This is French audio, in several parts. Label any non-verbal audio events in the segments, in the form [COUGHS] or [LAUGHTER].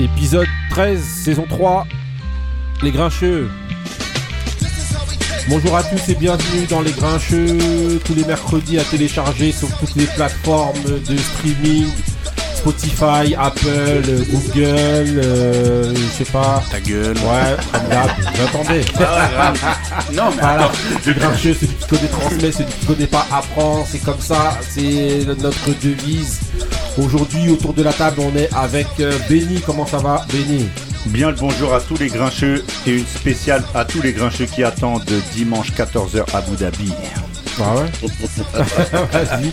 Épisode 13, saison 3, Les Grincheux. Bonjour à tous et bienvenue dans Les Grincheux, tous les mercredis à télécharger sur toutes les plateformes de streaming, Spotify, Apple, Google, euh, je sais pas. Ta gueule. Ouais, comme d'hab, j'attendais. Non, mais Voilà, les grincheux, celui qui connaît transmet, celui qui connaît pas apprend, c'est comme ça, c'est notre devise. Aujourd'hui, autour de la table, on est avec euh, Benny, comment ça va Benny Bien le bonjour à tous les grincheux et une spéciale à tous les grincheux qui attendent dimanche 14h à Abu Dhabi. Ah ouais Vas-y.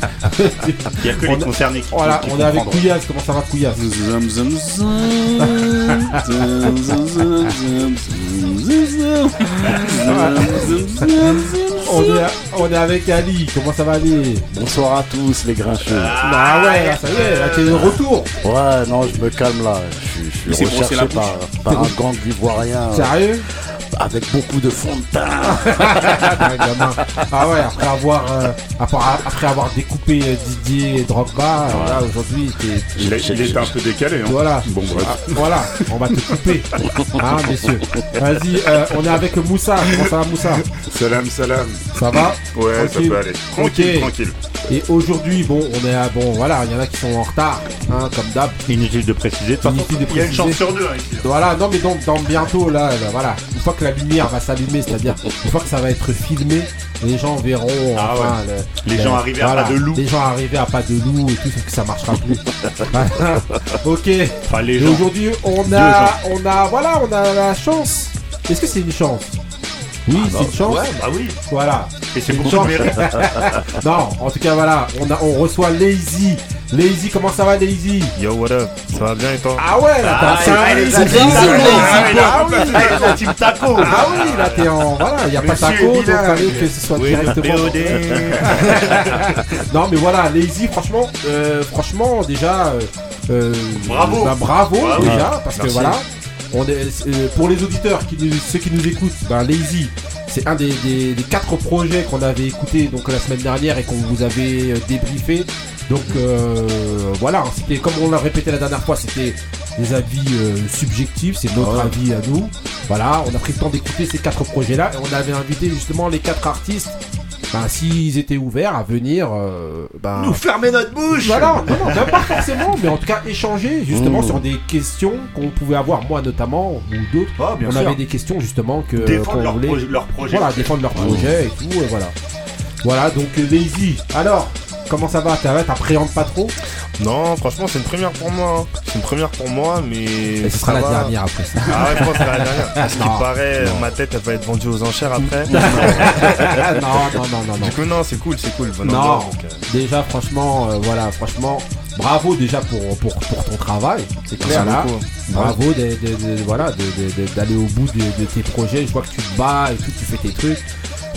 Il n'y a que On les a- concernés qui, Voilà, qui on est avec. Couillasse, comment ça va Couillasse On est, on est avec Ali, comment ça va Ali? Bonsoir à tous les grincheux. Ah ouais, là, ça y est, là, t'es de retour. Ouais, non, je me calme là. Je, suis- je recherché par, par un gang d'ivoiriens Sérieux? Avec beaucoup de fond de teint. [LAUGHS] Ah ouais, après avoir, euh, après, après avoir découpé euh, Didier et Drogba, euh, là aujourd'hui, Il, était un peu décalé. Hein. Voilà. Bon, bref. Ah, voilà, on va te couper. Hein, messieurs. Vas-y, euh, on est avec Moussa. Comment ça va, Moussa? Salam, salam. Ça va? Ouais, Tranquille. ça peut aller. Tranquille, tranquille. Et aujourd'hui, bon, on est à, bon, voilà, il y en a qui sont en retard, hein, comme d'hab. Inutile de préciser. De toute façon, Inutile de il y a une préciser. chance sur deux hein, ici. Voilà, non, mais donc, dans bientôt, là, là, voilà, une fois que la lumière va s'allumer, c'est-à-dire, une fois que ça va être filmé, les gens verront, Ah enfin, le- Les le- gens arrivés à voilà, pas de loup. Les gens arrivés à pas de loup et tout, sauf que ça marchera plus. Voilà. [LAUGHS] ok. Enfin, aujourd'hui, on a, on a, voilà, on a la chance. Est-ce que c'est une chance? Oui, c'est une chance. Ouais, bah oui. Voilà. Et c'est de mérite. [LAUGHS] Non, en tout cas, voilà, on, a, on reçoit Lazy. Lazy, comment ça va, Lazy? Yo, what up? Ça va bien et toi? Ah ouais, là, Ah, ouais, Lazy, ouais, Ah oui, Avec la team taco. ah oui, là, t'es en, voilà, il y a pas Monsieur taco, donc fallait que ce soit directement. [LAUGHS] Non, mais voilà, Lazy, franchement, euh, franchement, déjà, euh, euh, Bravo. bah, bravo, Bravo. déjà, parce que voilà, on est, euh, pour les auditeurs, qui nous, ceux qui nous écoutent, ben, Lazy, c'est un des, des- des quatre projets qu'on avait écouté donc la semaine dernière et qu'on vous avait euh, débriefé. Donc euh, voilà, c'était comme on l'a répété la dernière fois, c'était des avis euh, subjectifs, c'est notre Ouais. avis à nous. Voilà, on a pris le temps d'écouter ces quatre projets-là et on avait invité justement les quatre artistes. S'ils étaient ouverts à venir, euh, ben, Nous fermer notre bouche. voilà, non, non, même pas forcément, mais en tout cas échanger justement Mmh. sur des questions qu'on pouvait avoir, moi notamment, ou d'autres. Ah, bien on sûr. avait des questions justement que Défendre qu'on leur, voulait. projet- leur projet. Voilà, défendre leur projet et tout, et voilà. Voilà, donc euh, Lazy. Alors, comment ça va T'appréhendes pas trop? Non, franchement, c'est une première pour moi. hein. C'est une première pour moi, mais. Et ce sera la va. dernière après ça. Ah ouais, je pense que c'est la dernière. À ce qui Non, paraît, ma tête, elle va être vendue aux enchères [LAUGHS] après. non, non, non, non, non. Du coup, non, c'est cool, c'est cool. Bonne Non. donc, euh, Déjà, franchement, euh, voilà, franchement, bravo déjà pour, pour, pour ton travail. C'est clair là. Bravo voilà, d'aller au bout de, de tes projets. Je vois que tu te bats et tout, tu fais tes trucs.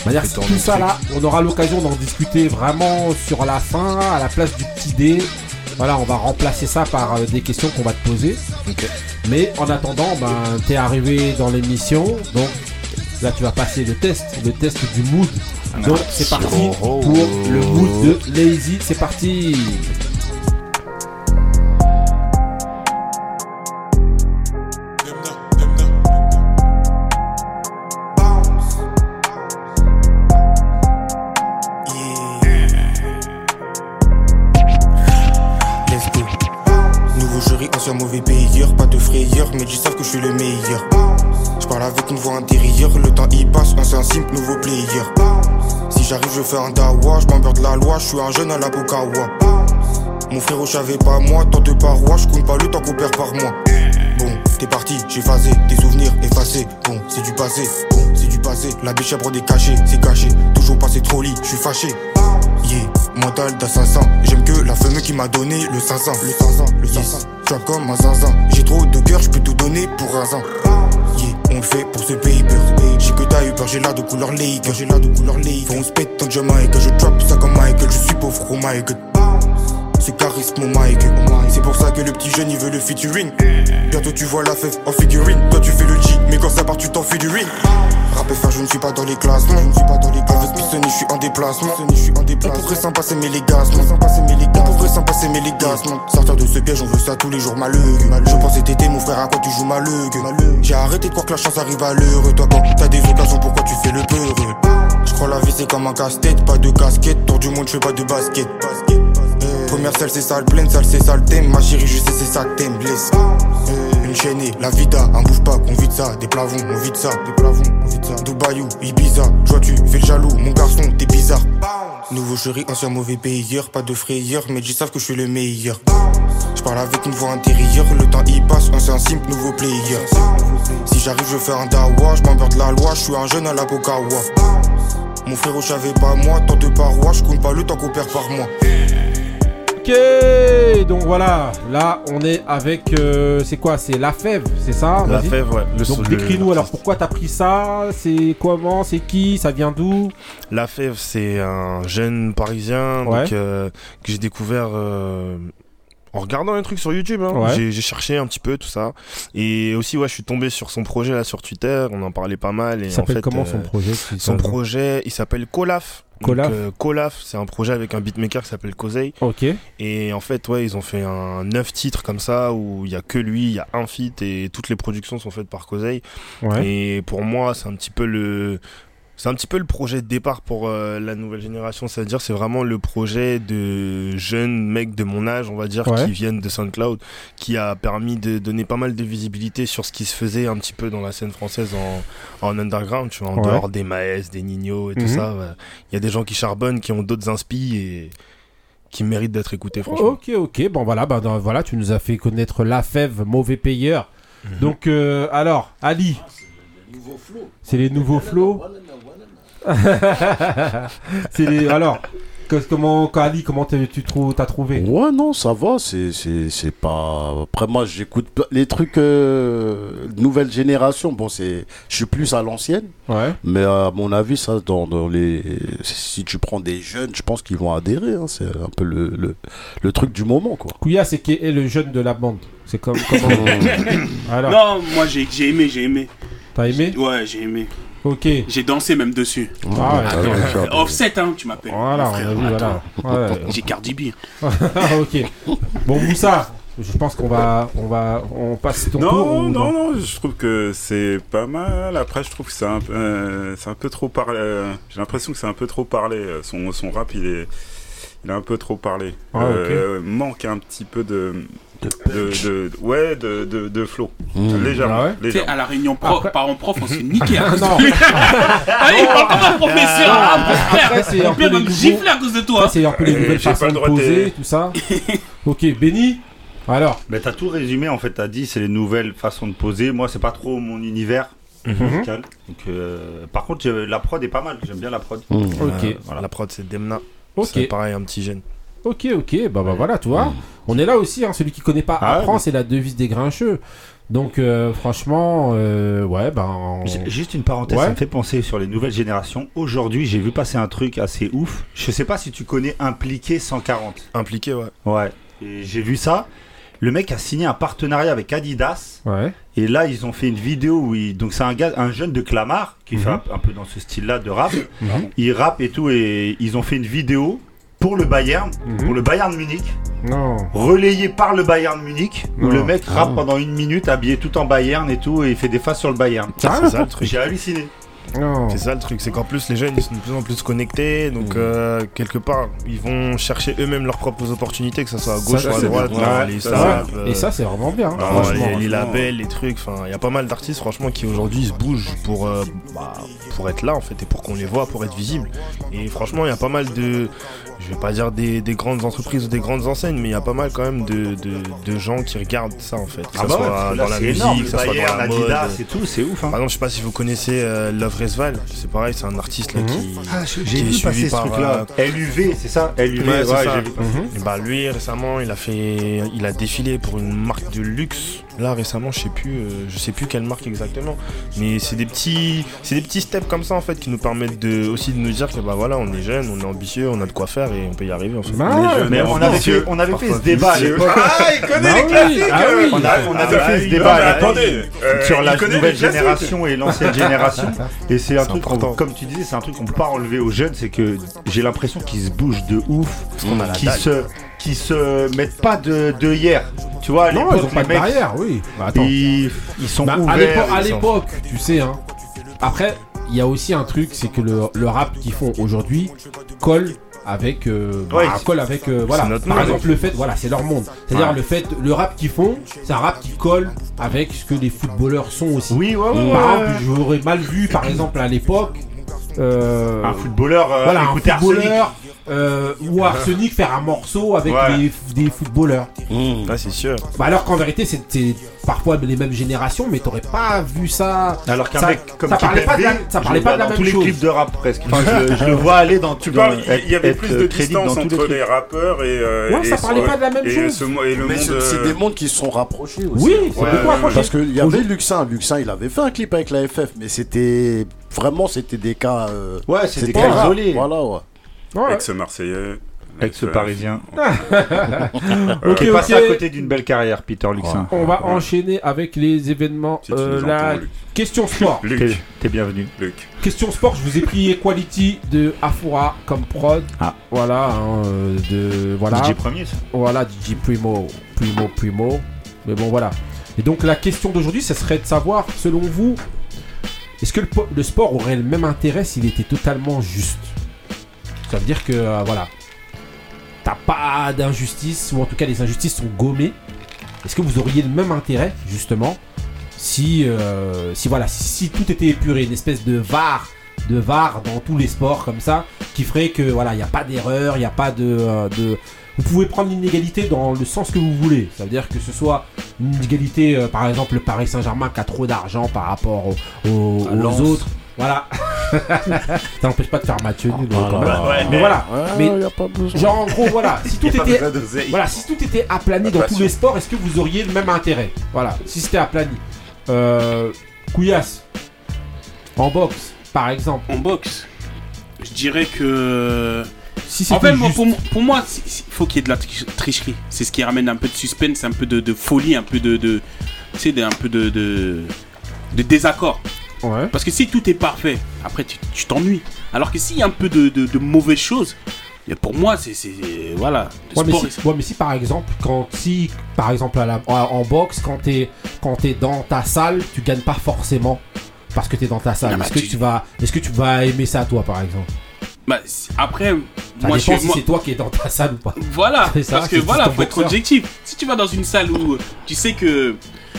Manière, tout ça là, on aura l'occasion d'en discuter vraiment sur la fin, à la place du petit dé. Voilà, on va remplacer ça par euh, des questions qu'on va te poser. Mais en attendant, ben, t'es arrivé dans l'émission, donc là tu vas passer le test, le test du mood. Donc c'est parti oh. pour le mood de Lazy. C'est parti. Fais un dawa, je m'emmerde la loi, je suis un jeune à la Pokawa. Mon frère, je savais pas moi, tant de parois, je compte pas le temps qu'on perd par mois. Bon, t'es parti, j'ai phasé, des souvenirs effacés. Bon, c'est du passé, bon, c'est du passé. La biche à des cachés, c'est caché. Toujours passé trop lit, je suis fâché. Yeah, mental d'assassin. J'aime que la femme qui m'a donné le 500. Le 500, le 500. Tu as comme un zinzin. J'ai trop de cœur, je peux tout donner pour un zin. On le fait pour ce paper. J'ai que t'as eu peur, j'ai l'air de couleur Laker. J'ai l'air de couleur Laker. Faut on se pète tant que je que je drop ça comme Michael. Je suis pauvre, oh my god. C'est mic. C'est pour ça que le petit jeune il veut le featuring. Bientôt tu vois la fève en figurine. Toi tu fais le G, mais quand ça part tu t'enfuis du ring. Rap faire, je ne suis pas dans les classements. Je ne suis pas dans les classements. Avec je suis en déplacement. Je suis en déplacement. On pourrait s'en passer, mais les gaz. On pourrait s'en passer, mais les gaz, Sortir de ce piège, on veut ça tous les jours, malheureux. Je pensais t'aider, mon frère, à quoi tu joues malheureux. J'ai arrêté de croire que la chance arrive à l'heure. Toi, quand t'as des occasions, pourquoi tu fais le peureux? Je crois la vie c'est comme un casse-tête, pas de casquette. Tour du monde, je fais pas de basket. Salle, c'est sale pleine, salle, c'est sale thème. Ma chérie, je sais, c'est ça que t'aimes, blesse. Une chaîne, la vida, un bouge pas, qu'on vide ça. Des plavons, on vide ça. Des plavons, on vide ça. Dubaïou, Ibiza. Joie, tu fais le jaloux, mon garçon, t'es bizarre. Nouveau chéri, ancien mauvais payeur. Pas de frayeur, mais ils savent que je suis le meilleur. Je parle avec une voix intérieure, le temps y passe, ancien simple, nouveau player. Si j'arrive, je fais un dawa, je m'emmerde la loi, je suis un jeune à la Pokawa. Mon frérot, j'avais pas moi, tant de parois, je compte pas le temps qu'on perd par mois. Ok, donc voilà, là on est avec, euh, c'est quoi, c'est la fève, c'est ça La fève, ouais. Le Donc décris-nous alors pourquoi t'as pris ça, c'est comment, c'est qui, ça vient d'où? La Fève, c'est un jeune parisien Ouais. donc, euh, que j'ai découvert euh, en regardant un truc sur YouTube. hein. Ouais. J'ai cherché un petit peu tout ça. Et aussi, ouais, je suis tombé sur son projet là sur Twitter. On en parlait pas mal. Et Il s'appelle fait, comment son projet Son projet, il s'appelle Colaf. Colaf. euh, Colaf, c'est un projet avec un beatmaker qui s'appelle Kosei. Ok, Et en fait, ouais, ils ont fait un neuf titres comme ça où il y a que lui, il y a un feat et toutes les productions sont faites par Kosei. ouais. Et pour moi, c'est un petit peu le c'est un petit peu le projet de départ pour euh, la nouvelle génération, c'est-à-dire c'est vraiment le projet de jeunes mecs de mon âge, on va dire, Ouais. qui viennent de SoundCloud, qui a permis de donner pas mal de visibilité sur ce qui se faisait un petit peu dans la scène française en, en underground, tu vois, en Ouais. dehors des Maes, des Nino et tout Mhm. ça. ouais. Il y a des gens qui charbonnent, qui ont d'autres inspi et qui méritent d'être écoutés, franchement. Ok, ok, bon voilà, bah, dans- voilà, tu nous as fait connaître la fève, mauvais payeur. Mhm. Donc euh, alors, Ali. C'est les nouveaux flots. [LAUGHS] c'est les alors. que- comment quand Ali, comment tu trouves, t'as trouvé? Ouais, non, ça va, c'est, c'est, c'est pas. Après, moi, j'écoute les trucs euh, nouvelle génération. Bon, c'est, je suis plus à l'ancienne, Ouais. mais à mon avis, ça, dans, dans les. Si tu prends des jeunes, je pense qu'ils vont adhérer. hein, c'est un peu le, le, le truc du moment, quoi. Kouya, c'est qui est le jeune de la bande? C'est comme comment [LAUGHS] Alors, Non, moi j'ai j'ai aimé, j'ai aimé. t'as aimé? Ouais, j'ai aimé. Ok. J'ai dansé même dessus. Ah Ah, ouais, Offset, hein, tu m'appelles. Voilà, Mon on a frère, vu, attends. voilà. Ouais. [LAUGHS] J'ai Cardi B. Ah, [LAUGHS] ok. Bon, Moussa, je pense qu'on va, on va, on passe ton tour. Non, ou non, non, je trouve que c'est pas mal. Après, je trouve que c'est un, peu- euh, c'est un peu trop parlé. euh, J'ai l'impression que c'est un peu trop parlé. Euh, Son, son rap, il est, il a un peu trop parlé. Ah, Euh, Manque un petit peu de, de, de- ouais, de, de, de flow. Mmh. Légèrement. Ah ouais Tu sais, légèrement. à la réunion pro, Après- parents-prof, on s'est niqué à cause [LAUGHS] non. de lui. Ah, il parle comme un professeur. ah, Après, c'est un peu les gifler à cause de toi. Ça, c'est un peu les Euh, nouvelles j'ai pas façons le de droit de- poser, tout ça. [LAUGHS] Ok, Benny Alors, Mais t'as tout résumé en fait, t'as dit c'est les nouvelles façons de poser. Moi c'est pas trop mon univers Mhm. musical. Donc, euh, par contre la prod est pas mal, j'aime bien la prod. Mmh. ok, Euh, voilà. La prod, c'est Demna. ok, C'est pareil, un petit jeune. Ok, ok, bah, bah voilà, tu vois. On est là aussi, hein, celui qui connaît pas Ah ouais, apprend, mais- c'est la devise des grincheux. Donc, euh, franchement, euh, ouais, ben. on- J- Juste une parenthèse, Ouais. ça me fait penser sur les nouvelles générations. Aujourd'hui, j'ai vu passer un truc assez ouf. Je sais pas si tu connais Impliqué 140. Impliqué, ouais. Ouais. Et j'ai vu ça. Le mec a signé un partenariat avec Adidas. Ouais, Et là, ils ont fait une vidéo où il... donc c'est un gars, un jeune de Clamart qui fait un, un peu dans ce style-là de rap. Il rappe et tout et ils ont fait une vidéo pour le Bayern, Mhm. pour le Bayern Munich, non. relayé par le Bayern Munich, où le mec rappe pendant une minute habillé tout en Bayern et tout et il fait des faces sur le Bayern. C'est ça le truc. J'ai halluciné. C'est ça le truc, c'est qu'en plus les jeunes ils sont de plus en plus connectés, donc euh, quelque part ils vont chercher eux-mêmes leurs propres opportunités, que ce soit à gauche Ça, ou à droite, Ouais, les euh, Et ça, c'est vraiment bien. hein, franchement. les, labels, les trucs, enfin il y a pas mal d'artistes franchement qui aujourd'hui se bougent pour, euh, bah, pour être là en fait et pour qu'on les voit, pour être visibles. Et franchement il y a pas mal de, je vais pas dire des, des grandes entreprises ou des grandes enseignes, mais il y a pas mal quand même de, de, de gens qui regardent ça en fait, que Ah ça bah soit ouais, dans la c'est musique, énorme, que ça soit dans la mode. Et tout, c'est ouf. Hein. Par exemple, je sais pas si vous connaissez euh, Love Resval, c'est pareil, c'est un artiste là Mhm. qui. Ah, qui j'ai est vu suivi passer ce par, truc-là. LUV, c'est ça? LUV, Ouais, c'est ça. Et bah lui récemment il a fait il a défilé pour une marque de luxe Là récemment, je sais plus, euh, je sais plus quelle marque exactement, mais c'est des petits, c'est des petits steps comme ça en fait qui nous permettent de aussi de nous dire que bah voilà, on est jeune, on est ambitieux, on a de quoi faire et on peut y arriver en fait. Bah, Mais on avait fait, on avait fait ce débat à l'époque. Ah, il connaît Bah les classiques ah oui. On, a- on avait Ah, fait ce débat à mais l'époque euh, sur la nouvelle génération et l'ancienne génération. Et c'est un truc, comme tu disais, c'est un truc qu'on peut pas enlever aux jeunes, c'est que j'ai l'impression qu'ils se bougent de ouf, qu'on a la qui dalle. se, qui se mettent pas de, de hier. Tu vois, à Non, ils ont pas de mecs, barrière, oui. Bah, attends. ils, ils sont Bah, à ouverts. l'époque, à l'époque, tu sais, hein. Après, il y a aussi un truc, c'est que le, le rap qu'ils font aujourd'hui colle avec, euh, bah, Ouais, colle avec, euh, voilà. c'est notre Par monde. exemple, le fait, voilà, c'est leur monde. C'est-à-dire Ouais. le fait, le rap qu'ils font, c'est un rap qui colle avec ce que les footballeurs sont aussi. Oui, ouais, ouais, Par ouais. exemple, j'aurais mal vu, par exemple, à l'époque, euh, Un footballeur, euh, voilà, un footballeur euh, ou Arsenic faire un morceau avec Ouais. les- des footballeurs. Mmh. Ah c'est sûr. Bah alors qu'en vérité, c'est parfois les mêmes générations, mais t'aurais pas vu ça. Alors qu'un Ça- mec comme ça parlait pas de la- ça parlait pas de la dans même tous les chose. clips de rap presque. Enfin, je, je le vois aller dans Tu dans- parles, il y- il y avait plus euh, de distance dans tous les entre les rappeurs et. euh, Ouais, et ça parlait ce- pas de la même et chose. ce et le Mais monde. c'est c'est euh, des mondes qui se sont rapprochés aussi. Oui, c'est Ouais, beaucoup. Parce qu'il y avait Luxin, Luxin il avait fait un clip avec la FF, mais c'était vraiment c'était des cas. euh, Ouais, c'est des c'était cas isolés. Voilà, ouais. Ouais. Ex-Marseillais. Ex-parisien. [LAUGHS] Ok, Qui est passé ok. à côté d'une belle carrière, Peter Luxin. On va enchaîner avec les événements. Si Euh, la Luc. question sport. [LAUGHS] Luc. t'es bienvenu. Luc. question sport, je vous ai pris Equality de Afura comme prod. Ah. Voilà, hein, euh, de voilà. DJ premier, ça. Voilà, DJ Primo, Primo, Primo. Mais bon, voilà. Et donc, la question d'aujourd'hui, ce serait de savoir, selon vous, est-ce que le sport aurait le même intérêt s'il était totalement juste? Ça veut dire que, euh, voilà, t'as pas d'injustice, ou en tout cas, les injustices sont gommées. Est-ce que vous auriez le même intérêt, justement, si, euh, si voilà, si, si tout était épuré, une espèce de VAR, de VAR dans tous les sports comme ça, qui ferait que voilà, il n'y a pas d'erreur, il n'y a pas de, euh, de, vous pouvez prendre l'inégalité dans le sens que vous voulez. Ça veut dire que ce soit une inégalité, euh, par exemple, le Paris Saint-Germain qui a trop d'argent par rapport aux, Lens. autres. Voilà. [LAUGHS] ça n'empêche pas de faire match nul. même. Ouais, mais voilà. Ouais, Mais- y a pas besoin. Genre en gros, voilà. Si [LAUGHS] tout était, voilà, si tout était aplani dans tous les sports, est-ce que vous auriez le même intérêt? Voilà, si c'était aplani. Euh, Couillasse. En boxe, par exemple. En boxe, je dirais que. Si En fait, moi, pour, moi- il faut qu'il y ait de la tri- tricherie. C'est ce qui ramène un peu de suspense, un peu de, de folie, un peu de. de tu sais, de- un peu de, de, de désaccord. Ouais. Parce que si tout est parfait, après tu t'ennuies. Alors que s'il y a un peu de, de, de mauvaises choses, pour moi, c'est. c'est- Voilà. Mais, si, ouais, mais si par exemple, quand si par exemple à la- en, boxe, quand t'es quand t'es dans ta salle, tu gagnes pas forcément parce que t'es dans ta salle. Non, mais Est-ce que tu- vas, est-ce que tu vas aimer ça toi par exemple? Bah, après, Ça moi je dépend suis. si moi- c'est toi qui es dans ta salle ou pas. Voilà, [LAUGHS] C'est ça, parce que voilà, faut être objectif. Si tu vas dans une salle où euh, tu sais que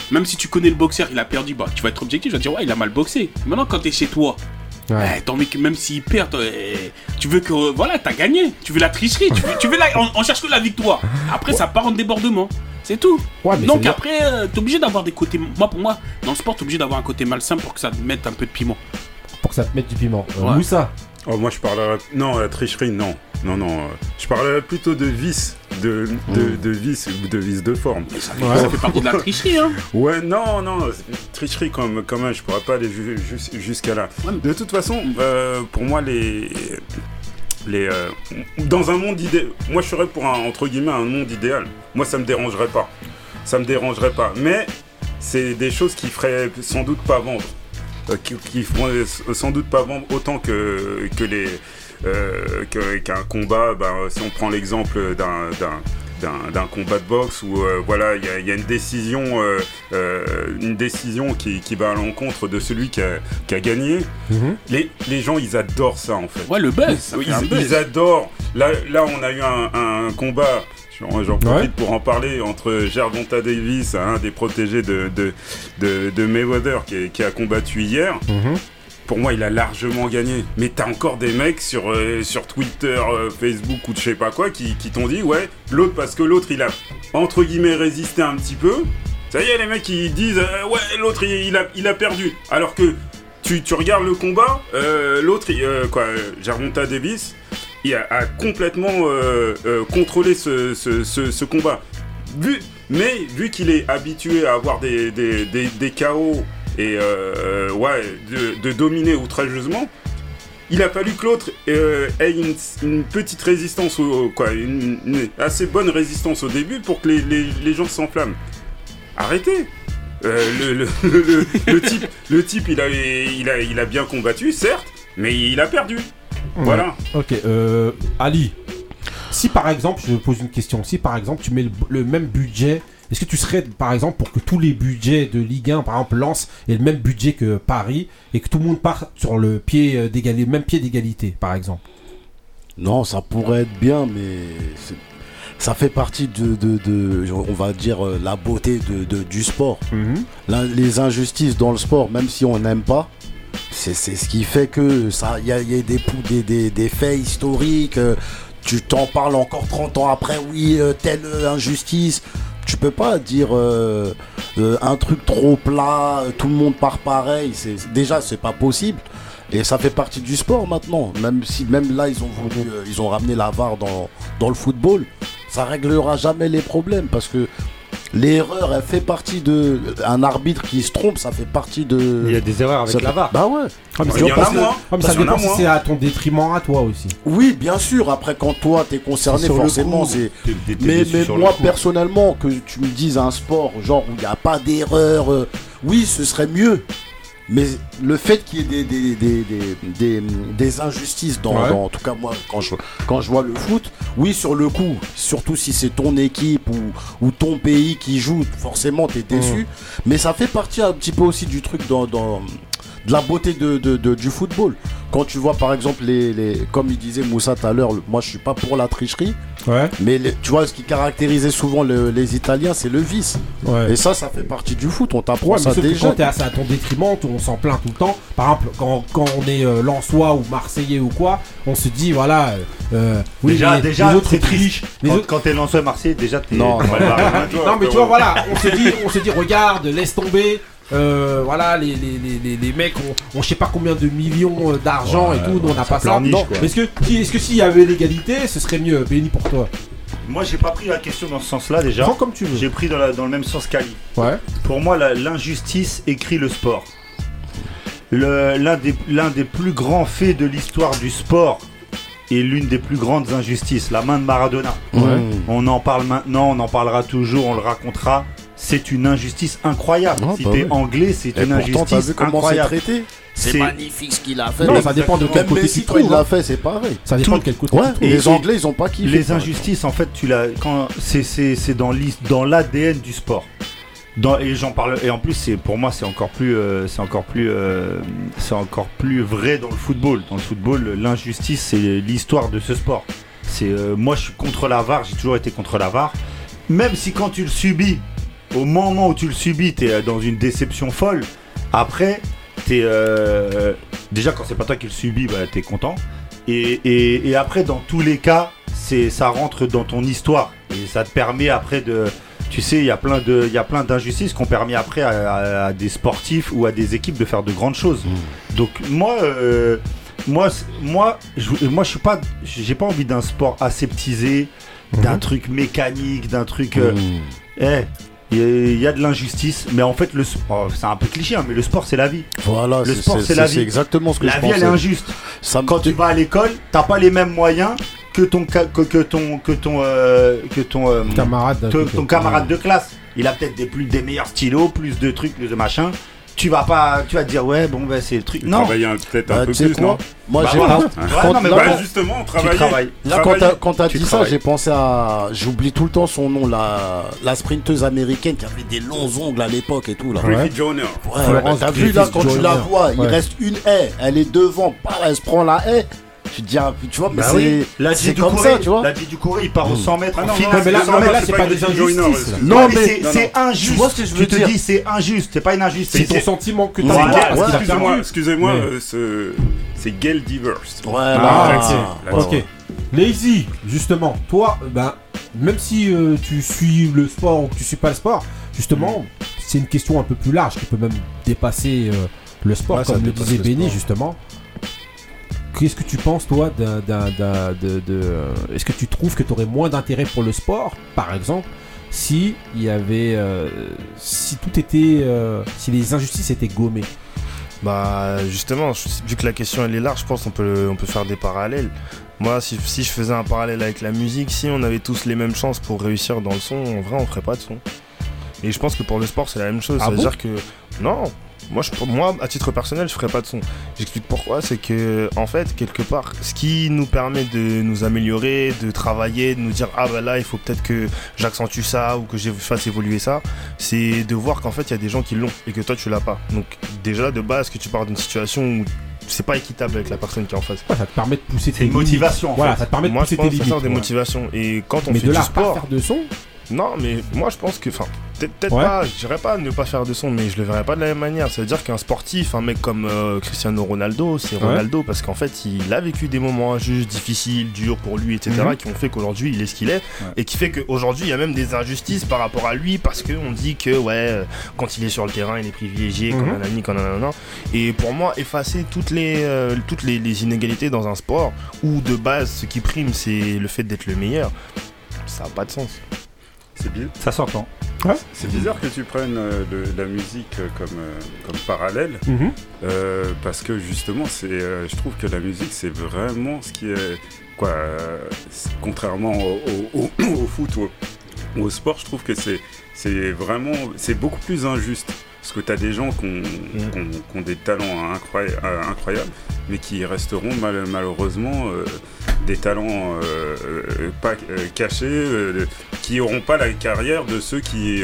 même si tu connais le boxeur, il a perdu, bah tu vas être objectif, tu vas dire ouais, il a mal boxé. Maintenant quand t'es chez toi, Ouais. eh, t'as envie que même s'il perd, toi, eh, tu veux que euh, voilà, t'as gagné. Tu veux la tricherie, tu veux, tu veux la, on, on cherche que la victoire. Après ça part en débordement. C'est tout. Ouais, mais Donc après, euh, t'es obligé d'avoir des côtés. Moi, pour moi, dans le sport, t'es obligé d'avoir un côté malsain pour que ça te mette un peu de piment. pour que ça te mette du piment. Euh, Ouais. Moussa. Oh, moi, je parlerais. Non, la tricherie, non. Non, non. euh, Je parlerais plutôt de vice. De, de, de vice ou de vice de forme. Mais ça fait, Ouais. ça fait partie de la tricherie, hein. Ouais, non, non, tricherie comme, quand même, je pourrais pas aller ju- jus- jusqu'à là. De toute façon, euh, pour moi, les. les euh, dans un monde idéal, moi je serais pour un, entre guillemets, un monde idéal. Moi ça me dérangerait pas. Ça me dérangerait pas. Mais c'est des choses qui feraient sans doute pas vendre. Euh, qui, qui feront sans doute pas vendre autant que, que les. Euh, qu'un combat, ben, si on prend l'exemple d'un. d'un d'un- d'un combat de boxe où euh, voilà il y, a- il y a une décision euh, euh, une décision qui, qui va à l'encontre de celui qui a, qui a gagné les, les gens ils adorent ça en fait Ouais, le buzz. ils, buzz. ils adorent. Là, là, on a eu un, un combat. J'en profite Ouais. pour en parler entre Gervonta Davis, un des protégés de, de, de, de Mayweather, qui, est- qui a combattu hier. Pour moi, il a largement gagné. Mais t'as encore des mecs sur, euh, sur Twitter, euh, Facebook ou je sais pas quoi qui, t'ont dit, ouais, l'autre, parce que l'autre, il a entre guillemets résisté un petit peu. Ça y est, les mecs, ils disent, euh, ouais, l'autre, il, a, il a perdu. Alors que tu, tu regardes le combat, l'autre, quoi, Gervonta Davis, il a, complètement contrôlé ce, ce, combat. Mais vu qu'il est habitué à avoir des, des, des, des chaos et euh, ouais, de, de dominer outrageusement, il a fallu que l'autre euh, ait une, une petite résistance, au, quoi, une, une assez bonne résistance au début pour que les, les, les gens s'enflamment. Arrêtez Euh, le, le, [LAUGHS] le, le type, le type il, a, il, a, il a bien combattu, certes, mais il a perdu. Voilà. Ok, euh, Ali, si par exemple, je pose une question, si par exemple tu mets le, le même budget, est-ce que tu serais par exemple pour que tous les budgets de Ligue 1, par exemple, Lens ait le même budget que Paris et que tout le monde part sur le pied euh, d'égalité, même pied d'égalité, par exemple? Non, ça pourrait être bien, mais ça fait partie de, de- de- on va dire, euh, la beauté de, de- du sport. L'in- les injustices dans le sport, même si on n'aime pas, c'est ce qui fait que ça, il y y a des, pou- des, des- des faits historiques. euh, tu t'en parles encore 30 ans après, oui, euh, telle injustice. Tu peux pas dire euh, euh, un truc trop plat, tout le monde part pareil. C'est déjà c'est pas possible. Et ça fait partie du sport maintenant. Même si même là ils ont voulu, euh, ils ont ramené la VAR dans, dans le football, ça réglera jamais les problèmes parce que l'erreur elle fait partie de un arbitre qui se trompe, ça fait partie de. Il y a des erreurs avec ça la VAR. Bah ouais. Ah, mais Il ça y en dépend a si- moins. ah, mais ça dépend si c'est à ton détriment à toi aussi. Oui, bien sûr. Après, quand toi t'es concerné, Sur le forcément, coup, c'est. t'es- t'es- t'es Mais, déçu mais sur le moi, coup. personnellement, que tu me dises un sport, genre où il n'y a pas d'erreur, euh, oui, ce serait mieux. Mais le fait qu'il y ait des, des, des, des, injustices, dans, Ouais. dans- en tout cas moi, quand je, quand je vois le foot, oui, sur le coup, surtout si c'est ton équipe ou, ou ton pays qui joue, forcément, tu es déçu. Mais ça fait partie un petit peu aussi du truc dans, dans- de la beauté de, de- de- du football. Quand tu vois, par exemple, les, les, comme il disait Moussa tout à l'heure, moi je suis pas pour la tricherie, Ouais. mais les- tu vois, ce qui caractérisait souvent le- les Italiens, c'est le vice. Ouais. Et ça, ça fait partie du foot. On t'apprend Ouais, ça sauf que déjà. quand t'es assez à ton détriment, on s'en plaint tout le temps. Par exemple, quand, quand on est euh, Lensois ou Marseillais ou quoi, on se dit, voilà, euh, euh, oui, déjà, les, déjà les autres trichent. Quand, autres... quand t'es lanceur Marseille, déjà t'es. Non, Non, mais tu vois, voilà, on se dit, on se dit, regarde, laisse tomber. Euh, voilà, les, les, les, les, les mecs ont, ont je sais pas combien de millions euh, d'argent Ouais, et tout, nous on n'a pas ça. Non, quoi. mais est-ce que, si- est-ce que s'il y avait l'égalité, ce serait mieux, béni pour toi? Moi, j'ai pas pris la question dans ce sens-là déjà. Prends comme tu veux. J'ai pris dans, la- dans le même sens qu'Ali. Ouais. Pour moi, la- l'injustice écrit le sport. Le- L'un des, l'un des plus grands faits de l'histoire du sport est l'une des plus grandes injustices, la main de Maradona. On en parle maintenant, on en parlera toujours, on le racontera. C'est une injustice incroyable. Ah, si bah t'es oui. anglais, c'est une injustice vu comment c'est incroyable. traité C'est C'est- magnifique ce qu'il a fait. Non, Mais ça dépend de quel côté tu quand il trouves. l'a hein. fait, c'est pareil. Ça dépend Tout- de quel côté Ouais, tu trouves. Et- les Anglais, ils ont pas kiffé. Les injustices, en fait, tu l'as quand c'est c'est c'est dans l'ADN du sport. Dans, et j'en parle et en plus c'est pour moi c'est encore plus euh, c'est encore plus euh, c'est encore plus vrai dans le football. Dans le football, l'injustice c'est l'histoire de ce sport. C'est euh, moi je suis contre la VAR, j'ai toujours été contre la VAR. Même si quand tu le subis, au moment où tu le subis, tu es dans une déception folle. Après, t'es euh, déjà quand c'est pas toi qui le subis, bah t'es content. Et, et- et après, dans tous les cas, c'est ça rentre dans ton histoire et ça te permet après de, tu sais, il y a plein de, il y a plein d'injustices qui ont permis après à, à- à des sportifs ou à des équipes de faire de grandes choses. Donc moi, euh, moi, moi, je, moi, je suis pas, j'ai pas envie d'un sport aseptisé, d'un truc mécanique, d'un truc. euh, Mmh. eh, il y, a- il y a de l'injustice, mais en fait, le, s- oh, c'est un peu cliché, hein, mais le sport, c'est la vie. Voilà, Le c'est- sport, c'est c'est la c'est vie. exactement ce que La je vie, elle est injuste. Ça Quand tu vas à l'école, t'as pas les mêmes moyens que ton que, que ton que ton euh, que ton euh, Camarade ton camarade de classe. Il a peut-être des plus des meilleurs stylos, plus de trucs, plus de machin. Tu vas pas, tu vas te dire ouais bon bah c'est le truc. Non. Travailler un- peut-être un Bah, peu plus, quoi non Moi, Bah, j'ai voilà. pas- Ouais, non, mais Bah justement, Tu travailler. travailles. Là, quand Travailler. t'as, quand t'as Tu dit ça, j'ai pensé à. J'oublie tout le temps son nom, la, la sprinteuse américaine qui avait des longs ongles à l'époque et tout. Là. Ouais. Ouais, t'as vu là, quand tu la vois, il reste une haie, elle est devant, bah, elle se prend la haie. Tu te dis, tu vois, mais Bah c'est, oui, comme Corée, ça, tu vois. La du Corée, il part au 100 mètres Ah non, mais là- c'est pas- là, c'est pas des injustices. Non, mais- c'est, injuste. Tu vois ce que je veux Tu te dis c'est injuste, c'est pas une injustice. C'est ton sentiment que tu as Voilà, parce qu'il a ouais. Excusez-moi, euh, c'est Gail Divers. Voilà. Ah, Ouais. Ok. ouais. Lazy, justement, toi, euh, ben, même si euh, tu suis le sport ou que tu suis pas le sport, justement, c'est une question un peu plus large qui peut même dépasser euh, le sport, Ouais, comme le disait Benny, sport. justement. Qu'est-ce que tu penses, toi, d'un, de, de- euh, Est-ce que tu trouves que tu aurais moins d'intérêt pour le sport, par exemple, si il y avait, euh, si tout était, euh, si les injustices étaient gommées? Bah justement, vu que la question elle est large, je pense qu'on peut, on peut faire des parallèles. Moi, si, si je faisais un parallèle avec la musique, si on avait tous les mêmes chances pour réussir dans le son, en vrai, on ferait pas de son. Et je pense que pour le sport, c'est la même chose. Ah Ça veut bon? dire que non, moi, je, moi, à titre personnel, je ferais pas de son. J'explique pourquoi. C'est que en fait, quelque part, ce qui nous permet de nous améliorer, de travailler, de nous dire ah bah là, il faut peut-être que j'accentue ça ou que je fasse évoluer ça, c'est de voir qu'en fait, il y a des gens qui l'ont et que toi, tu l'as pas. Donc déjà de base, que tu pars d'une situation où c'est pas équitable avec la personne qui est en face. Ouais, ça te permet de pousser tes une limites. motivation, en Voilà, fait. ça te permet de Moi, je pousser pense tes ça limites. sort des ouais. motivations. Et quand on Mais fait de du là pas faire de son, non, mais moi je pense que, enfin, peut-être Ouais. pas, je dirais pas ne pas faire de son, mais je le verrais pas de la même manière. Ça veut dire qu'un sportif, un mec comme euh, Cristiano Ronaldo, c'est Ouais. Ronaldo parce qu'en fait il a vécu des moments injustes, difficiles, durs pour lui, etc., Mhm. qui ont fait qu'aujourd'hui il est ce qu'il est, et qui fait qu'aujourd'hui il y a même des injustices par rapport à lui parce qu'on dit que, ouais, euh, quand il est sur le terrain, il est privilégié, comme un ami, comme un Et pour moi, effacer toutes les, euh, toutes les, les inégalités dans un sport où de base ce qui prime c'est le fait d'être le meilleur, ça n'a pas de sens. C'est bi- Ça s'entend. c'est bizarre que tu prennes euh, le- la musique euh, comme, euh, comme parallèle. Mhm. Euh, parce que justement, c'est, euh, je trouve que la musique, c'est vraiment ce qui est. Quoi, euh, contrairement au, au- au- [CLEARS THROAT] au foot ou au, ou au sport, je trouve que c'est, c'est vraiment. C'est beaucoup plus injuste. Parce que tu as des gens qui ont, qui ont- qui ont des talents euh, incroyables, mais qui resteront mal- malheureusement euh, des talents euh, pas cachés, euh, qui n'auront pas la carrière de ceux qui,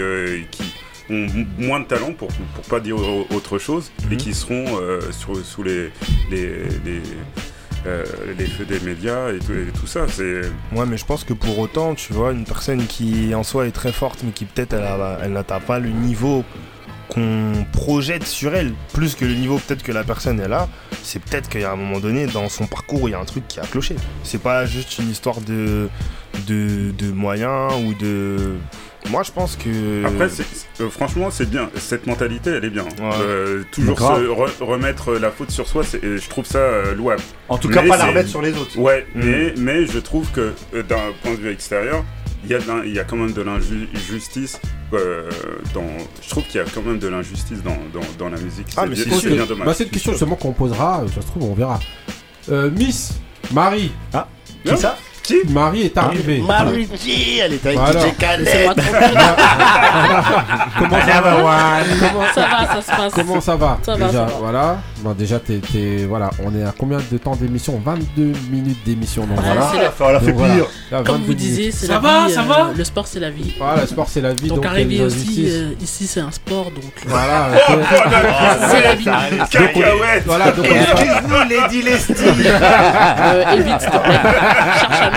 qui ont moins de talent, pour pour pas dire au- autre chose, et Mhm. qui seront sur- sous les, les, les, euh, les feux des médias et tout, et tout ça. C'est Ouais, mais je pense que pour autant, tu vois, une personne qui en soi est très forte, mais qui peut-être elle, elle n'atteint pas le niveau qu'on projette sur elle, plus que le niveau peut-être que la personne est là, c'est peut-être qu'il y a un moment donné dans son parcours, il y a un truc qui a cloché. C'est pas juste une histoire de, de, de moyens ou de. Moi, je pense que. Après, c'est- euh, franchement, c'est bien. Cette mentalité, elle est bien. Ouais. Euh, toujours se re- remettre la faute sur soi, c'est- et je trouve ça euh, louable. En tout cas, pas la remettre sur les autres. Ouais, Mm. mais, mais je trouve que euh, d'un point de vue extérieur, il y, a de l'in- il y a quand même de l'injustice. euh, dans, je trouve qu'il y a quand même de l'injustice dans, dans, dans la musique. Ah, mais c'est bien dommage. Bah, c'est une question justement qu'on posera, euh, ça se trouve, on verra. Euh, Miss Marie, Qui ça? Marie est arrivée. Marie G, elle est avec Voilà. DJ Khaled. Comment ça va comment, Ça va, ça se passe. comment ça va Ça va, Déjà, ça voilà. Bon, déjà, t'es, t'es- voilà, on est à combien de temps d'émission? 22 minutes d'émission. Donc Ouais, voilà. c'est la- On l'a fait Donc, voilà. pire. Là, Comme 22 vous disiez, c'est Ça la va, vie. ça euh, va Le sport, c'est la vie. Voilà, le sport c'est la vie. Donc, Donc, arriver aussi, euh, ici, c'est un sport, donc. euh, Voilà. ok. [LAUGHS] c'est la vie. Cacahuète voilà. Donc, Excuse-nous, Lady Lestie. Évite, s'il te plaît. Cherche. [LAUGHS]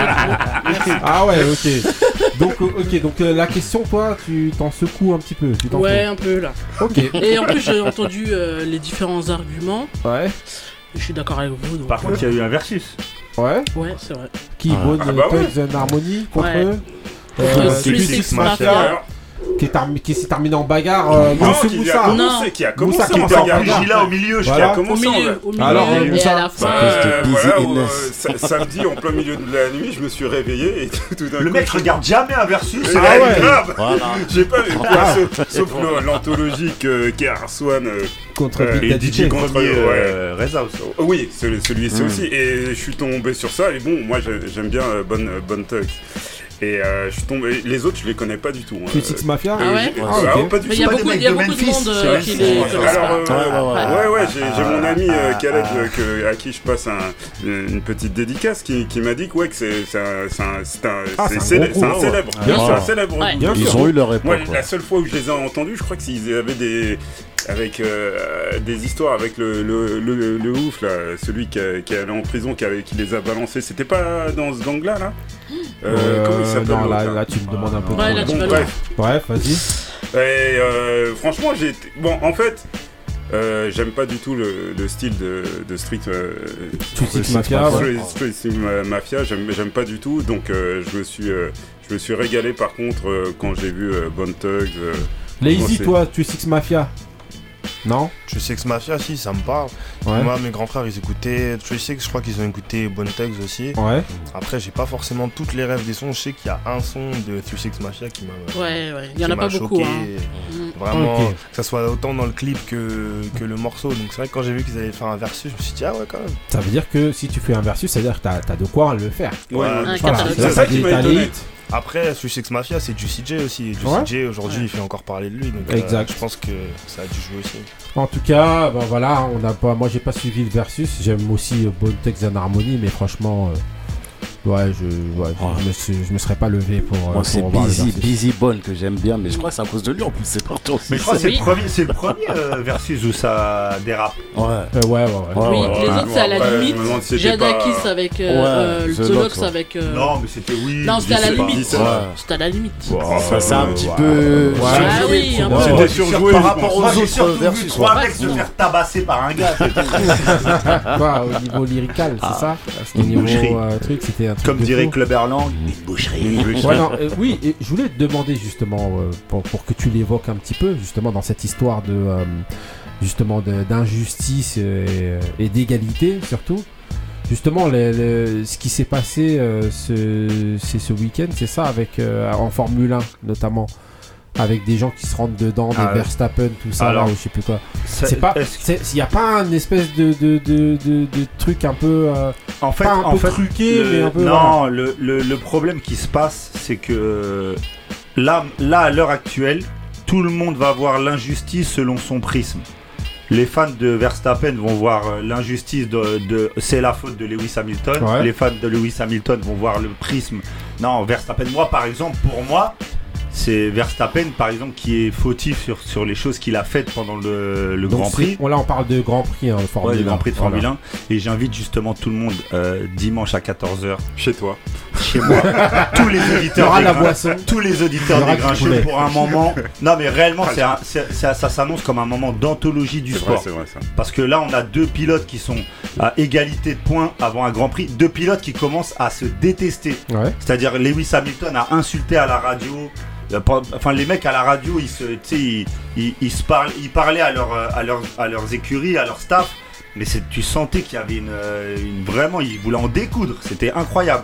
ah ouais, ok. Donc, euh, ok. Donc euh, la question, toi, tu t'en secoues un petit peu. Tu t'en Ouais, un peu là. Ok. Et en plus, j'ai entendu euh, les différents arguments. Ouais. Je suis d'accord avec vous. Donc, Par contre, il y a eu un versus. Ouais. ouais, c'est vrai. Qui Ah. Bone Ah bah ouais. Harmony contre Ouais. Euh, Mafia. Qui, est qui s'est terminé en bagarre. Euh, non, qui a Moussa. commencé, qui a commencé Moussa qui en bagarre. Gila au milieu, Voilà. Qui a Au commencé en milieu, au milieu, Alors, et Moussa. à la fin. Bah, Busy voilà, euh, sa- samedi en plein milieu de la nuit, je me suis réveillé et [LAUGHS] tout d'un Le coup, mec regarde jamais un versus. Ah Ah ouais, ouais. grave [LAUGHS] Voilà. J'ai pas vu, quoi, sauf, sauf le- l'anthologique euh, Kerswan euh, contre Euh, Et Daddy DJ contre- euh, Reza aussi. Oh, Oui, celui- celui-ci Hmm. Mm. aussi. Et je suis tombé sur ça. Et bon, moi j'ai- j'aime bien euh, Bonne euh, Bonne Tugs. Et euh, je suis tombé. Les autres, je les connais pas du tout. hein. Six Mafia. Ah ouais Ah, ah, pas du il tout. y a beaucoup, il y a de beaucoup de monde euh, qui les Alors, euh, Ouais, ouais, j'ai mon ami euh, Ah. Khaled euh, que- à qui je passe un- une petite dédicace qui, qui m'a dit que, ouais, que c'est c'est un, Ah, célèbre. un célèbre. Ils ont eu leur ouais. la seule fois où je les ai entendus, je crois que s'ils avaient des avec euh, des histoires avec le, le, le, le ouf là, celui qui, est allé en prison, qui, avait- qui les a balancés. C'était pas dans ce gang là là? Euh, Euh, Comment il s'appelle non, l'autre, là, là tu me demandes un peu. Ouais, trop, là, là. tu Bon vas bref. Bref, vas-y. Et euh, franchement, j'ai bon en fait. euh, J'aime pas du tout le, le style de, de Street euh, Six Mafia. Street, Street Ma- Mafia. J'aime j'aime pas du tout, donc euh, je me suis euh, je me suis régalé par contre euh, quand j'ai vu euh, Bone Thugs. euh, Lazy, toi, Three Six Mafia. Non Sex Mafia, si, ça me parle. Ouais. Moi, mes grands frères, ils écoutaient True Sex, je crois qu'ils ont écouté Thugs aussi. Ouais. Après, j'ai pas forcément toutes les rêves des sons. Je sais qu'il y a un son de Sex Mafia qui m'a. Ouais, ouais. Il y en a pas m'a beaucoup. choqué. Hein. Mm. Vraiment, que ça soit autant dans le clip que, que le morceau. Donc c'est vrai que quand j'ai vu qu'ils allaient faire un versus, je me suis dit, ah ouais, quand même. Ça veut dire que si tu fais un versus, ça veut dire que t'as as de quoi le faire. Ouais. Voilà, c'est ça qui m'a étonné. Après, True Sex Mafia, c'est du CJ aussi. Du Ouais. CJ, aujourd'hui, il fait encore parler de lui. Donc euh, Exact. je pense que ça a dû jouer aussi. En tout cas, ben voilà, on n'a pas, moi j'ai pas suivi le versus. J'aime aussi euh, Thugs and Harmony, mais franchement, euh, ouais, je, ouais, je, me suis- je me serais pas levé pour. euh, Moi, c'est le Busy. Busy Bone que j'aime bien, mais je crois que c'est à cause de lui en plus, c'est parti aussi. Mais je crois que c'est le premier, c'est le premier euh, versus où ça dérape. Ouais. Euh, ouais, ouais, ouais. Oui, ouais, les ouais. autres, c'est à la limite. Jadakis pas- avec euh, Ouais, euh, The The Lox, Lox ouais. avec. euh, Non, mais c'était oui. Non, c'était à la limite. C'était à la limite. Ça, c'est un petit ouais. peu. Ouais. Ah oui, un peu. Ouais, C'était surjoué, par rapport aux autres versus. trois mecs se faire tabasser par un gars. [LAUGHS] Quoi, au niveau lyrical, c'est ça? Au niveau truc, c'était un truc. Comme de dirait fou. Club Erlang, une boucherie. Ouais, non, euh, oui, et je voulais te demander justement, euh, pour, pour que tu l'évoques un petit peu, justement, dans cette histoire de. euh, justement, d'injustice et, d'égalité, surtout. Justement, ce qui s'est passé euh, ce, c'est ce week-end, c'est ça, avec, euh, en Formule 1 notamment. Avec des gens qui se rentrent dedans, des Ah, Verstappen, tout ça, alors, là, je sais plus quoi. C'est pas. Il n'y a pas un espèce de, de, de, de, de truc un peu. euh, En fait, pas un en peu fait, truqué, le- mais un peu. non, le, le- le problème qui se passe, c'est que là, là, à l'heure actuelle, tout le monde va voir l'injustice selon son prisme. Les fans de Verstappen vont voir euh, l'injustice de, de- c'est la faute de Lewis Hamilton. Ouais. Les fans de Lewis Hamilton vont voir le prisme. Non, Verstappen. Moi, par exemple, pour moi, c'est Verstappen, par exemple, qui est fautif sur, sur les choses qu'il a faites pendant le, le Grand Prix. bon, là, on parle de Grand Prix, hein, Formule Ouais, le 1. Grand Prix de Voilà. Formule 1. Et j'invite justement tout le monde euh, dimanche à 14h Chez toi. Chez moi. [LAUGHS] tous les Il y auditeurs aura des la boisson. tous les auditeurs des grincheux pour un moment. Non mais réellement c'est un- c'est- ça, ça s'annonce comme un moment d'anthologie du C'est vrai, sport. c'est vrai ça. Parce que là on a deux pilotes qui sont à égalité de points avant un Grand Prix. Deux pilotes qui commencent à se détester. Ouais. C'est-à-dire Lewis Hamilton a insulté à la radio. euh, pas- Enfin, les mecs à la radio, ils se, tu sais, ils, ils- ils se parlent, ils parlaient à, leur, euh, à, leurs- à leurs écuries, à leur staff, mais c'est- tu sentais qu'il y avait une, euh, une- vraiment, ils voulaient en découdre. C'était incroyable.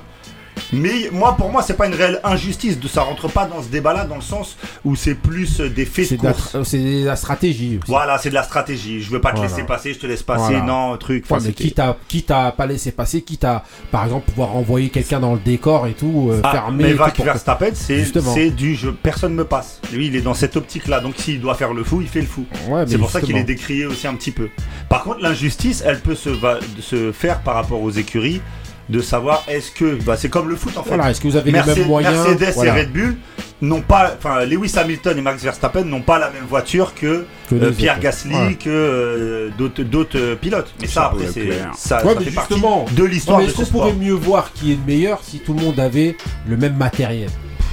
Mais moi, pour moi, c'est pas une réelle injustice. De, ça rentre pas dans ce débat-là, dans le sens où c'est plus euh, des faits de course. c'est de la stratégie aussi. Voilà, c'est de la stratégie. Je veux pas te Voilà. laisser passer, je te laisse passer. Voilà. Non, truc. Enfin, mais quitte à, quitte à pas laisser passer, quitte à, par exemple, pouvoir envoyer quelqu'un dans le décor et tout, euh, Ah, fermer. mais Max Verstappen, c'est du jeu. Personne me passe. Lui, il est dans cette optique-là. Donc, s'il doit faire le fou, il fait le fou. Ouais, C'est pour ça qu'il est décrié aussi un petit peu. Par contre, l'injustice, elle peut se, va- se faire par rapport aux écuries, de savoir est-ce que. Bah, c'est comme le foot en fait. Voilà, est-ce que vous avez les mêmes moyens Mercedes Voilà. et Red Bull n'ont pas. Enfin, Lewis Hamilton et Max Verstappen n'ont pas la même voiture que, Que euh, Pierre. Gasly, Ouais. que euh, d'autres d'autres, euh, pilotes. Mais ça, après, c'est. Ça, Ouais, ça mais fait partie justement. de l'histoire mais est-ce ce qu'on pourrait mieux voir qui est le meilleur si tout le monde avait le même matériel?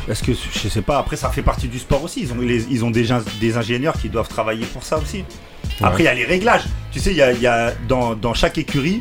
Est-ce que je sais pas, après ça fait partie du sport aussi. Ils ont, les- ils ont des, des ingénieurs qui doivent travailler pour ça aussi. Après, il y a les réglages. Tu sais, il y a, y a dans, dans chaque écurie,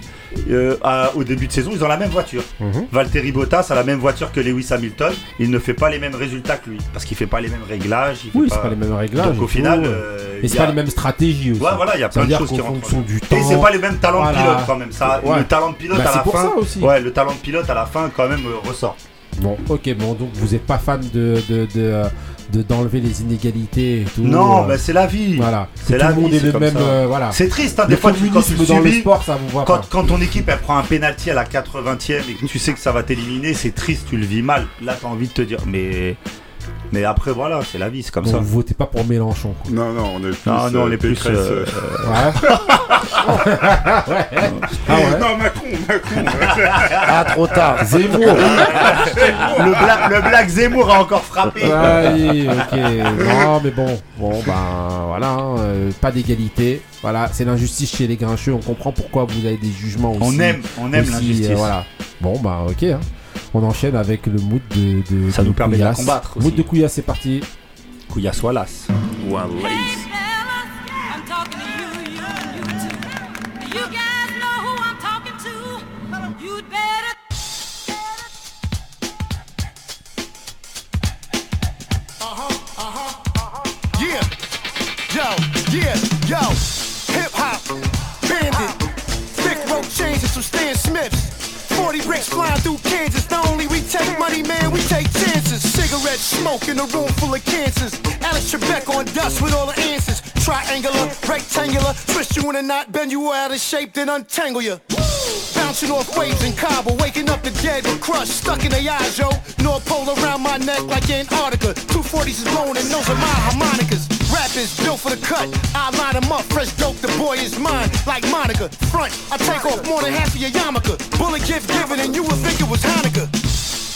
euh, à- au début de saison, ils ont la même voiture. Mhm. Valtteri Bottas a la même voiture que Lewis Hamilton. Il ne fait pas les mêmes résultats que lui. Parce qu'il fait pas les mêmes réglages. il Oui, c'est pas les mêmes réglages. Donc au et final. tout, euh, et il c'est a- pas les mêmes stratégies aussi. Ouais, voilà, il y a plein de choses qui rentrent. fonction du temps. Et c'est pas les mêmes talents Voilà. de pilote quand même. Ça, Ouais. Le talent de pilote Bah, à la pour fin. ça aussi. Ouais, le talent de pilote à la fin quand même euh, ressort. Bon, ok, bon, donc vous êtes pas fan de de- de, de- d'enlever les inégalités et tout. Non, euh, mais c'est la vie. voilà. c'est la tout le monde vie, est c'est le même. euh, voilà. C'est triste, hein, des fois tu, quand tu dans le sport, ça vous voit Quand, pas. quand ton équipe elle prend un penalty à la 80e et que tu sais que ça va t'éliminer, c'est triste, tu le vis mal. Là, t'as envie de te dire, mais mais après voilà, c'est la vie, c'est comme Donc ça. vous votez pas pour Mélenchon. quoi. Non, non, on est plus. Non, non, on euh, est plus. Pécresse, euh, Ouais. [LAUGHS] Ah ouais. Non, Macron, Macron. Ah, trop tard. Zemmour. le, bla- le Black Zemmour a encore frappé. Ouais, ok. Non, mais bon, bon, ben voilà, hein, euh, pas d'égalité. Voilà, c'est l'injustice chez les grincheux. On comprend pourquoi vous avez des jugements aussi. On aime, on aime l'injustice. euh, voilà. Bon, bah ok. hein. On enchaîne avec le mood de. de Ça de nous permet de la combattre Mood de Couillasse, c'est parti. Couillasse Wallace. Wallace. I'm talking to you, you, you too. You guys know who I'm talking to. You'd better. Yeah, yo, yeah, Yo, hip hop, bandit, thick rope chains and some Stan Smiths. 40 bricks flying through Kansas. Not only we take money, man, we take chances. Cigarette smoke in a room full of cancers. Alex Trebek on dust with all the answers. Triangular, rectangular, twist you in a knot, bend you out of shape, then untangle you. Bouncing off waves in Cabo, waking up the dead with crush stuck in the eyes, yo. North Pole around my neck like Antarctica. 240s is blowing and those are my harmonicas. Rap is built for the cut. I line 'em up, fresh dope, the boy is mine. Like Monica, front, I take off more than half of your yarmulke. Bullet gift given and you would think it was Hanukkah.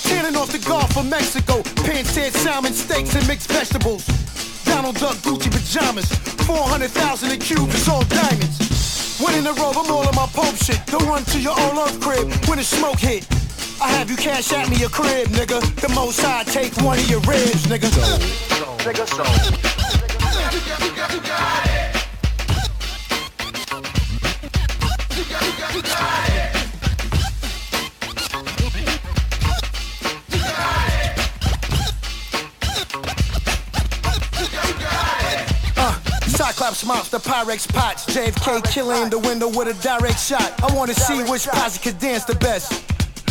Tanning off the Gulf of Mexico. Pan-seared salmon, steaks, and mixed vegetables. Donald Duck Gucci pajamas. 400,000 in cubes, it's all diamonds. Winning the road, I'm all in my Pope shit. Don't run to your own earth crib when the smoke hit. I have you cash at me your crib, nigga. The most I take one of your ribs, nigga. Nigga, so. Uh, Cyclops mops, the Pyrex pots. JFK killing in the window with a direct shot. I wanna see which posse could dance the best.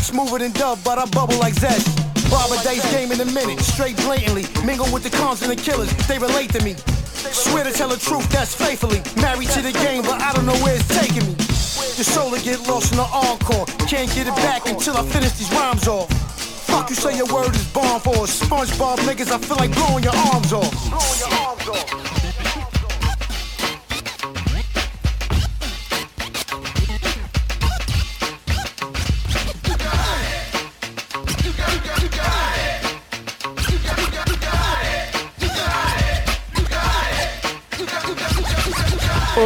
Smoother than dub, but I bubble like zest. Barber Dice game in a minute, straight blatantly. Mingle with the cons and the killers, they relate to me. Swear to tell the truth, that's faithfully. Married to the game, but I don't know where it's taking me. Your soul will get lost in the encore. Can't get it back until I finish these rhymes off. Fuck you say your word is bomb for a SpongeBob niggas, I feel like blowing your arms off. Blowing your arms off.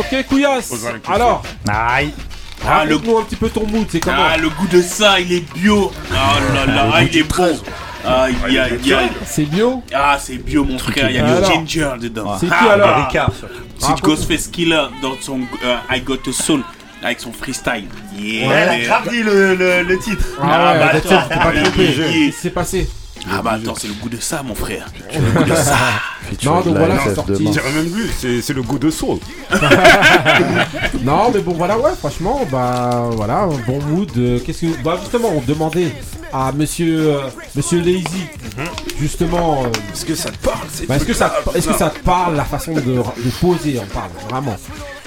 Ok, Couillasse. Alors, Aïe. Ah, le, raconte-nous un petit peu ton mood, c'est comment ah, le goût de ça, il est bio. Ah là là, ah, il est bon. Aïe, aïe, aïe. C'est bio Ah, c'est bio, mon frère. Il y a du ginger dedans. C'est qui Ah, alors Ricard. C'est Raconte- Ghostface Killer dans son euh, I Got a Soul avec son freestyle. Yeah. Ouais, elle a grave dit le, le, le titre. Ah ouais, bah, tiens, attends, t'es pas trompé. qui s'est passé Ah bah attends, c'est le goût de ça, mon frère. [LAUGHS] Le goût de ça. [LAUGHS] Non, donc voilà, c'est sorti. dirais même plus, c'est c'est le goût de soul. [LAUGHS] Non, mais bon, voilà, ouais, franchement, bah voilà, bon mood. euh, Qu'est-ce que. Bah, justement, on demandait à monsieur, euh, monsieur Lazy, justement. euh, Est-ce que ça te parle bah, est-ce que, ça, est-ce que ça te parle la façon de, de poser On parle, vraiment.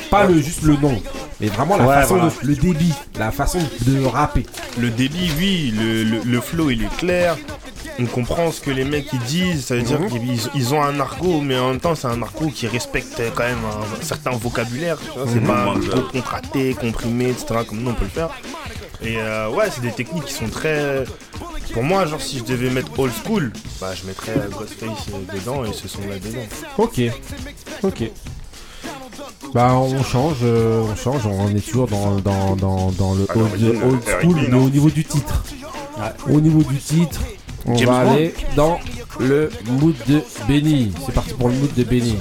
Pas le, juste le nom, mais vraiment la Ouais, façon, voilà. de, le débit, la façon de rapper. Le débit, oui, le, le, le flow il est clair. On comprend ce que les mecs ils disent, ça veut dire qu'ils ils ont un argot, mais en même temps c'est un argot qui respecte quand même un, certain vocabulaire. tu vois, C'est pas trop contracté, comprimé, etc. comme nous on peut le faire. Et euh, ouais, c'est des techniques qui sont très. Pour moi, genre si je devais mettre old school, bah je mettrais Ghostface dedans et ce son là dedans. Ok, ok. Bah on change, euh, on change, on est toujours dans, dans, dans, dans le À old, old school, mais au niveau du titre. Au niveau du titre, on James va Bond. aller dans le mood de Benny. C'est parti pour le mood de Benny.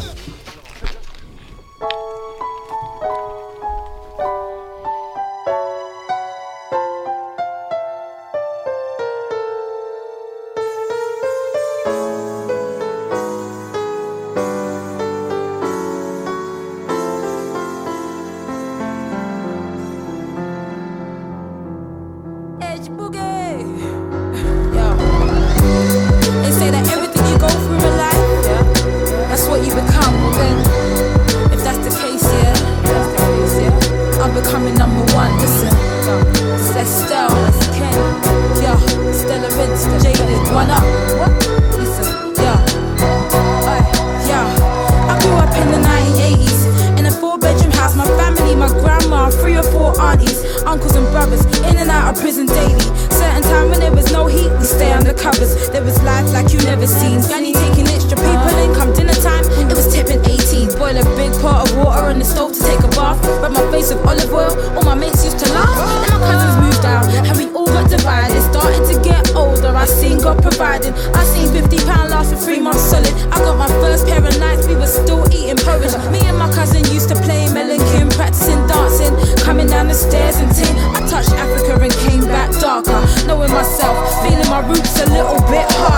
Never seen. Granny taking extra people in, come dinner time, it was tipping 18. Boil a big pot of water on the stove to take a bath. Rub my face with olive oil, all my mates used to laugh. Then my cousins moved out, and we all got divided. Started to get older, I seen God providing. I seen 50 pound last for three months solid. I got my first pair of nights, we were still eating porridge. Me and my cousin used to play Melon practicing dancing, coming down the stairs and ting. I touched Africa and came back darker, knowing myself, feeling my roots a little bit harder.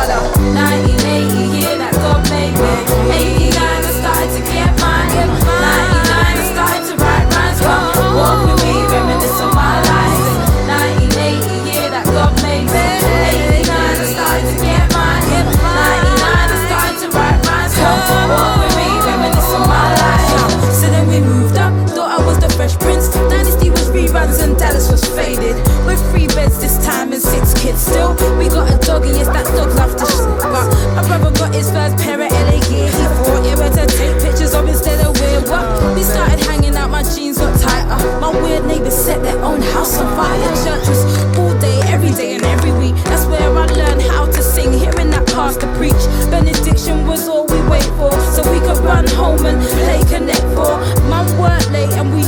house on fire. Shirtless all day, every day, and every week. That's where I learned how to sing, hearing that pastor preach. Benediction was all we wait for, so we could run home and play Connect for. Mum worked late and we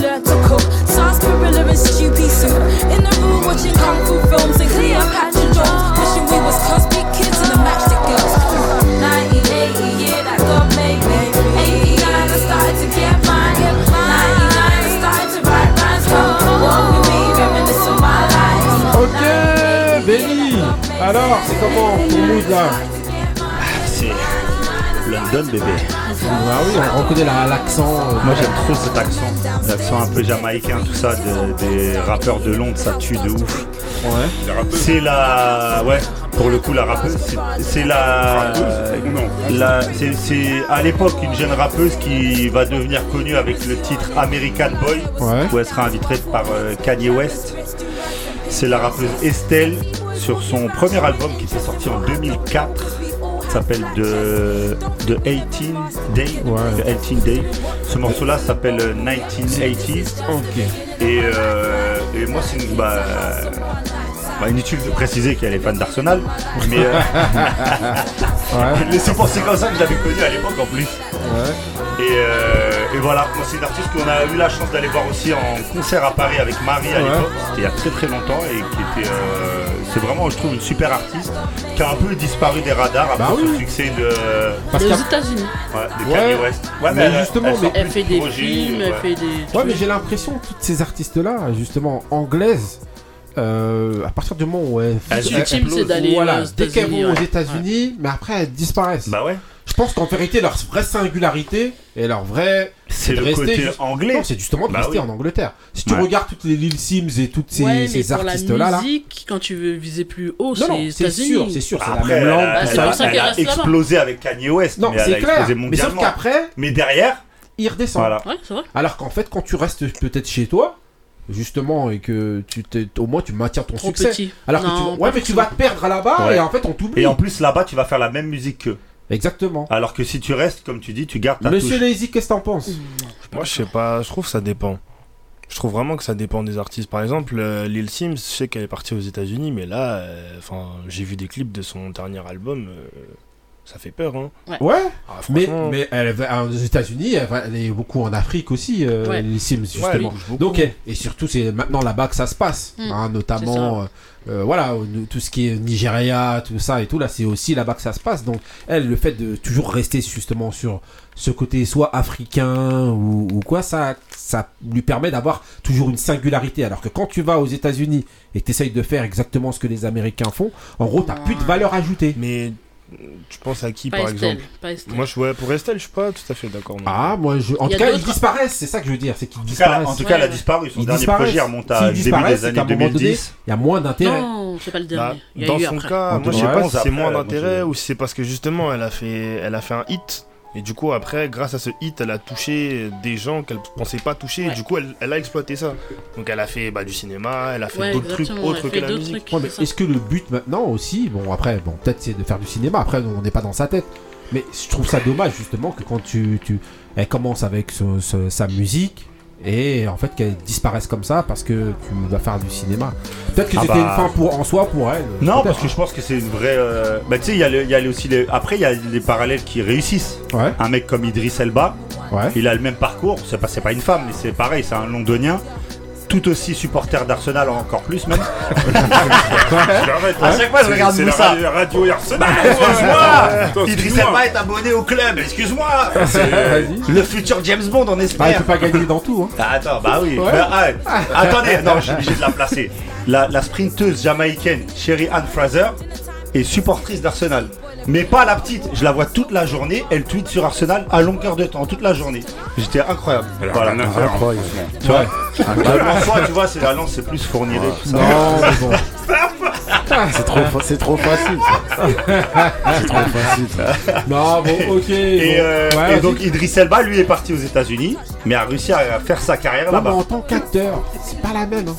Alors, c'est comment ton mood là C'est London bébé. Ah oui, on reconnaît la- l'accent. euh, Moi j'aime trop cet accent, l'accent un peu jamaïcain, tout ça, de- des rappeurs de Londres, ça tue de ouf. Ouais. C'est la, ouais, pour le coup la rappeuse, c'est- la, la, c'est c'est à l'époque une jeune rappeuse qui va devenir connue avec le titre American Boy, Ouais. où elle sera invitée par euh, Kanye West. C'est la rappeuse Estelle sur son premier album qui était sorti en 2004. ça s'appelle The, The 18 Day. Ouais. The 18 Day. Ce morceau-là s'appelle euh, 1980s. Ok. Et, euh, et moi, c'est une, bah, bah, inutile de préciser qu'elle est fan d'Arsenal. Mais, euh, c'est pour c'est comme ça que je l'avais connue à l'époque en plus. Et, euh, et voilà, moi c'est une artiste qu'on a eu la chance d'aller voir aussi en concert à Paris avec Marie à Ouais. l'époque. C'était il y a très très longtemps et qui était. C'est vraiment, je trouve, une super artiste qui a un peu disparu des radars après Bah oui. succès de. Parce qu'à- États-Unis. Ouais, de Ouais. Kanye West. Ouais, Mais elle- justement, elle mais- Elle fait de des projets, films, elle ouais. fait des. Ouais, mais j'ai l'impression que toutes ces artistes-là, justement, anglaises, euh, à partir du moment où elles, Elles Le ultime, c'est d'aller voilà, aux dès qu'elles États-Unis. vont aux ouais. États-Unis, mais après elles disparaissent. Bah ouais. Je pense qu'en vérité, leur vraie singularité et leur vrai. C'est de le rester côté juste- anglais. Non, c'est justement de Bah rester oui. en Angleterre. Si tu Ouais. regardes toutes les Lil Sims et toutes ces, Ouais, mais ces la artistes-là, là. musique, quand tu veux viser plus haut, c'est c'est États-Unis. sûr, c'est sûr, c'est la Après, même elle, langue. a- Bah, elle elle qu'elle a explosé avec Kanye West. Non, mais elle c'est a clair. Mais sauf qu'après, Mais derrière, il redescend. voilà. Ouais, c'est vrai. Alors qu'en fait, quand tu restes peut-être chez toi, justement, et que tu t'es, au moins tu maintiens ton Trop succès. petit. Alors que tu, pas ouais, mais tu forcément. vas te perdre là-bas Ouais. et en fait on t'oublie. Et en plus, là-bas, tu vas faire la même musique qu'eux. Exactement. Alors que si tu restes, comme tu dis, tu gardes ta Monsieur touche. Lazy, qu'est-ce que t'en penses Moi, je sais pas, je trouve que ça dépend. Je trouve vraiment que ça dépend des artistes. Par exemple, euh, Lil Sims, je sais qu'elle est partie aux États-Unis, mais là, euh, enfin, j'ai vu des clips de son dernier album, euh, ça fait peur, hein. Ouais. Ah, Mais, mais elle va aux États-Unis, elle, est beaucoup en Afrique aussi, euh, Ouais. les Sims ouais, elle justement. Donc, et, et surtout, c'est maintenant là-bas que ça se passe, Mm. hein, notamment, euh, euh, voilà, tout ce qui est Nigeria, tout ça et tout, là, c'est aussi là-bas que ça se passe. Donc, elle, le fait de toujours rester justement sur ce côté soit africain ou, ou quoi, ça, ça lui permet d'avoir toujours une singularité. Alors que quand tu vas aux États-Unis et que tu essayes de faire exactement ce que les Américains font, en gros, t'as plus de valeur ajoutée. Mais tu penses à qui, Pas par Estelle. exemple Pas Estelle. Moi, je, ouais, pour Estelle, je suis pas tout à fait d'accord. Ah, moi, je... en tout cas, ils disparaissent, c'est ça que je veux dire, c'est qu'ils En tout cas, disparaissent. en tout cas, elle a disparu. Son Ils dernier disparaissent. projet remonte à début des années un moment donné, 2010. Il y a moins d'intérêt. Non, c'est pas le Bah, dernier. Il y a dans eu son après. cas, moi, je sais pas si c'est moins moi, d'intérêt ou si c'est parce que justement, elle a fait, elle a fait un hit. Et du coup, après, grâce à ce hit, elle a touché des gens qu'elle pensait pas toucher. Et du coup, elle, elle a exploité ça. Donc, elle a fait bah, du cinéma, elle a fait Ouais, d'autres trucs autres que la musique. trucs, Ouais, mais c'est ça. est-ce que le but maintenant aussi, bon après, bon peut-être c'est de faire du cinéma, après on n'est pas dans sa tête, mais je trouve ça dommage justement que quand tu, tu elle commence avec ce- ce- sa musique et en fait qu'elle disparaisse comme ça parce que tu vas faire du cinéma. Peut-être que Ah c'était bah. une fin pour en soi pour elle. Non, parce que je pense que c'est une vraie. euh, Bah, tu sais, il y a, le- il y a le- aussi les. Après, il y a les parallèles qui réussissent. ouais, Un mec comme Idris Elba, ouais. il a le même parcours. C'est pas, c'est pas une femme, mais c'est pareil, c'est un londonien. Tout aussi supporter d'Arsenal, encore plus même. [LAUGHS] J'arrête, À chaque fois, je regarde c'est Moussa. la radio, Arsenal. Excuse-moi Idris excuse-moi. Elba est abonné au club, excuse-moi Vas-y. Le futur James Bond, on Ah, il espère peut pas gagner dans tout. Hein. Ah, Attends, bah oui. Ouais. Bah, ah, attendez, non, obligé de la placer. La, la sprinteuse jamaïcaine Sherry Ann Fraser est supportrice d'Arsenal. Mais pas la petite, je la vois toute la journée, elle tweet sur Arsenal à longueur de temps, toute la journée. J'étais incroyable. Elle Voilà. rien à faire, hein, Incroyable. franchement. Tu vois Bah, en soi, tu vois, c'est la lance, c'est plus fourniré. Non, [LAUGHS] mais bon. C'est trop, fa- c'est trop facile. ça. c'est trop facile. ça. Non, bon, ok. Et, bon. euh, Ouais, et vas-y. donc Idris Elba, lui, est parti aux États-Unis, mais a réussi à faire sa carrière là-bas. en tant qu'acteur, c'est pas la même. Hein.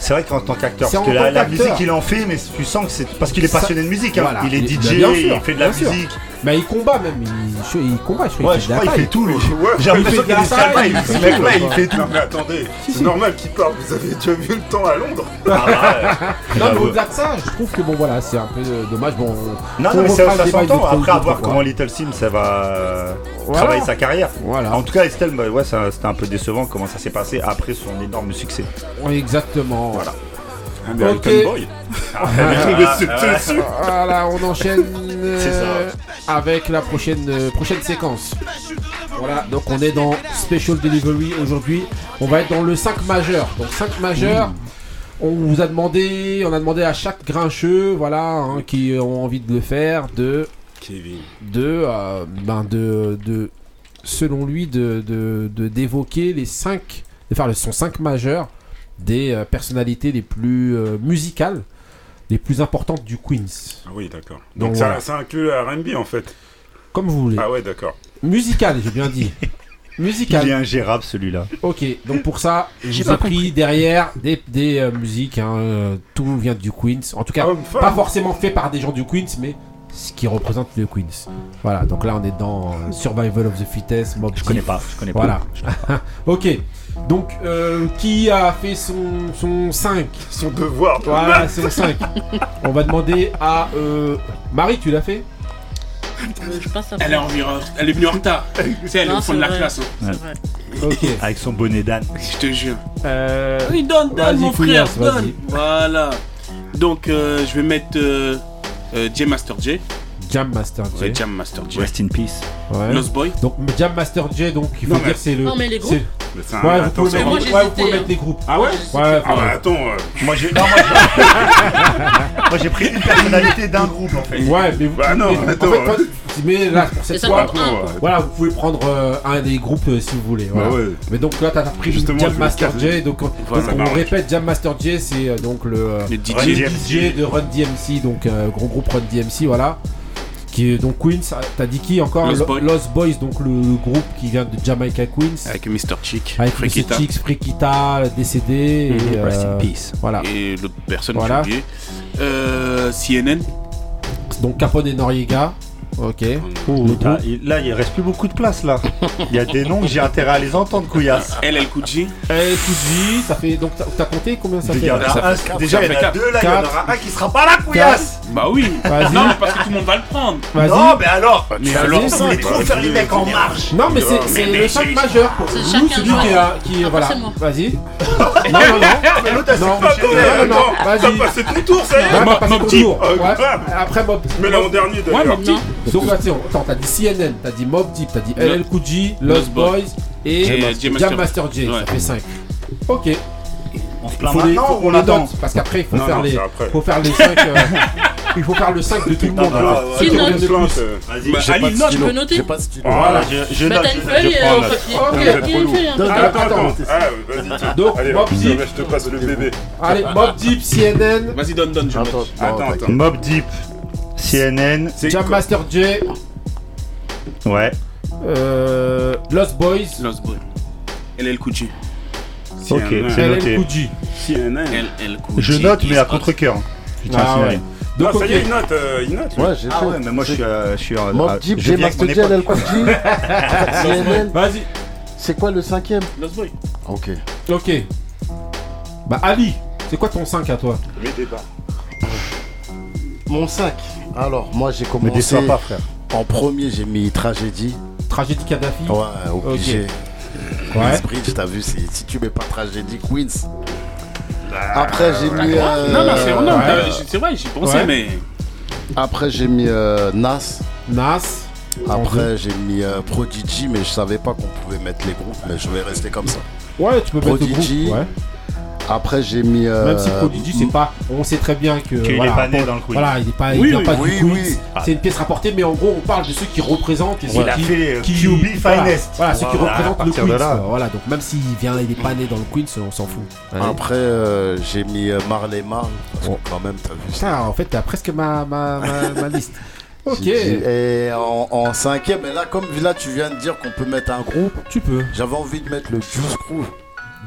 C'est vrai qu'en tant qu'acteur, parce que la, musique il en fait, mais tu sens que c'est parce qu'il est passionné de musique. hein. Voilà. Il est DJ, bien sûr, il fait de la sûr. Mais il combat même. Il, il combat, je crois. Ouais, il je crois qu'il fait tout lui. J'ai Il l'impression qu'il est il il ce fait mec-là, tout, il quoi. fait tout. Non mais attendez, c'est normal qu'il parle, vous avez déjà vu le temps à Londres Ah. Non, mais J'avoue. au-delà de ça, je trouve que bon, voilà, c'est un peu euh, dommage. Bon, on- Non, on non, mais ça, s'entend. Après, à voir comment Little Sim ça va euh, Voilà. travailler sa carrière. Voilà. En tout cas, Estelle, bah, ouais, c'était un peu décevant comment ça s'est passé après son énorme succès. Exactement. Voilà. American Ok. Boy. Ah, ah. Voilà, on enchaîne euh, avec la prochaine, euh, prochaine séquence. Voilà, donc on est dans Special Delivery aujourd'hui. On va être dans le 5 majeur. Donc 5 majeur. On vous a demandé, on a demandé à chaque grincheux, voilà, hein, qui ont envie de le faire, de, Kevin. de, euh, ben de, de, selon lui, de, d'évoquer les cinq, de faire le son 5 majeurs des euh, personnalités les plus euh, musicales, les plus importantes du Queens. Ah oui, d'accord. Donc Donc, ça, voilà. ça inclut le RB en fait. Comme vous voulez. Ah ouais, d'accord. Musical, j'ai bien dit. [LAUGHS] Musical. Il est ingérable celui-là. Ok, donc pour ça, [LAUGHS] J'ai pas pris derrière des, des euh, musiques, hein, euh, tout vient du Queens. En tout cas, pas forcément fait par des gens du Queens, mais ce qui représente le Queens. Voilà, donc là on est dans euh, Survival of the Fittest, Mob Je connais pas, je connais Voilà. pas. [LAUGHS] ok, donc euh, qui a fait son, son 5 Son devoir. Voilà, son 5. On va demander à euh, Marie, tu l'as fait? Euh, Je Elle est, en elle est venue en retard. Tu sais, elle est Non, au fond c'est de la vrai. classe. hein. C'est vrai. Ok. Avec son bonnet d'âne. Je te jure. Euh, Oui, donne, donne, mon frère, donne. Voilà. Donc, euh, je vais mettre euh, euh, J Master J. Jam Master J. Ouais, Jam Master J. Rest in peace. Ouais. Lost Boy. Donc Jam Master J, donc il faut Non, dire mais- c'est le. Non, mais les groupes. Mais un- Ouais, vous pouvez, mettre, moi, ouais, j'ai vous hésité, pouvez mettre les groupes. Ah ouais Ouais, Ah bah attends. euh, Moi j'ai non, moi, j'ai- [LAUGHS] moi, j'ai pris une personnalité d'un groupe en fait. Ouais, mais vous Bah pouvez- non, mais, attends, en fait, toi, mais là, pour Et cette fois, voilà, vous pouvez prendre euh, un des groupes euh, si vous voulez. Bah ouais. Mais donc là, t'as pris Justement, Jam Master J, donc, on- Voilà, donc, ça on marche. répète Jam Master J, c'est donc le, euh, Le le DJ. DJ de Run DMC, donc euh, gros groupe Run DMC, voilà. Qui est donc Queens, ah, t'as dit qui encore Lost Lo- Boys. Lost Boys, donc le, le groupe qui vient de Jamaica Queens. Avec Mr. Chick. Avec Freakita. Mr. Chicks, Freakita, décédé. et, Mhm. Rest in euh, peace. Voilà. Et l'autre personne Voilà. que j'ai oublié. Euh, CNN. Donc Capone et Noriega. Ok. Le là, il, là, il reste plus beaucoup de place là. Il y a des noms que j'ai intérêt à les entendre, couillasse. LL J. Eh, Fuji, ça fait. Donc t'as compté combien ça Il fait y en ça a un, fait- déjà ça il y en fait a quatre. deux là, il y en aura un qui sera pas là, couillasse. Bah oui. Vas-y. Non, parce que tout le monde va le prendre. Vas-y. Non, mais alors Mais Vas-y, alors. Vous voulez trop faire les mecs en marche Non, mais c'est Mais- mais le 5 majeur pour nous, chacun celui qui est. là, qui Ah, voilà. Vas-y. [LAUGHS] Non, non, non. Mais l'autre, elle Non, s'est fait non, non, T'as vas-y. passé ton tour, ça y est. Ah. Après Mob Mais là en dernier d'ailleurs. Donc là, attends, t'as dit CNN, t'as dit Mob Deep, t'as dit LL Cool J, Lost Boys et Jam Master- J. Ça fait 5. Ok. On se plaint faut les, maintenant faut ou on les attend note parce qu'après il faut Non, faire non, les, c'est après. faut faire les 5 [LAUGHS] il faut faire le 5 de tout le monde. Ceux qui euh, Vas-y, Bah, j'ai Ali, note, Tu stylo. peux noter J'ai pas de stylo. Voilà, je, je Bah note. t'as une je- feuille je et prends un note. papier. Ok. Papier. Attends, attends. attends. Ah, vas-y. Donc, Allez, Mob Deep. je te passe le bébé. Allez, Mob Deep, CNN, Vas-y, donne, donne. je Attends, note. attends. Mob Deep, CNN, C'est Jam quoi Master J, ouais. euh, Lost Boys, Lost Boy. LL Cool J. Ok, c'est LL noté. Cool J. CNN. LL Cool Je note, mais is à contre-coeur. Je tiens à Ah signaler. Donc ça y est, il note, euh, il note. Ouais, j'ai Ah ouais, mais moi je suis, euh, je suis. Mob ah, Deep, je J viens avec mon Master J. LL Cool J, CNN. Vas-y. C'est quoi le cinquième Lost Boy. Ok. Ok. Bah Ali, c'est quoi ton 5 à toi? Des barres. Mon 5. Alors, moi j'ai Me commencé. déçois pas, frère. En premier, j'ai mis Tragédie. Tragédie Kadhafi Ouais, obligé. Ouais. Queensbridge, t'as vu, si tu mets pas Tragédie, Queens. Après, j'ai mis. euh, Non, non, c'est non, ouais. vrai, j'y pensais, Ouais. mais. Après, j'ai mis euh, Nas. Nas. Après, j'ai mis euh, Prodigy, mais je savais pas qu'on pouvait mettre les groupes, mais je vais rester comme ça. Ouais, tu peux mettre le Prodigy. groupe. Ouais. Après, j'ai mis. euh, Même si Prodigy, c'est pas. On sait très bien que. Qu'il est voilà, pas né dans le Queens. Voilà, il est pas, il Oui, vient oui, pas oui, du Queens. oui. C'est une pièce rapportée, mais en gros, on parle de ceux qui représentent et ceux Il a qui. fait les qui QB voilà, Finest. Voilà, ceux qui représentent le quoi. Voilà, donc même s'il vient, il est pas né dans le Queens, on s'en fout. Allez. Après, euh, j'ai mis euh, Marley Marl. Bon. que quand même, t'as vu ça. Putain, en fait, t'as presque ma, ma, ma, ma [LAUGHS] liste. Ok, Et en, en cinquième, et là, comme là, tu viens de dire qu'on peut mettre un groupe, tu peux. j'avais envie de mettre le Juice Crew.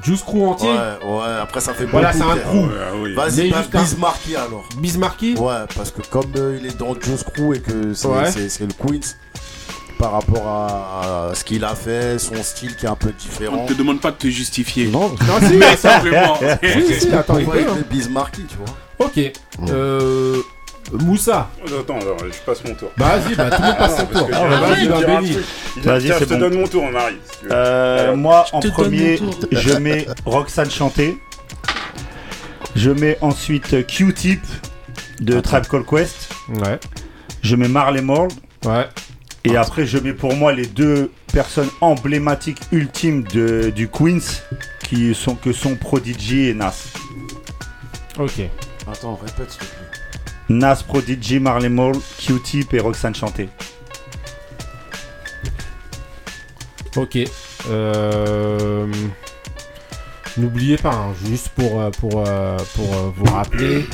Juice Crew entier. Ouais, ouais, après, ça fait Voilà, beaucoup. c'est un crew. Ah oui. Vas-y, bah, juste un- Bismarcky alors. Bismarcky. Ouais, parce que comme euh, il est dans Juice Crew et que c'est Ouais. c'est- c'est le Queens, par rapport à, à ce qu'il a fait, son style qui est un peu On différent. te demande pas de te justifier. Non, [LAUGHS] Non, si, [LAUGHS] Mais simplement. si, si, attends, il pourquoi peut, il hein. fait Bismarcky, tu vois Ok. Euh. Moussa. Attends, alors, je passe mon tour. Bah, vas-y, bah, tout le monde passe son tour. Ah, bah, Ah vas-y, bah, Benny. Vas-y, c'est je te bon. donne mon tour, Marie. si. Euh, Alors, moi, en premier, je mets Roxane Chanté. Je mets ensuite Q-Tip de Tribe Called Quest. Ouais. Je mets Marley Marl. Ouais. Et après, je mets pour moi les deux personnes emblématiques ultimes de, du Queens, qui sont, que sont Prodigy et Nas. Ok. Attends, répète s'il te plaît. Nas, Prodigy, Marley Marl, Q-Tip et Roxane Chanté. Ok. Euh, N'oubliez pas, hein, juste pour, euh, pour, euh, pour vous rappeler,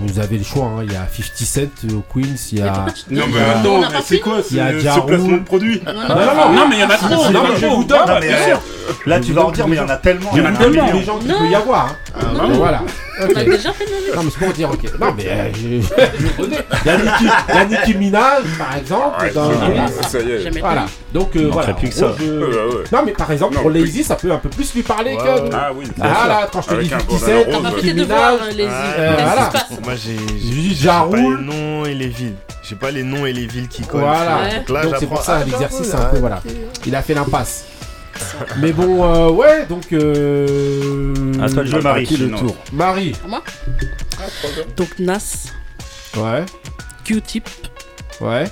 vous avez le choix. hein, Il y a 50 Cent au Queens, il y a. Non, mais attends, c'est quoi Il y a ce, placement de produit Non, non, Non, non, non, Non, mais il y en a trop. Non, mais je vous donne. Bien sûr. Là, tu vas en dire, mais il y en a tellement. Il y en a tellement les gens qu'il peut y avoir. hein. non. Donc, Voilà. On a déjà fait le Non, mais c'est pour dire, ok. Non, mais euh, je, je connais. [LAUGHS] Il y a Nicki, il y a Nicki Minaj, par exemple, dans le Queens. Ça y est. Jamais Voilà. Donc, euh, voilà. plus que En gros, ça. je- Ouais, ouais. Non, mais par exemple, Non, pour plus- Lazy, ça peut un peu plus lui parler Ouais, que. ouais. Ah oui. Ah là, quand je te dis un 50 bandana Cent, rose, T'as pas ouais. Nicki fait de voir Minaj. euh, Ah, euh, voilà. Moi, j'ai j'ai noms et les villes. J'ai pas les noms et les villes qui collent. Voilà. Ouais. Donc là, Donc c'est pour ça Ah, l'exercice, Jaroul, un peu ah, voilà. Il a fait l'impasse. Mais bon, euh, ouais, donc euh... À toi de jouer, Marie. Qui le tour Marie. Donc Nas, Ouais, Q-Tip, ouais,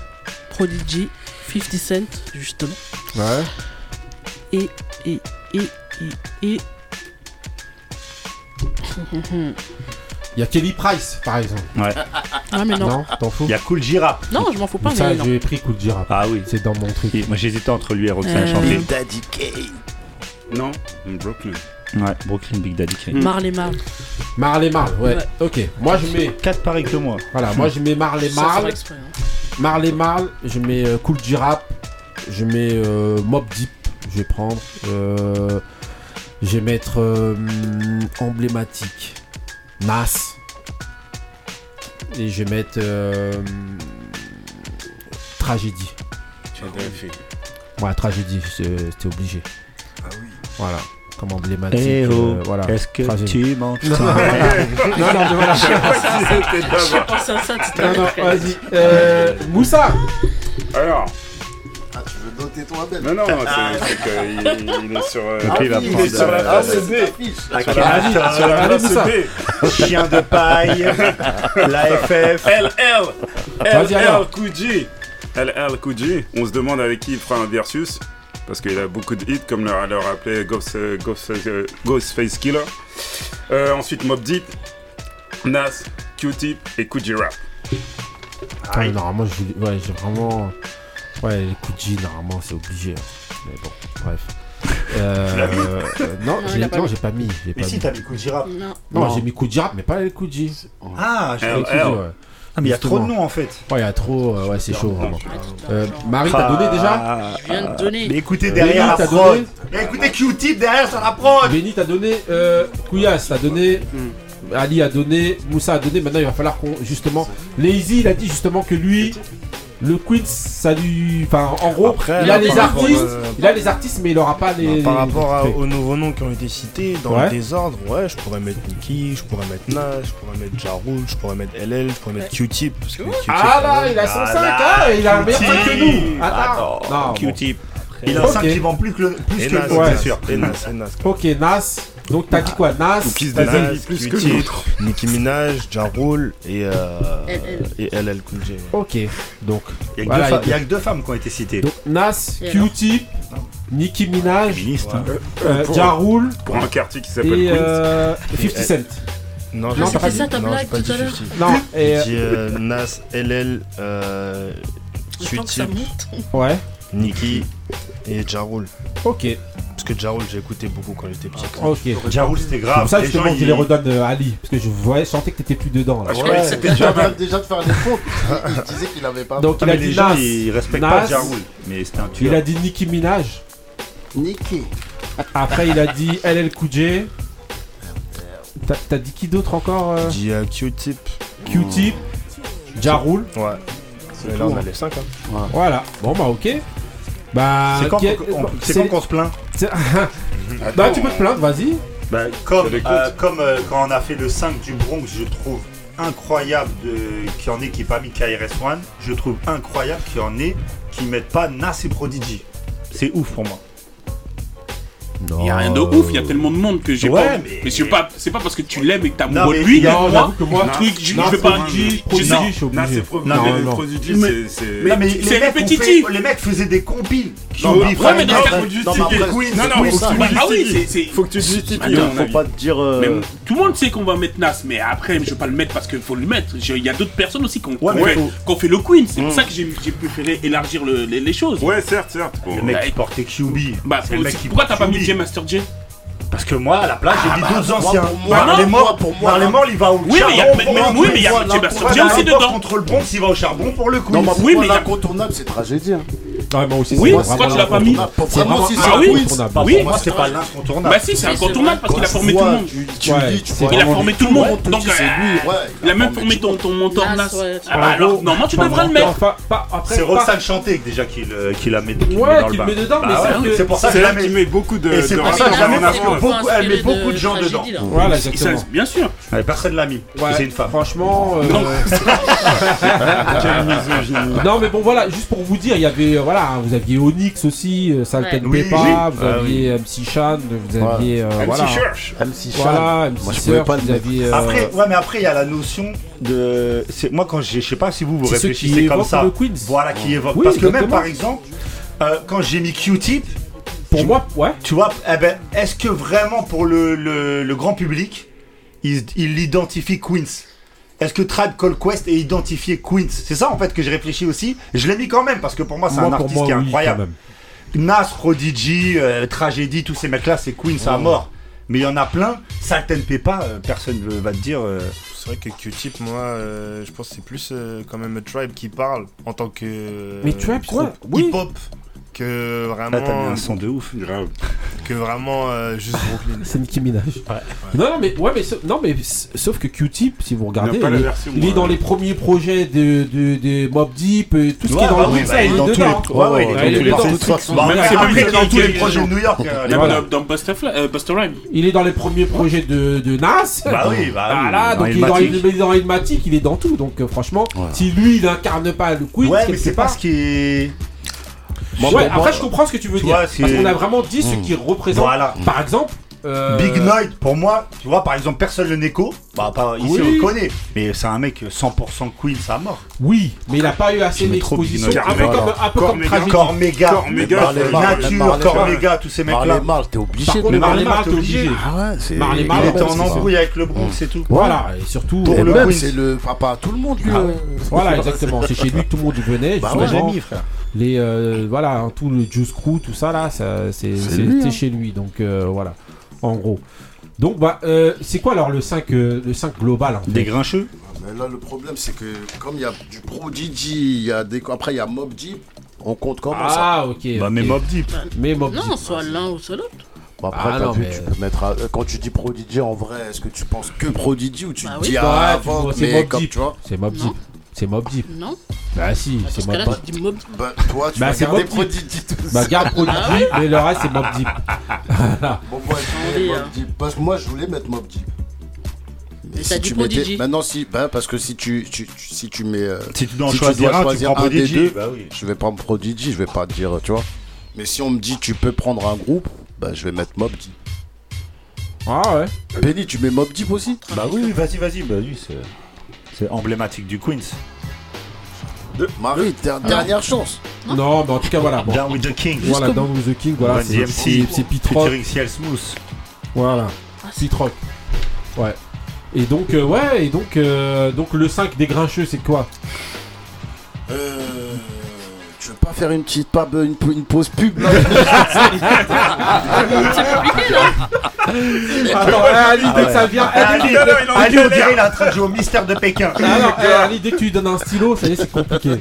Prodigy, 50 Cent, justement. ouais. Et, et, et, et, et. [LAUGHS] Il y a Kelly Price, par exemple. Ah, mais non. Non, t'en fous Il y a Cool Gira. Non, je m'en fous pas, Ça, non. j'ai pris coup de gira. Ah oui. C'est dans mon truc. Et Moi, j'hésitais entre lui et Roxane Euh, Chanté. Daddy Kane. Non, Brooklyn. Ouais, Brooklyn Big Daddy Kane. Marley Marl. Marley Marl, ouais. Ouais. Ok, moi je mets. 4 pareils que moi. Voilà, moi je mets Marley Ça, c'est Marl. exprès, hein. Marley Marl, je mets euh, Cool G-Rap, je mets euh, Mob Deep, je vais prendre. Euh, je vais mettre emblématique, Nas. Et je vais mettre euh, Tragédie. Ouais, Tragédie, c'est- c'était obligé. Ah oui. Voilà, comme emblématique. Eh oh, euh, voilà. est-ce que Tragédie. tu manges [LAUGHS] Non, non, non, voilà. À ça non, l'heure. vas-y. Euh, Moussa Alors, tu veux noter ton label non, non, c'est c'est qu'il il est sur. euh, il va il est prendre, sur la B. l'affiche. Sur la place Moussa. B. Chien de paille, l'AFF. LL. LL Kuji LL Kuji On se demande avec qui il fera un versus. Parce qu'il a beaucoup de hits, comme le, le rappelait Ghost, Ghost, Ghostface Killer. Euh, ensuite, Mob Deep, Nas, Q-Tip et Kuji Rap. Ah, normalement, j'ai vraiment. Ouais, les coups de G, normalement, c'est obligé. hein. Mais bon, bref. [LAUGHS] Euh, euh, non, Non, j'ai pas mis. j'ai pas mis. J'ai pas mis. Cool Gira. Non. Non, Non. j'ai mis coup de rap, mais pas les coups de G. Ah, je- Les coups de G, LL. ouais. Ah, mais il y a trop de noms en fait. Ouais, il y a trop. euh, ouais, c'est chaud, vraiment. Euh, Marie, t'as donné déjà Ah, Je viens de donner. Mais écoutez Benny, derrière la t'as prod. donné Mais écoutez Q-Tip derrière sur la prod. Benny, t'as donné. Euh, Kouyas, t'as donné. Ali a donné. Moussa a donné. Maintenant, il va falloir qu'on. Justement. Lazy, il a dit justement que lui. Le quiz, ça lui. Enfin, en gros, Après, il a là, les artistes. euh, Il a les artistes, mais il aura pas les. Par rapport à- aux nouveaux noms qui ont été cités, dans Ouais. le désordre, ouais, je pourrais mettre Nicki, je pourrais mettre Nas, je pourrais mettre Ja Rule, je pourrais mettre LL, je pourrais mettre Q-Tip. parce que Q-Tip, Ah là, même, il a son Ah 5, là, hein, il a un meilleur Q-Tip. 5 que nous. Attends. Non, bon. Q-Tip. Il a Ok. un 5 qui vend plus que le plus Et que Nas, le Ouais. c'est sûr. Et Nas, et Nas. Ok, Nas. Donc t'as dit quoi Nas? Ou qui se t'as dit- déshabille plus que l'autre. Nicki Minaj, Ja Rule et, euh, LL. et LL Cool J. Ok, donc. Il y a Voilà, a que deux femmes qui ont été citées. Donc Nas, Q-Tip, Nicki Minaj, hein. euh, Pour- Ja Rule Pour un quartier qui s'appelle et Queens. euh, 50 Cent. Non, Non, j'ai t'as pas ça, ta non, blague tout à l'heure 50. Non, et. Euh, Nas, LL, euh, monte. Ouais, Nicki et Ja Rule. ok, Parce que Ja Rule, j'ai écouté beaucoup quand j'étais petit. ok. Ja Rule, c'était C'est grave. pour ça justement je les redonne euh, à Ali. Parce que je voyais, je sentais que t'étais plus dedans là. Ouais, c'était déjà [LAUGHS] déjà de faire les comptes. Il disait qu'il avait pas. [LAUGHS] Donc Ah, il a mais les dit gens, Nas, ils respectent Nas. pas Ja Rule. Mais c'était un il a tueur. dit Nicki Minaj, Niqué. après il a dit LL Cool J. T'as dit qui d'autre encore euh, J'ai dit euh, Q-Tip. Q-Tip, Ja Rule. Ouais. Là, on a les 5. Hein. Voilà, bon bah ok. Bah, C'est quand qu'on- c'est c'est- quand qu'on se plaint [LAUGHS] bah tu peux te plaindre, vas-y. Bah, comme Je l'écoute. euh, comme euh, quand on a fait le 5 du Bronx, je trouve incroyable de- qu'il y en ait qui n'ait pas mis KRS-One. Je trouve incroyable qu'il y en ait qui mettent pas Nas et Prodigy. C'est ouf pour moi. Il y a rien de ouf, il y a tellement de monde que j'ai Ouais, pas. mais- Mais, c'est pas, c'est pas parce que tu l'aimes et que t'as Non, amoureux de lui, a- moi, que moi- truc, je, non, vais pas. Suis Non, c'est Non, non. Prodigy, c'est-. Non, répétitif. les mecs faisaient des compiles. Non, mais dans. Non, non, non, Ah oui, c'est- Faut que tu justifies. Mon Faut pas te dire. euh, tout le monde sait qu'on va mettre Nas, mais après, je vais pas le mettre parce qu'il faut le mettre. Il y a d'autres personnes aussi qui ont, fait, le Queen. C'est Mm. pour ça que j'ai préféré élargir le- les, choses. Ouais, certes, certes. Le mec qui portait QB. Bah, qui pourquoi t'as pas mis Master J Parce que moi, à la place, j'ai Ah, mis bah, d'autres moi, anciens. pour moi, Marley pour Mort, moi, pour moi, Marley là- Mort, il va au Oui, mais il y a- charbon mais- oui, mais il y a- J mais aussi dedans. Contre le Bronx, il va au charbon pour le Queen. Non, mais Oui, mais il y a- l'incontournable, c'est tragédie. hein. Non, moi aussi, Oui, c'est pourquoi tu l'as pas mis C'est vraiment, si Ah c'est oui Oui. moi, c'est pas l'incontournable. Bah si, c'est incontournable parce qu'il a formé tout le monde. Ouais, Il a formé tout le monde. Donc, c'est euh, lui, ouais. il a même formé ton, ton mentor Nas, ouais, Ah alors, normalement, tu devrais le mettre. Enfin, pas, après, C'est Roxane Chanté déjà qui le- qui la met Ouais, dans qui le met dedans, c'est ouais, pour ça que C'est je la elle mets. qui met beaucoup de. Et c'est pour ça mais que je là, la mets c'est parce que un peu beaucoup, elle met beaucoup de gens dedans. Voilà, exactement. Bien sûr. Ouais, Personne l'a mis. Ouais, C'est une femme. Franchement. Non. Quelle. Non mais bon voilà, juste pour vous dire, il y avait euh, [LAUGHS] [LAUGHS] voilà, hein, vous aviez Onyx aussi, euh, Salten Ouais. Peppa, Oui, oui. vous Ah aviez MC Shan, vous Ouais. aviez euh, MC voilà, Church. MC Chan. voilà, MC Moi, je pouvais Surf, pas le vous aviez euh, Après, ouais, mais après, il y a la notion de. c'est- Moi, quand j'ai. Je sais pas si vous vous réfléchissez comme ça. le Queens. Voilà, qui évoque. Oui, Parce que même, par exemple, euh, quand j'ai mis Q-Tip, pour moi, ouais. tu vois, eh ben, est-ce que vraiment pour le, le, le grand public, il, il identifie Queens? Est-ce que Tribe Called Quest est identifié Queens? C'est ça en fait que je réfléchis aussi. Je l'ai mis quand même parce que pour moi c'est un artiste moi, qui est oui, incroyable. quand même. Nas, Prodigy, euh, Tragédie, tous ces mecs-là, c'est Queens à mort. Mais il y en a plein. Salten Peppa, euh, personne ne va te dire. euh, C'est vrai que Q-Tip, moi, euh, je pense que c'est plus euh, quand même Tribe qui parle en tant que Mais Tribe, oui. hip-hop que Là, t'as mis vraiment, un son de ouf. Grave. que vraiment euh, juste Brooklyn. [LAUGHS] C'est Nicki Minaj. Non, non, mais ouais, mais non, mais sauf que Q-Tip, si vous regardez, il, est- version, il est dans les premiers projets de, de, de Mob Deep, et tout ce qui Ouais, est dans le oui, mix, bah, il est dans tous dedans. les- ouais, ouais, il est Ouais, dans il est tous les- Même plus il est dans tous les projets de New York. Même dans, Buster, Rhyme. Il est dans les premiers projets de, de Nas. Bah oui, bah oui. Voilà, Dans donc il est dans, Illmatic. il est dans Illmatic, il est dans tout. Donc euh, franchement, Ouais. si lui il incarne pas le Queen, Ouais, c'est pas ce qui est. Moi, Ouais, après je comprends ce que tu veux Tu dire. vois, parce qu'on a vraiment dit ce qui représente. Voilà. Par exemple, euh, Big Noid, pour moi, tu vois, par exemple, personne le Neko. Bah, pas, ici, Oui. on le connaît. Mais c'est un mec 100% Queen, ça mort. Oui, mais il a pas eu assez d'exposition. Un peu comme, un peu Corps comme méga. Tragédie. Corps méga. Corps méga, Marley c'est- Marl, Nature, Marley Corps Marl. méga, tous ces Marley mecs-là. Marl, t'es obligé Par de contre, le Marley Marley Marl, t'es obligé. obligé. Ah ouais, c'est. Marley Marl, Il était en embrouille avec le Bronx, c'est tout. Voilà, et surtout. Pour Et le c'est le. Enfin, pas tout le monde, lui. Ah euh. Voilà, [LAUGHS] exactement. C'est chez lui que tout le monde venait. Bah ouais, frère. Les euh, voilà hein, tout le Juice Crew tout ça là ça, c'est C'est c'était lui, hein. chez lui donc euh, voilà en gros donc bah euh, c'est quoi alors le 5 euh, le 5 global en fait Des grincheux. Mais là, le problème, c'est que comme il y a du Prodigy, il y a des... après il y a Mob Deep, on compte comment ça? Ah ok Bah, mais Mob Deep. mais Mob Non, Deep. soit l'un ou soit l'autre. Bon, Après, Ah t'as non, vu, mais- tu peux mettre. à- Quand tu dis Prodigy, en vrai, est-ce que tu penses que Prodigy ou tu Bah oui. dis Ouais, ah, tu avant, vois, c'est mais Mob comme Deep. tu vois? C'est Mob. Deep c'est Mob Deep Non bah si Dans c'est ce Mob cas-là, Deep tu dis Mob. Bah, toi, tu Bah, vas c'est garder. Prodigy tout bah garde Prodigy mais le reste c'est Mob Deep [LAUGHS] voilà Bon, moi, je voulais Mob. Deep. Parce que moi, je voulais mettre Mob Deep. Mais dit tu mettais- Prodigy. Maintenant, si. Bah, parce que si tu, tu- tu- si tu mets. euh, Si tu dois Si tu choisir dois un, choisir des Prodigy. deux. Bah oui. Je vais prendre Prodigy, je vais pas te dire, tu vois. Mais si on me dit tu peux prendre un groupe, bah je vais mettre Mob Deep. ah ouais Benny, tu mets Mob Deep aussi? Bah oui, oui, vas-y, vas-y. Bah oui, c'est. C'est emblématique du Queens. Marie, der- dernière chance. non mais en tout cas voilà bon. Down with the King. voilà Down with the King voilà c'est DMC. c'est- c'est Pete Rock CL Smooth. Voilà, Pete Rock. Ouais. Et donc, euh, ouais, et donc, euh, donc le 5 des grincheux, c'est quoi? Euh, faire une petite pub, une, une pause pub là C'est compliqué là. Attends, eh, Ali, dès que ça vient, à Ali, on dirait il est en train de jouer au mystère de Pékin. Ah non, eh, Ali, dès que tu lui donnes un stylo, ça y est, c'est compliqué. [LAUGHS]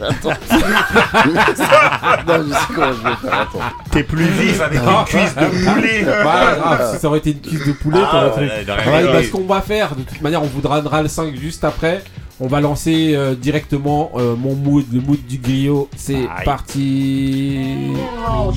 Non, je sais comment je vais faire. Attends. T'es plus vif avec une cuisse de poulet. Voilà, grave, si ça aurait été une cuisse de poulet, Ah, t'aurais fait. ouais, bah, ce qu'on va faire, de toute manière, on vous donnera le 5 juste après. On va lancer euh, directement euh, mon mood, le mood du griot. C'est parti. Oh,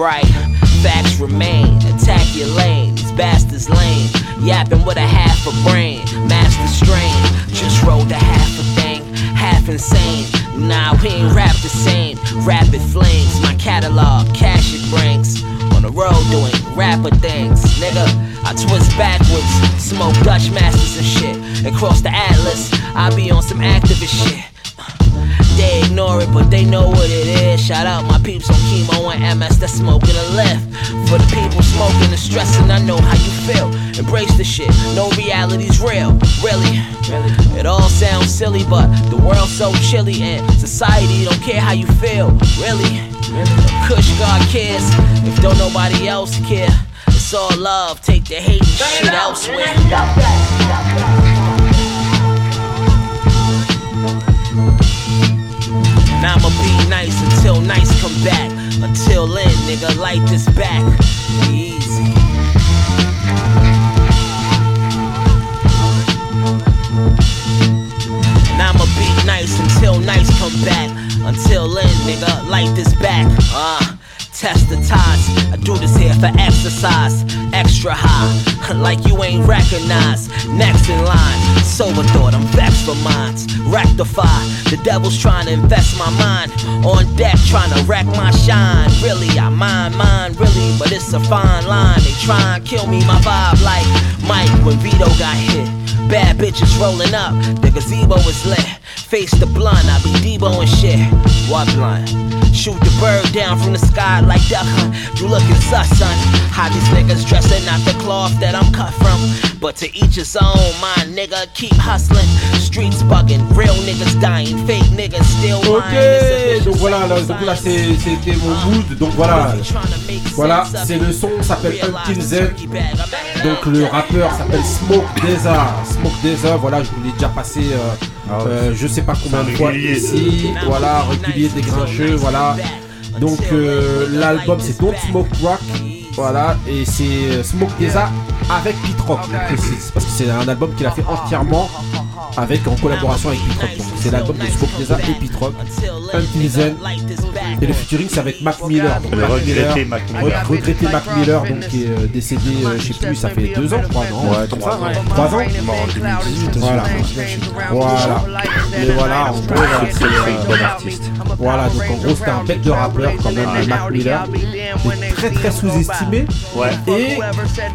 right. Facts remain. Attack your lane. These bastards lame. Yapping with a half a brain. Master strain. Just rolled a half a thing. Half insane. Nah, we ain't rap the same. Rapid flames. My catalog. Cash it brings. On the road doing rapper things. Nigga, I twist backwards. Smoke Dutch masters and shit. And cross the atlas. I be on some activist shit. They ignore it, but they know what it is. Shout out my peeps on chemo and MS that's smoking a lift. For the people smoking and stressing, I know how you feel. Embrace the shit, no reality's real. Really, it all sounds silly, but the world's so chilly and society don't care how you feel. Really, Kush God cares if don't nobody else care. It's all love, take the hate and shit elsewhere. Now I'ma be nice until nice come back. Until then, nigga, light this back. Be easy. Now I'ma be nice until nice come back. Until then, nigga, light this back. Uh, test the ties. I do this here for exercise. Extra high, [LAUGHS] like you ain't recognized. Next in line, sober thought, I'm vexed for minds. Rectify, the devil's trying to invest my mind. On deck, trying to wreck my shine. Really, I mind mine, really, but it's a fine line. They try and kill me, my vibe like Mike when Vito got hit. Bad bitches rolling up, the gazebo is lit. Face the blunt, I be Debo and shit. What blunt? Shoot the bird down from the sky like duck hunt. You looking sus, son. How these niggas dressing out the cloth that I'm cut from. But to each his own, my nigga keep hustling. Streets bugging, real niggas dying, fake niggas still lying. It's a Ok, donc voilà, là, donc là c'était mon mood, donc voilà, voilà, c'est le son, s'appelle Until Zen, donc le rappeur s'appelle Smoke Deza, Smoke Deza, voilà, je vous l'ai déjà passé, euh, euh, je sais pas combien de fois ici, voilà, régulier des grincheux, voilà, donc euh, l'album c'est Don't Smoke Rock, voilà, et c'est euh, Smoke Deza avec Pete Rock, parce que c'est un album qu'il a fait entièrement avec en collaboration avec Pete Rock. C'est l'album de Smoke Deza et Pete Rock, Until. Et le featuring c'est avec Mac Miller. Donc Le Mac Miller. re- regretté Mac Miller, donc qui est euh, décédé, euh, je sais plus, ça fait deux ans, crois, non Ouais, trois ans. Trois ans Mort en 2018. Voilà. Voilà. Et voilà, en gros, c'est euh, bon artiste. Voilà, donc en gros, c'était un bête de rappeur quand même, Mac Miller. Très très sous-estimé. Ouais. Et.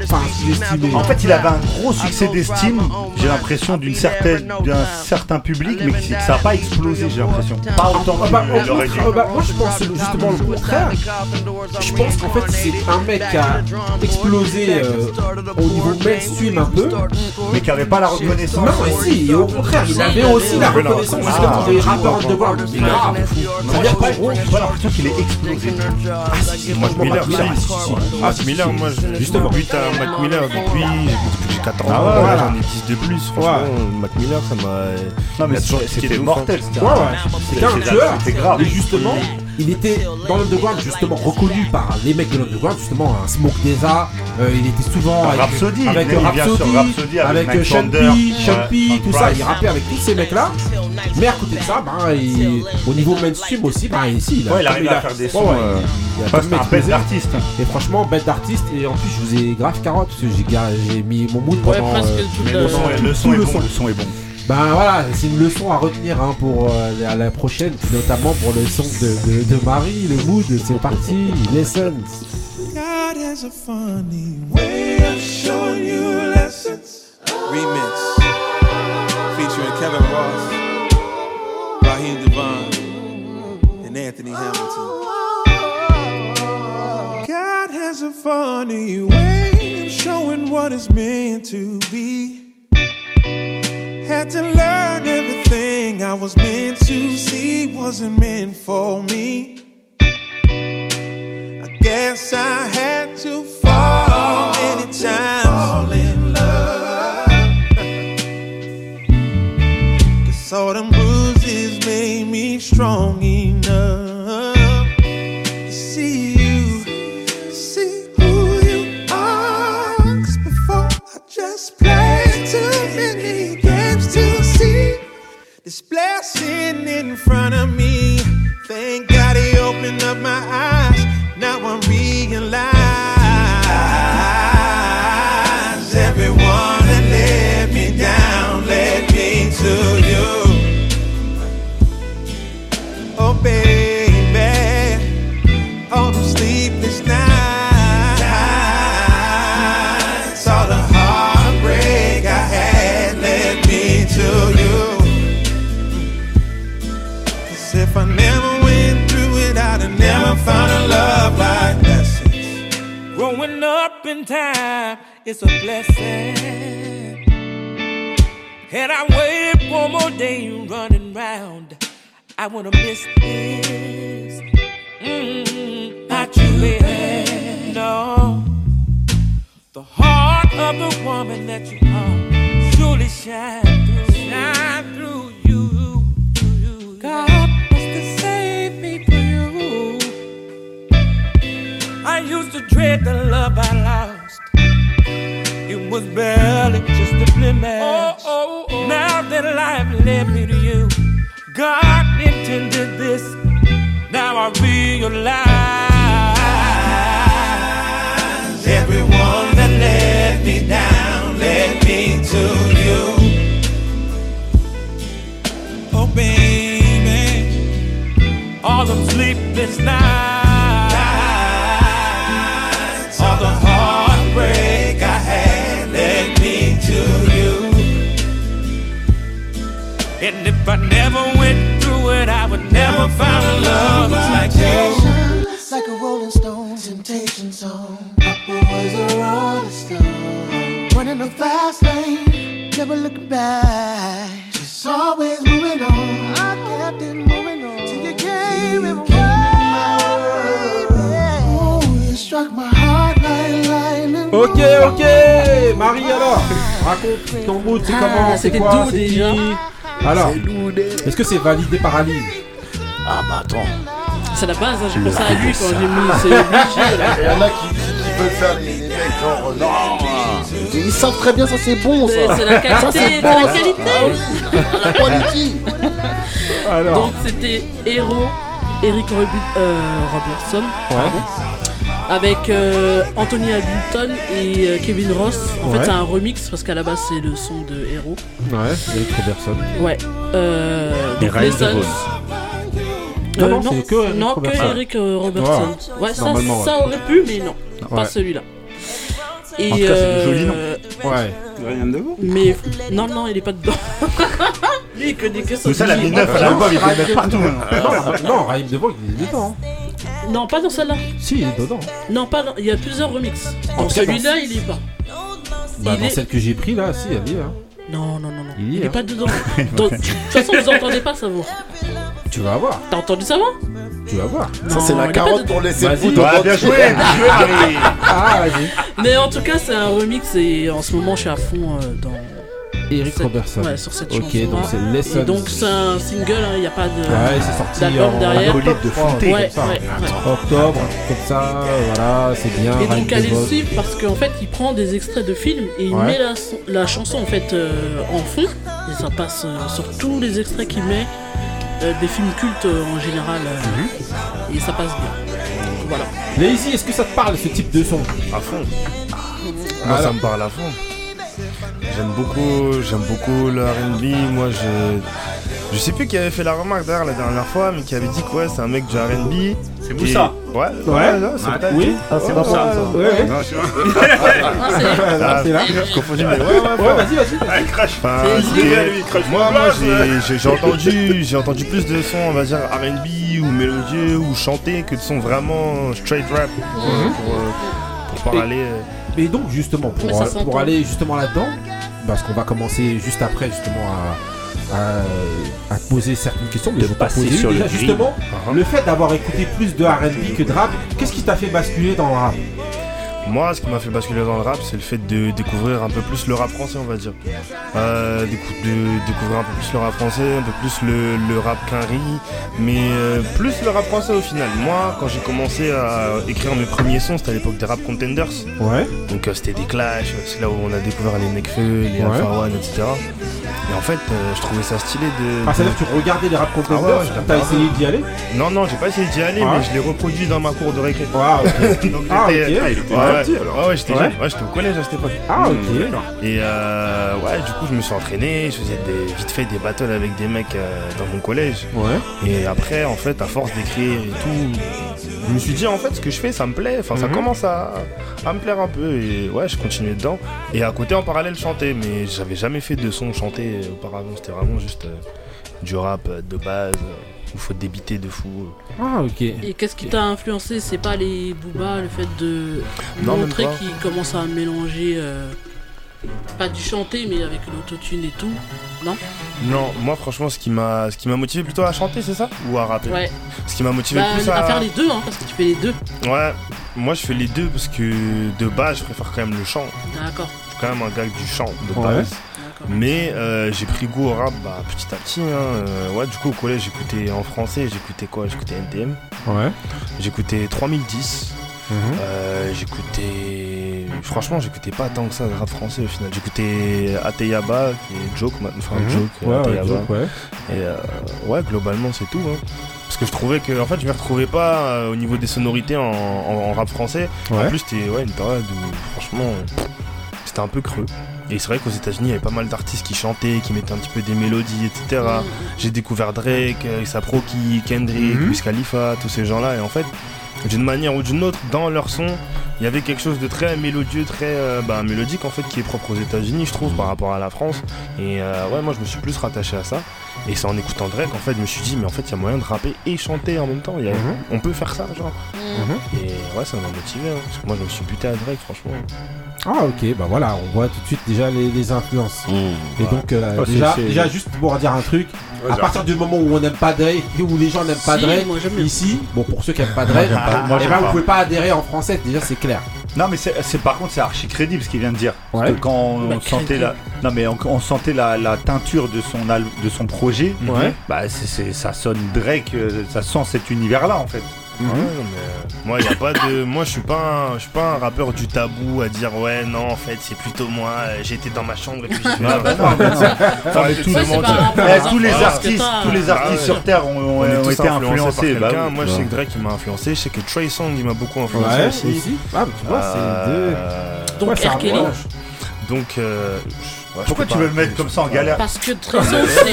Enfin, sous-estimé. En fait, il avait un gros succès d'estime, j'ai l'impression, d'une certaine, d'un certain public, mais que ça n'a pas explosé, j'ai l'impression. Pas autant Ah bah, dû. moi je pense justement le contraire. Je pense qu'en fait c'est un mec qui a explosé euh, au niveau mainstream un peu. Mais qui n'avait pas la reconnaissance. Non, mais si, et au contraire, il avait aussi la reconnaissance justement des rappeurs underground. C'est grave. C'est-à-dire qu'en gros, J'ai pas l'impression qu'il est explosé. ah si, si, Mac franchement, Miller, Mac Miller, si. si, si. Ah, Mac Miller, moi, je- Justement. But à Mac Miller depuis, depuis que j'ai 14 Ah ans, voilà. j'en ai 10 de plus. Franchement, Mac Miller, ça m'a. Non, mais c'était hein. mortel. C'était Ouais, un- tueur. c'était grave. Et justement, il était dans l'underground, justement reconnu par les mecs de l'underground, justement un Smoke Deza. euh, il était souvent avec, Rhapsody, avec Rhapsody, Rhapsody avec avec Mike Sean Thunder, P, tout ça. Il rappait avec tous ces mecs-là. Mais à côté de ça, ben, il- au niveau mainstream aussi, ben, ici, il a, Ouais, il arrive à faire des sons. ouais, euh, il a un bête d'artiste. Et franchement, bête d'artiste. Et en plus, je vous ai grave carotte parce que j'ai mis mon mood Ouais, pendant. presque euh, tout le le son le tout son est le bon. son. Le son est bon. Ben voilà, c'est une leçon à retenir hein, pour euh, la prochaine, notamment pour le son de, de, de Marie, le mood, c'est parti, lessons. God has a funny way of showing you lessons. Remix featuring Kevin Ross, Raheem Devon, and Anthony Hamilton. God has a funny way of showing what is meant to be. Had to learn everything I was meant to see wasn't meant for me. I guess I had to fall many times. Fall in love. [LAUGHS] Cause all them bruises made me strong blessing in front of me. Thank God he opened up my eyes. If I never went through it, I'd have never found a love like that. Growing up in time is a blessing. Had I waited one more day running round, I would have missed this. Mm, not you. No. The heart of the woman that you are surely shine through. Shine to dread the love I lost. It was barely just a blemish. Oh, oh, oh, now that life led me to you, God intended this. Now I realize everyone that let me down led me to you. Oh, baby, all them sleepless nights, the heartbreak I had led me to you. And if I never went through it, I would never find a love like you. Like a rolling stone, temptation zone. Papa was a rolling stone. Running a fast lane, never looking back. Just always moving on. I kept it moving on. Till you came in my way. Ooh, you struck my heart like lightning. Ok, ok Marie alors Raconte ton mood, c'est Ah, comment C'est c'était quoi doux, C'est déjà. qui Alors, est-ce que c'est validé par Aline Ah bah attends. C'est la base, hein, j'ai pensé à lui quand j'ai mis. C'est [LAUGHS] obligé là. Il y en a qui, qui veulent faire les, les mecs genre euh, non. Ils savent très bien ça c'est bon ça. C'est c'est la qualité, Ça, c'est bon, la ça. qualité. Ah. La quality. Alors. Donc c'était Hero, Eric euh, Robertson. pardon, Avec euh, Anthony Hamilton et euh, Kevin Ross. En Ouais. fait, c'est un remix parce qu'à la base, c'est le son de Hero. Ouais, Eric Robertson. Ouais. Euh, Et Ryan. Euh, Non, non, non, que Eric non, Robertson. que Eric euh, Robertson. Ouais, Ouais, ça, ça aurait pu, mais non, Ouais. pas celui-là. Et En tout cas, c'est euh, joli, non Ouais. Rien de vous Mais non, non, il est pas dedans. Lui, [LAUGHS] il connaît que ça. Mais ça, la Lui, 2009 à l'album, il peut le mettre partout. Non, Raïm Devon, il est dedans. Non, pas dans celle-là. Si, il est dedans. Non, pas dans... Il y a plusieurs remixes. En Dans celui-là, il est pas. Bah, Il dans est- celle que j'ai pris là, si, elle y est. hein. Non, non, non, non. Il est, est hein. pas dedans. [LAUGHS] De toute façon, vous entendez pas savoir. Tu vas voir. T'as entendu savoir Tu vas voir. Ça c'est la carotte pour laisser le Vas-y. foot. Ouais, bien joué, bien joué, Marie. [LAUGHS] Ah, vas-y. Mais en tout cas, c'est un remix et en ce moment, je suis à fond euh, dans. Eric Robertson. Ouais, sur cette Ok, chanson. donc c'est Lessons. Et donc, c'est un single, il n'y a pas de. Ouais, c'est sorti en derrière. de Fonté, Ouais, comme ça. ouais. Octobre, comme ça, voilà, c'est bien. Et donc allez le suivre parce qu'en fait il prend des extraits de films et il Ouais. met la, son- la chanson en fait euh, en fond et ça passe euh, sur tous les extraits qu'il met des films cultes euh, en général euh, et ça passe bien. Voilà. Lazy, est-ce que ça te parle ce type de son? À fond. Moi, Alors. ça me parle à fond. J'aime beaucoup, j'aime beaucoup le R&B. Moi, je, je sais plus qui avait fait la remarque d'ailleurs la dernière fois, mais qui avait dit que ouais, c'est un mec du R&B. C'est Moussa. Et- Ouais, Ouais. ouais, non, c'est peut-être. Oui. Ah c'est pas ça. Ouais, ouais. Non, je suis Ah, [LAUGHS] c'est- Ah, c'est là. Je confondu, mais ouais, ouais, Ouais, vas-y, vas-y. Ah, crash. C'est c'est- moi, moi j'ai- entendu, j'ai entendu plus de sons, on va dire R&B ou mélodieux ou chantés que de sons vraiment straight rap pour, pour, euh, parler. euh, Mais donc justement pour aller justement là-dedans, parce qu'on va commencer juste après justement à, à, à te poser certaines questions, mais De je passer poser sur le Déjà, grill. justement, le fait d'avoir écouté plus de R&B que de rap, qu'est-ce qui t'a fait basculer dans le rap? Moi, ce qui m'a fait basculer dans le rap, c'est le fait de découvrir un peu plus le rap français, on va dire. Euh, de découvrir un peu plus le rap français, un peu plus le, le rap quinri, mais euh, plus le rap français au final. Moi, quand j'ai commencé à écrire mes premiers sons, c'était à l'époque des rap contenders. Ouais. Donc euh, c'était des clashs, c'est là où on a découvert les Nekfeu, les Ouais. Alpha One, etc. Et en fait, euh, je trouvais ça stylé de. Ah, c'est-à-dire que tu regardais les rap Ah ouais, contenders, je t'as essayé d'y aller Non, non, j'ai pas essayé d'y aller, Ah. mais je l'ai reproduit dans ma cour de récré. Ah, ok. [LAUGHS] Donc, Ah, j'étais- ok. ouais, il était ouais, petit, alors. ouais, ouais, j'étais Ouais. jeune. Ouais, j'étais au collège à cette époque. Ah, ok. Et euh, ouais, du coup, je me suis entraîné, je faisais des, vite fait des battles avec des mecs euh, dans mon collège. Ouais. Et après, en fait, à force d'écrire et tout, je me suis dit, en fait, ce que je fais, ça me plaît. Enfin, ça Mhm. commence à, à me plaire un peu. Et ouais, je continuais dedans. Et à côté, en parallèle, chanter. Mais j'avais jamais fait de son chanté auparavant. C'était vraiment juste euh, du rap euh, de base euh, où il faut débiter de fou. Ah, ok. Et qu'est-ce qui t'a influencé? C'est pas les Booba, le fait de Non, montrer qu'ils commencent à mélanger, euh, pas du chanter, mais avec l'autotune et tout, non? Non, moi, franchement, ce qui m'a ce qui m'a motivé plutôt à chanter, c'est ça? Ou à rapper? Ouais. Ce qui m'a motivé Bah, plus à faire les deux, hein, parce que tu fais les deux. Ouais, moi je fais les deux parce que de base je préfère quand même le chant. D'accord. Je suis quand même un gars du chant de Ouais. Mais euh, j'ai pris goût au rap bah, petit à petit. hein. Euh, ouais, du coup au collège j'écoutais en français, j'écoutais quoi? J'écoutais NTM. Ouais. J'écoutais 3010. Mhm. Euh, j'écoutais. Franchement, j'écoutais pas tant que ça de rap français au final. J'écoutais Ateyaba, qui est Joke maintenant. Enfin, Mhm. Joke, Ouais, Ateyaba. Joke, ouais. Et ouais, globalement, c'est tout. hein. Parce que je trouvais que, en fait, je me retrouvais pas au niveau des sonorités en, en- en rap français. Ouais. En plus, c'était ouais, une période où, franchement, c'était un peu creux. Et c'est vrai qu'aux États-Unis, il y avait pas mal d'artistes qui chantaient, qui mettaient un petit peu des mélodies, etc. J'ai découvert Drake, euh, A$AP Rocky, Kendrick, Mhm. Khalifa, tous ces gens-là. Et en fait, d'une manière ou d'une autre, dans leur son, il y avait quelque chose de très mélodieux, très euh, bah, mélodique en fait, qui est propre aux États-Unis, je trouve, par rapport à la France. Et euh, ouais, moi, je me suis plus rattaché à ça. Et c'est en écoutant Drake, en fait, je me suis dit, mais en fait, il y a moyen de rapper et chanter en même temps. Il y a- Mhm. On peut faire ça, genre. Mhm. Et ouais, ça m'a motivé, hein, parce que moi, je me suis buté à Drake, franchement. Ah ok, bah voilà, on voit tout de suite déjà les, les influences. Et Ouais. donc euh, Oh, c'est- déjà, déjà juste pour dire un truc, à partir du moment où on n'aime pas Drake, où les gens n'aiment pas Drake, moi, ici, bon pour ceux qui n'aiment pas Moi, Drake, j'aime pas. Moi, eh j'aime ben, vous pas. pouvez pas adhérer en français, déjà c'est clair. Non mais c'est par contre c'est archi crédible ce qu'il vient de dire. Parce Ouais. que quand on Bah, sentait la non mais on, on sentait la, la teinture de son al- de son projet, Ouais. bah c'est c'est- ça sonne Drake, euh, ça sent cet univers là en fait. Ouais, mais, euh, moi, y a pas de. Moi, je suis pas, un... je suis pas un rappeur du tabou à dire ouais, non, en fait, c'est plutôt moi. euh, J'étais dans ma chambre et puis. Ah, bah non, bah tous les artistes, t'as. tous les Ah artistes sur terre ont, été influencés par quelqu'un. Moi, je sais que Drake il m'a influencé. Je sais que Trey Songz il m'a beaucoup influencé Ouais, aussi. aussi. Ah, mais tu vois, c'est Euh, deux. Donc, Ouais, ça R. Kelly. rapproche. Donc, euh, ouais, Pourquoi tu veux le mettre comme ça en galère Parce que Trésor, c'est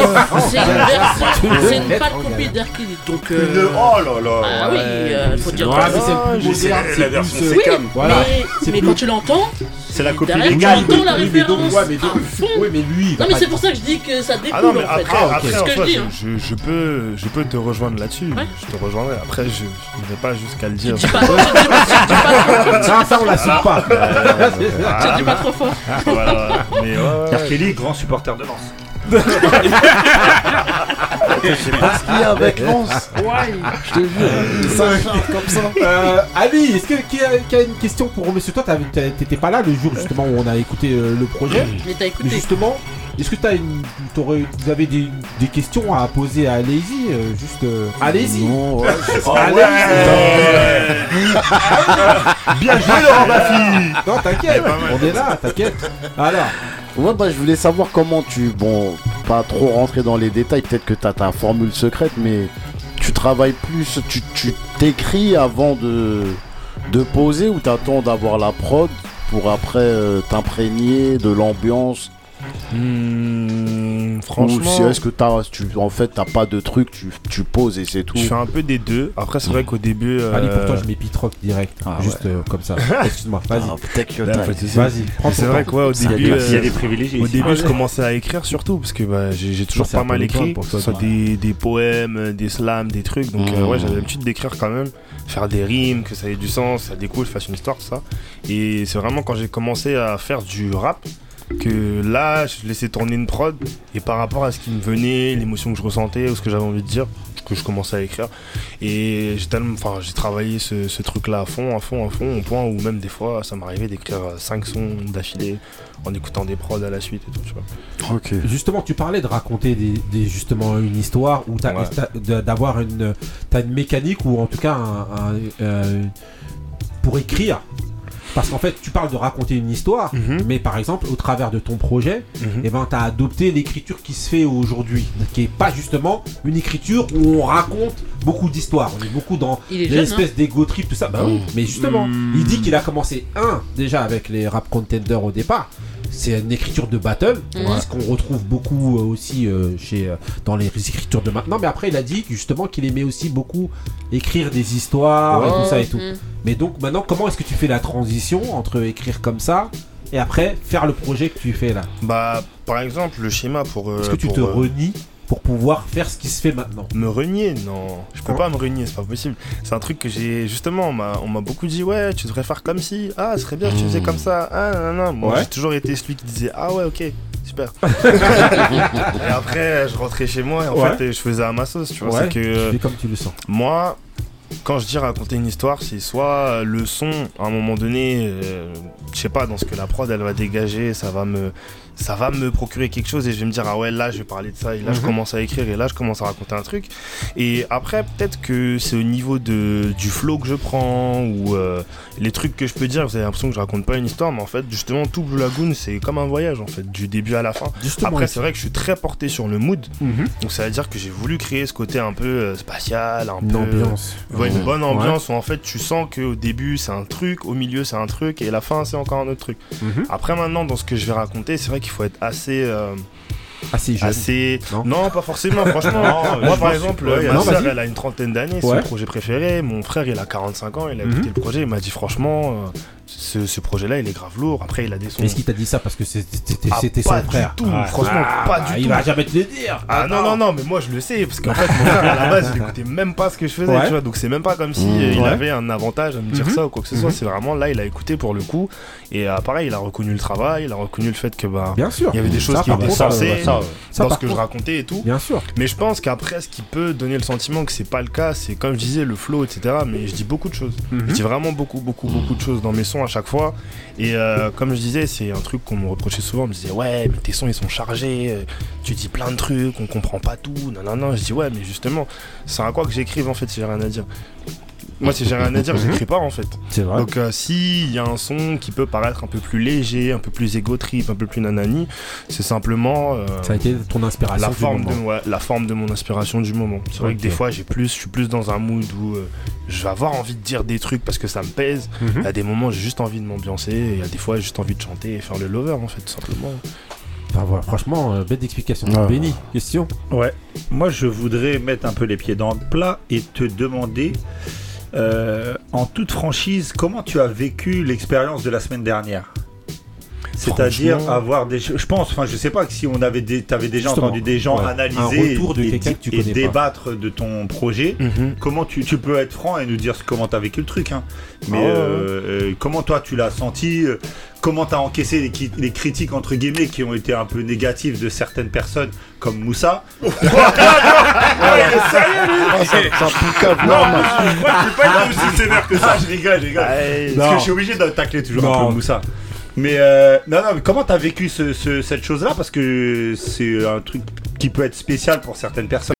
c'est [LAUGHS] une version, c'est une pâle copie d'Hercule. Donc, euh, Le- Oh là là Ah oui, euh, faut dire que- mais c'est Ah, la c'est version euh. Voilà. mais, C'est mais plus- quand tu l'entends, C'est la copie légale. entends la Oui, mais donc, référence ouais, mais donc-. Oui, mais lui, Non, mais c'est pour ça que je dis que ça découle Ah non, mais en fait. après, Ah, ok. après en je dis. hein. je- je peux, je peux te rejoindre là-dessus. Ouais. Je te rejoindrai. Après, je ne vais pas jusqu'à le dire. [LAUGHS] tu dis pas, ça on l'assume pas. tu dis pas trop fort. Voilà. Mais. Kelly, grand supporter de Lens. Parce qu'il y a avec Lance. Ouais. Je te jure. [LAUGHS] Ça comme ça. Euh, Ali, est-ce que qui a, qui a une question pour Monsieur Toi, t'avais- t'as- t'étais pas là le jour justement où on a écouté euh, le projet. Mais t'as Mais écouté. justement, est-ce que t'as une, t'aurais- vous avez des, des questions à poser à Lazy euh, Juste, euh, allez-y. Non, ouais. Oh Allez-y. Bien joué Laurent Baffy Non, t'inquiète, on est là, t'inquiète. Alors, Ouais, bah, je voulais savoir comment tu. Bon, pas trop rentrer dans les détails, peut-être que tu as ta formule secrète, mais tu travailles plus. Tu tu t'écris avant de, de poser ou t'attends d'avoir la prod pour après euh, t'imprégner de l'ambiance? Hmm, Ou franchement, si est-ce que t'as, tu, en fait, t'as pas de truc, tu, tu poses et c'est tout je fais un peu des deux. Après, c'est vrai qu'au début. euh, allez, pour toi, je mets Pitrock direct. Ah, juste euh, comme ça. [LAUGHS] Excuse-moi, vas-y. Ah. Vas-y, C'est ton vrai ouais, au début, il y a- euh, Il y a des privilégiés. Au début, je commençais à écrire surtout parce que bah, j'ai toujours pas mal écrit, pour que toi, ce soit des, des poèmes, euh, des slams, des trucs. Donc euh, Mmh. ouais, j'avais l'habitude d'écrire quand même, faire des rimes, que ça ait du sens, ça découle, fasse une histoire, tout ça. Et c'est vraiment quand j'ai commencé à faire du rap que là, je laissais tourner une prod et par rapport à ce qui me venait, l'émotion que je ressentais ou ce que j'avais envie de dire, que je commençais à écrire. Et j'ai tellement, enfin, j'ai travaillé ce, ce truc-là à fond, à fond, à fond, au point où même des fois, ça m'arrivait d'écrire 5 sons d'affilée en écoutant des prods à la suite et tout, tu vois. Ok. Justement, tu parlais de raconter des, des- justement une histoire ou Ouais. d'avoir une, t'as une mécanique ou en tout cas un, un- euh, pour écrire. Parce qu'en fait, tu parles de raconter une histoire, Mhm. mais par exemple, au travers de ton projet, eh ben, tu as adopté l'écriture qui se fait aujourd'hui, qui est pas justement une écriture où on raconte beaucoup d'histoires. On est beaucoup dans l'espèce hein. d'ego trip, tout ça. Bah oui, mais justement, Mm. il dit qu'il a commencé un déjà avec les rap contenders au départ. C'est une écriture de battle, Mhm. ce qu'on retrouve beaucoup euh, aussi euh, chez euh, dans les écritures de maintenant. Mais après, il a dit justement qu'il aimait aussi beaucoup écrire des histoires et tout ça et tout. Mais donc maintenant, comment est-ce que tu fais la transition entre écrire comme ça et après faire le projet que tu fais là? Bah, par exemple, le schéma pour. euh, Est-ce que tu pour, te euh, renies? Pour pouvoir faire ce qui se fait maintenant Me renier Non, je peux Hein pas me renier, c'est pas possible. C'est un truc que j'ai. Justement, on m'a on m'a beaucoup dit, ouais, tu devrais faire comme si. Ah, ce serait bien que tu faisais comme ça. Ah, non, non. Moi, Ouais. j'ai toujours été celui qui disait, ah ouais, ok, super. [LAUGHS] et après, je rentrais chez moi et en Ouais. fait, je faisais à ma sauce, tu vois. Ouais, que. tu fais comme tu le sens. Moi, quand je dis raconter une histoire, c'est soit le son, à un moment donné, euh, je sais pas, dans ce que la prod elle va dégager, ça va me, ça va me procurer quelque chose et je vais me dire ah ouais là je vais parler de ça et là je Mhm. commence à écrire et là je commence à raconter un truc. Et après peut-être que c'est au niveau de du flow que je prends ou euh, les trucs que je peux dire. Vous avez l'impression que je raconte pas une histoire, mais en fait justement tout Blue Lagoon c'est comme un voyage en fait, du début à la fin. Justement, Après c'est vrai que je suis très porté sur le mood, Mhm. donc ça veut dire que j'ai voulu créer ce côté un peu euh, spatial, un Une peu ambiance. Ouais, une bonne ambiance où en fait tu sens qu'au début c'est un truc, au milieu c'est un truc et la fin c'est encore un autre truc. Mhm. Après maintenant dans ce que je vais raconter, c'est vrai qu'il faut être assez euh, Assez jeune. assez Non. pas forcément franchement. [LAUGHS] Non, Moi par exemple, ouais, ma non, soeur elle a une trentaine d'années, c'est son projet préféré, mon frère il a 45 ans, il a Mhm. écouté le projet, il m'a dit franchement euh, ce, ce projet-là il est grave lourd. Après il a des sons Est-ce qu'il t'a dit ça parce que c'était Ah, pas son frère du tout, franchement Ah, pas du Il tout. va jamais te le dire. Ah non, non, non, mais moi je le sais, parce qu'en fait, mon frère à la base, il écoutait même pas ce que je faisais, Ouais. tu vois, donc c'est même pas comme si Mmh. euh, il Ouais. avait un avantage à me dire Mhm. ça ou quoi que ce soit, Mhm. c'est vraiment là, il a écouté pour le coup, et euh, pareil, il a reconnu le travail, il a reconnu le fait que bah, Bien sûr. il y avait des choses Ça, qui étaient censées dans ce que je racontais et tout, Bien sûr. mais je pense qu'après, ce qui peut donner le sentiment que c'est pas le cas, c'est comme je disais, le flow, etc., mais je dis beaucoup de choses. Je dis vraiment beaucoup, beaucoup, beaucoup de choses dans mes sons à chaque fois. Et euh, comme je disais, c'est un truc qu'on me reprochait souvent. On me disait, ouais, mais tes sons ils sont chargés, euh, tu dis plein de trucs, on comprend pas tout. Non, non, non. Je dis, ouais, mais justement, c'est à quoi que j'écrive en fait si j'ai rien à dire. Moi, si j'ai rien à dire, j'écris pas en fait. C'est vrai. Donc, euh, s'il y a un son qui peut paraître un peu plus léger, un peu plus égo trip, un peu plus nanani, c'est simplement. euh, ça a été ton inspiration. la du forme, moment. de, ouais, la forme de mon inspiration du moment. C'est vrai que des fois, j'ai plus, je suis plus dans un mood où euh, je vais avoir envie de dire des trucs parce que ça me pèse. Mhm. Il y a des moments, j'ai juste envie de m'ambiancer. Et il y a des fois, j'ai juste envie de chanter et faire le lover, en fait, tout simplement. Enfin, voilà, franchement, euh, bête d'explication. Ouais. Benny, question? Ouais. Moi, je voudrais mettre un peu les pieds dans le plat et te demander, en toute franchise, comment tu as vécu l'expérience de la semaine dernière? C'est-à-dire Franchement- avoir des, je pense, enfin, je sais pas que si on avait des, t'avais déjà Justement, entendu des gens ouais. analyser de et, que tu et pas. débattre de ton projet. Comment tu, tu peux être franc et nous dire comment tu as vécu le truc, hein. Mais Ah euh, euh, comment toi tu l'as senti euh, Comment tu as encaissé les, qui- les critiques entre guillemets qui ont été un peu négatives de certaines personnes comme Moussa? [LAUGHS] Ah, ça, ça poucave, normal. je crois que je vais pas aussi sévère que ça, je rigole, je rigole. Parce Non. que je suis obligé de tacler toujours un Non. peu Moussa. Mais euh, non, non, mais comment t'as vécu ce- ce- cette chose-là? Parce que c'est un truc qui peut être spécial pour certaines personnes.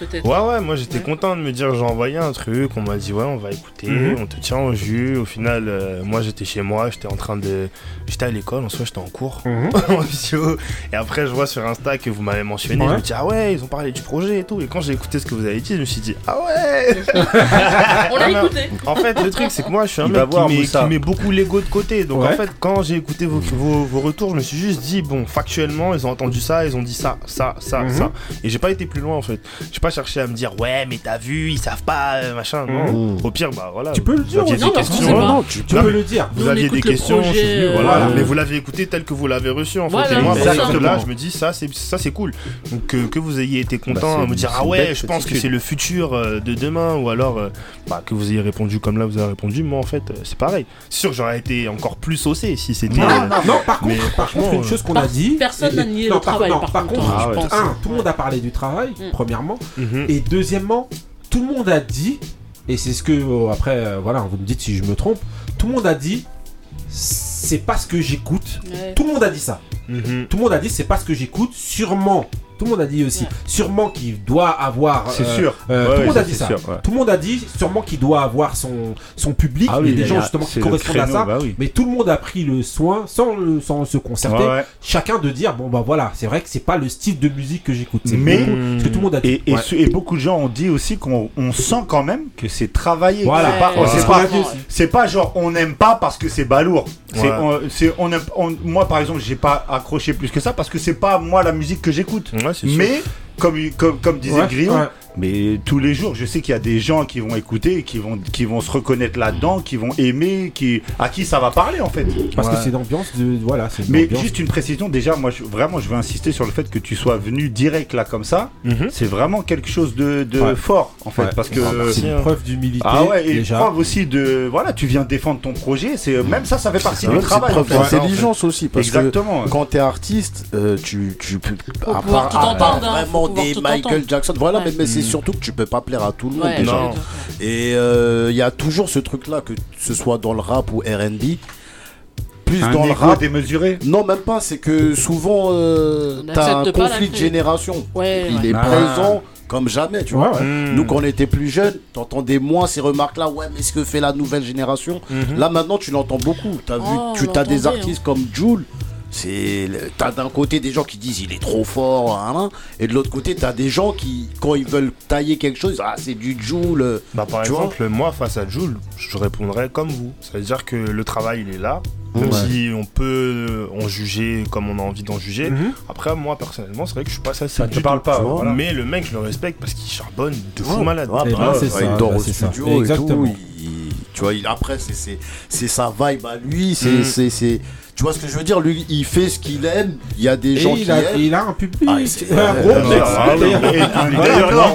Peut-être. Ouais, ouais, moi j'étais Ouais. content de me dire j'ai envoyé un truc, on m'a dit ouais, on va écouter, Mhm. on te tient au jus. Au final, euh, moi j'étais chez moi, j'étais en train de. J'étais à l'école, en soi j'étais en cours, Mhm. [LAUGHS] en visio. Et après, je vois sur Insta que vous m'avez mentionné, Ouais. je me dis ah ouais, ils ont parlé du projet et tout. Et quand j'ai écouté ce que vous avez dit, je me suis dit ah ouais [LAUGHS] On l'a écouté. En fait, le truc c'est que moi je suis un Il mec voir qui met, qui met beaucoup l'ego de côté. Donc Ouais. en fait, quand j'ai écouté vos, vos, vos retours, je me suis juste dit bon, factuellement, ils ont entendu ça, ils ont dit ça, ça, ça, Mhm. ça. Et j'ai pas été plus loin en fait. J'ai pas cherché à me dire ouais, mais t'as vu, ils savent pas, euh, machin. Non. Mhm. Au pire, bah voilà. Tu peux le dire, Vous aviez des Non, qu'on questions. pas. Non, tu, tu Non, peux mais- le dire. Vous aviez des questions, je suis venu, euh, voilà. voilà. Mais vous l'avez écouté tel que vous l'avez reçu en fait. Voilà, et moi, à là, je me dis ça, c'est ça, c'est cool. Donc que, que vous ayez été content Bah, c'est- à me dire ah ouais, je pense que c'est le futur euh, de demain, ou alors euh, bah, que vous ayez répondu comme là vous avez répondu. Moi en fait, euh, c'est pareil. C'est sûr que j'aurais été encore plus saucé si c'était. Non, euh, non, par contre, par contre, une euh, chose qu'on a dit. personne n'a nié non, le par- travail, non, par contre, je un, tout le monde a parlé du travail, Mm. premièrement. Mhm. Et deuxièmement, tout le monde a dit, et c'est ce que, euh, après, euh, voilà, vous me dites si je me trompe, tout le monde a dit, c'est pas ce que j'écoute. Ouais. Tout le monde a dit ça. Mhm. Tout le monde a dit, c'est pas ce que j'écoute. Sûrement tout le monde a dit aussi. Sûrement qu'il doit avoir. C'est euh, sûr. Euh, tout le monde a dit ça. Tout le monde a dit sûrement qu'il doit avoir son, son public. Ah et des gens justement qui correspondent à ça. Bah mais tout le monde a pris le soin, sans, sans se concerter, chacun de dire bon bah voilà, c'est vrai que c'est pas le style de musique que j'écoute. Mais beaucoup, que tout le monde a dit. Et, et, beaucoup de gens ont dit aussi qu'on sent quand même que c'est travaillé. Voilà. C'est pas, c'est pas, genre on n'aime pas parce que c'est balourd. Moi par exemple, j'ai pas accroché plus que ça parce que c'est pas moi la musique que j'écoute. Mais, comme, disait ouais, mais tous les jours, je sais qu'il y a des gens qui vont écouter, qui vont, qui vont se reconnaître là-dedans, qui vont aimer, qui, à qui ça va parler en fait. Parce que c'est l'ambiance de. Voilà, c'est Mais juste une précision, déjà, moi vraiment, je veux insister sur le fait que tu sois venu direct là comme ça. Mhm. C'est vraiment quelque chose de, de fort en fait. Ouais. Parce que. Ah, bah, c'est une preuve hein. d'humilité. Ah ouais, et déjà. preuve aussi de. Voilà, tu viens défendre ton projet. C'est, euh, même ça, ça fait partie du travail. C'est preuve d'intelligence aussi. Parce Exactement. Que quand t'es artiste, euh, tu, tu peux. À part, vraiment des Michael Jackson. Voilà, mais c'est c'est mm. surtout que tu peux pas plaire à tout le monde. Déjà. Et il euh, y a toujours ce truc-là, que ce soit dans le rap ou RB. Plus dans le rap. démesuré Non, même pas. C'est que souvent, euh, t'as un conflit de génération. Il est ah. présent comme jamais, tu vois. Nous, mm. quand on était plus jeunes, t'entendais moins ces remarques-là. Ouais, mais ce que fait la nouvelle génération. Mm-hmm. Là, maintenant, tu l'entends beaucoup. As vu, tu as des artistes comme Jules c'est t'as d'un côté des gens qui disent il est trop fort, hein, hein, et de l'autre côté t'as des gens qui quand ils veulent tailler quelque chose, ah c'est du Joule. Euh, bah par exemple moi face à Joule, je répondrais comme vous. Ça veut dire que le travail il est là. Même si on peut euh, en juger comme on a envie d'en juger. Mhm. Après, moi personnellement, c'est vrai que je suis pas satisfait. Ça te parle pas. Mais le mec, je le respecte parce qu'il charbonne de fou malade. Il dort au studio tu vois, il, après, c'est sa vibe à lui. C'est. Mhm. Tu vois ce que je veux dire? Lui, il fait ce qu'il aime. Il y a des gens il qui a, un public.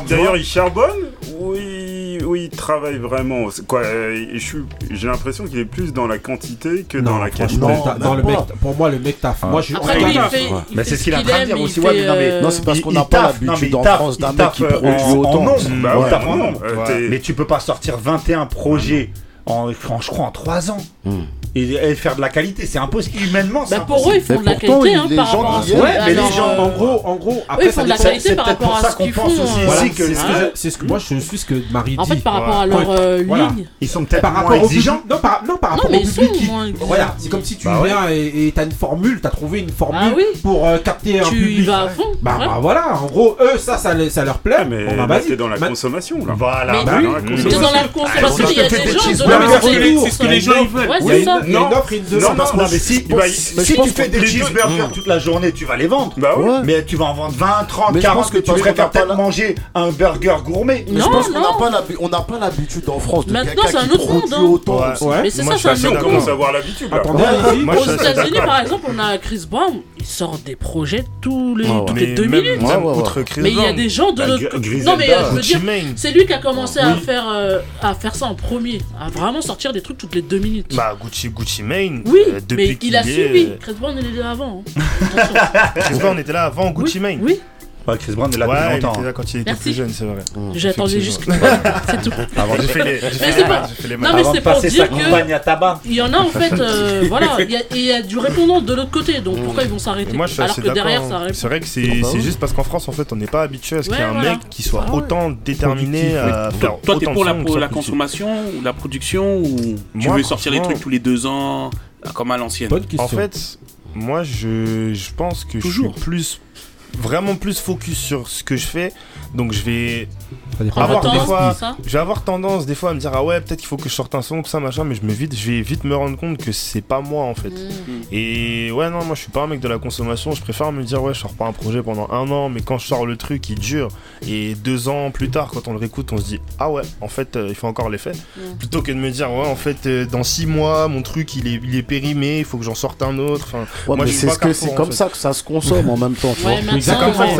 D'ailleurs, il charbonne? Oui, il, travaille vraiment. Euh, j'ai l'impression qu'il est plus dans la quantité que dans la qualité. pour moi, le mec taf. Ah. Moi, je suis Mais c'est ce qu'il a train de dire aussi. Non, c'est parce qu'on n'a pas l'habitude en France d'un mec qui euh, bah mmh, Mais tu peux pas sortir 21 projets en, en, je crois en 3 ans. Et, faire de la qualité, c'est impossible humainement. Bah pour eux, ils font de la qualité hein, par rapport mais les bah, gens, en gros, euh, en gros, après, eux, ils font de la qualité par rapport à ce. C'est ce que moi, je suis ce que Marie dit. En fait, par rapport à leur euh, ligne. Ils sont peut-être par rapport aux gens. Non, par rapport au public. Voilà, c'est comme si tu bah viens et t'as une formule, t'as trouvé une formule bah pour euh, capter un public. Tu vas à fond. Bah voilà, en gros, eux, ça, ça leur plaît. Mais t'es dans la consommation là. Voilà, t'es dans la consommation. Ah, c'est ce que les gens veulent. C'est ça. Non, non, parce qu'on si tu fais des cheeseburgers toute la journée, tu vas les vendre. Bah mais tu vas en vendre 20, 30, 40 que tu préfères peut-être manger un burger gourmet. Je pense qu'on n'a pas l'habitude en France de Maintenant, c'est un autre monde. Hein. Mais c'est ça, c'est un autre monde. on commence à avoir l'habitude. Aux États-Unis, par exemple, on a Chris Brown ils sortent des projets tous les, toutes les deux minutes. Mais il y a des gens de l'autre côté. Non, mais euh, je veux dire, c'est lui qui a commencé à, faire, euh, à faire ça en premier, à vraiment sortir des trucs toutes les deux minutes. Bah, Gucci, Gucci Mane, oui, euh, mais il, a est... suivi. Chris Brown, il hein. [LAUGHS] était là avant. Hein. Chris était là avant Gucci oui, Mane. Oui. Ouais, Chris Brown est là depuis longtemps. Il était hein. là quand il était Merci. plus jeune, c'est vrai. J'attendais juste. [LAUGHS] c'est tout. Ah, Avant, j'ai fait les. Mais. Non, mais c'est pour dire que. Il y en a en fait. euh, [LAUGHS] voilà. Il y, a- et il y a du répondant de l'autre côté. Donc pourquoi ils vont s'arrêter moi, je suis assez d'accord, hein. C'est vrai que c'est juste parce qu'en France, en fait, on n'est pas habitué à ce qu'il y ait un mec qui soit ah autant déterminé à faire Toi, t'es pour la, consommation ou la production ou tu veux sortir les trucs tous les deux ans comme à l'ancienne? Bonne question. En fait, moi, je, je pense que Toujours. je suis plus vraiment plus focus sur ce que je fais. Donc je vais avoir, je vais avoir tendance des fois à me dire ah ouais peut-être qu'il faut que je sorte un son que ça machin mais je me vite je vais vite me rendre compte que c'est pas moi en fait. Mm. Et ouais non moi je suis pas un mec de la consommation, je préfère me dire ouais je sors pas un projet pendant un an mais quand je sors le truc il dure. Et deux ans plus tard quand on le réécoute on se dit ah ouais en fait euh, il faut encore l'effet. Mm. Plutôt que de me dire ouais en fait euh, dans six mois mon truc il est, il est périmé il faut que j'en sorte un autre. Moi c'est comme ça que ça se consomme en même temps. Ouais,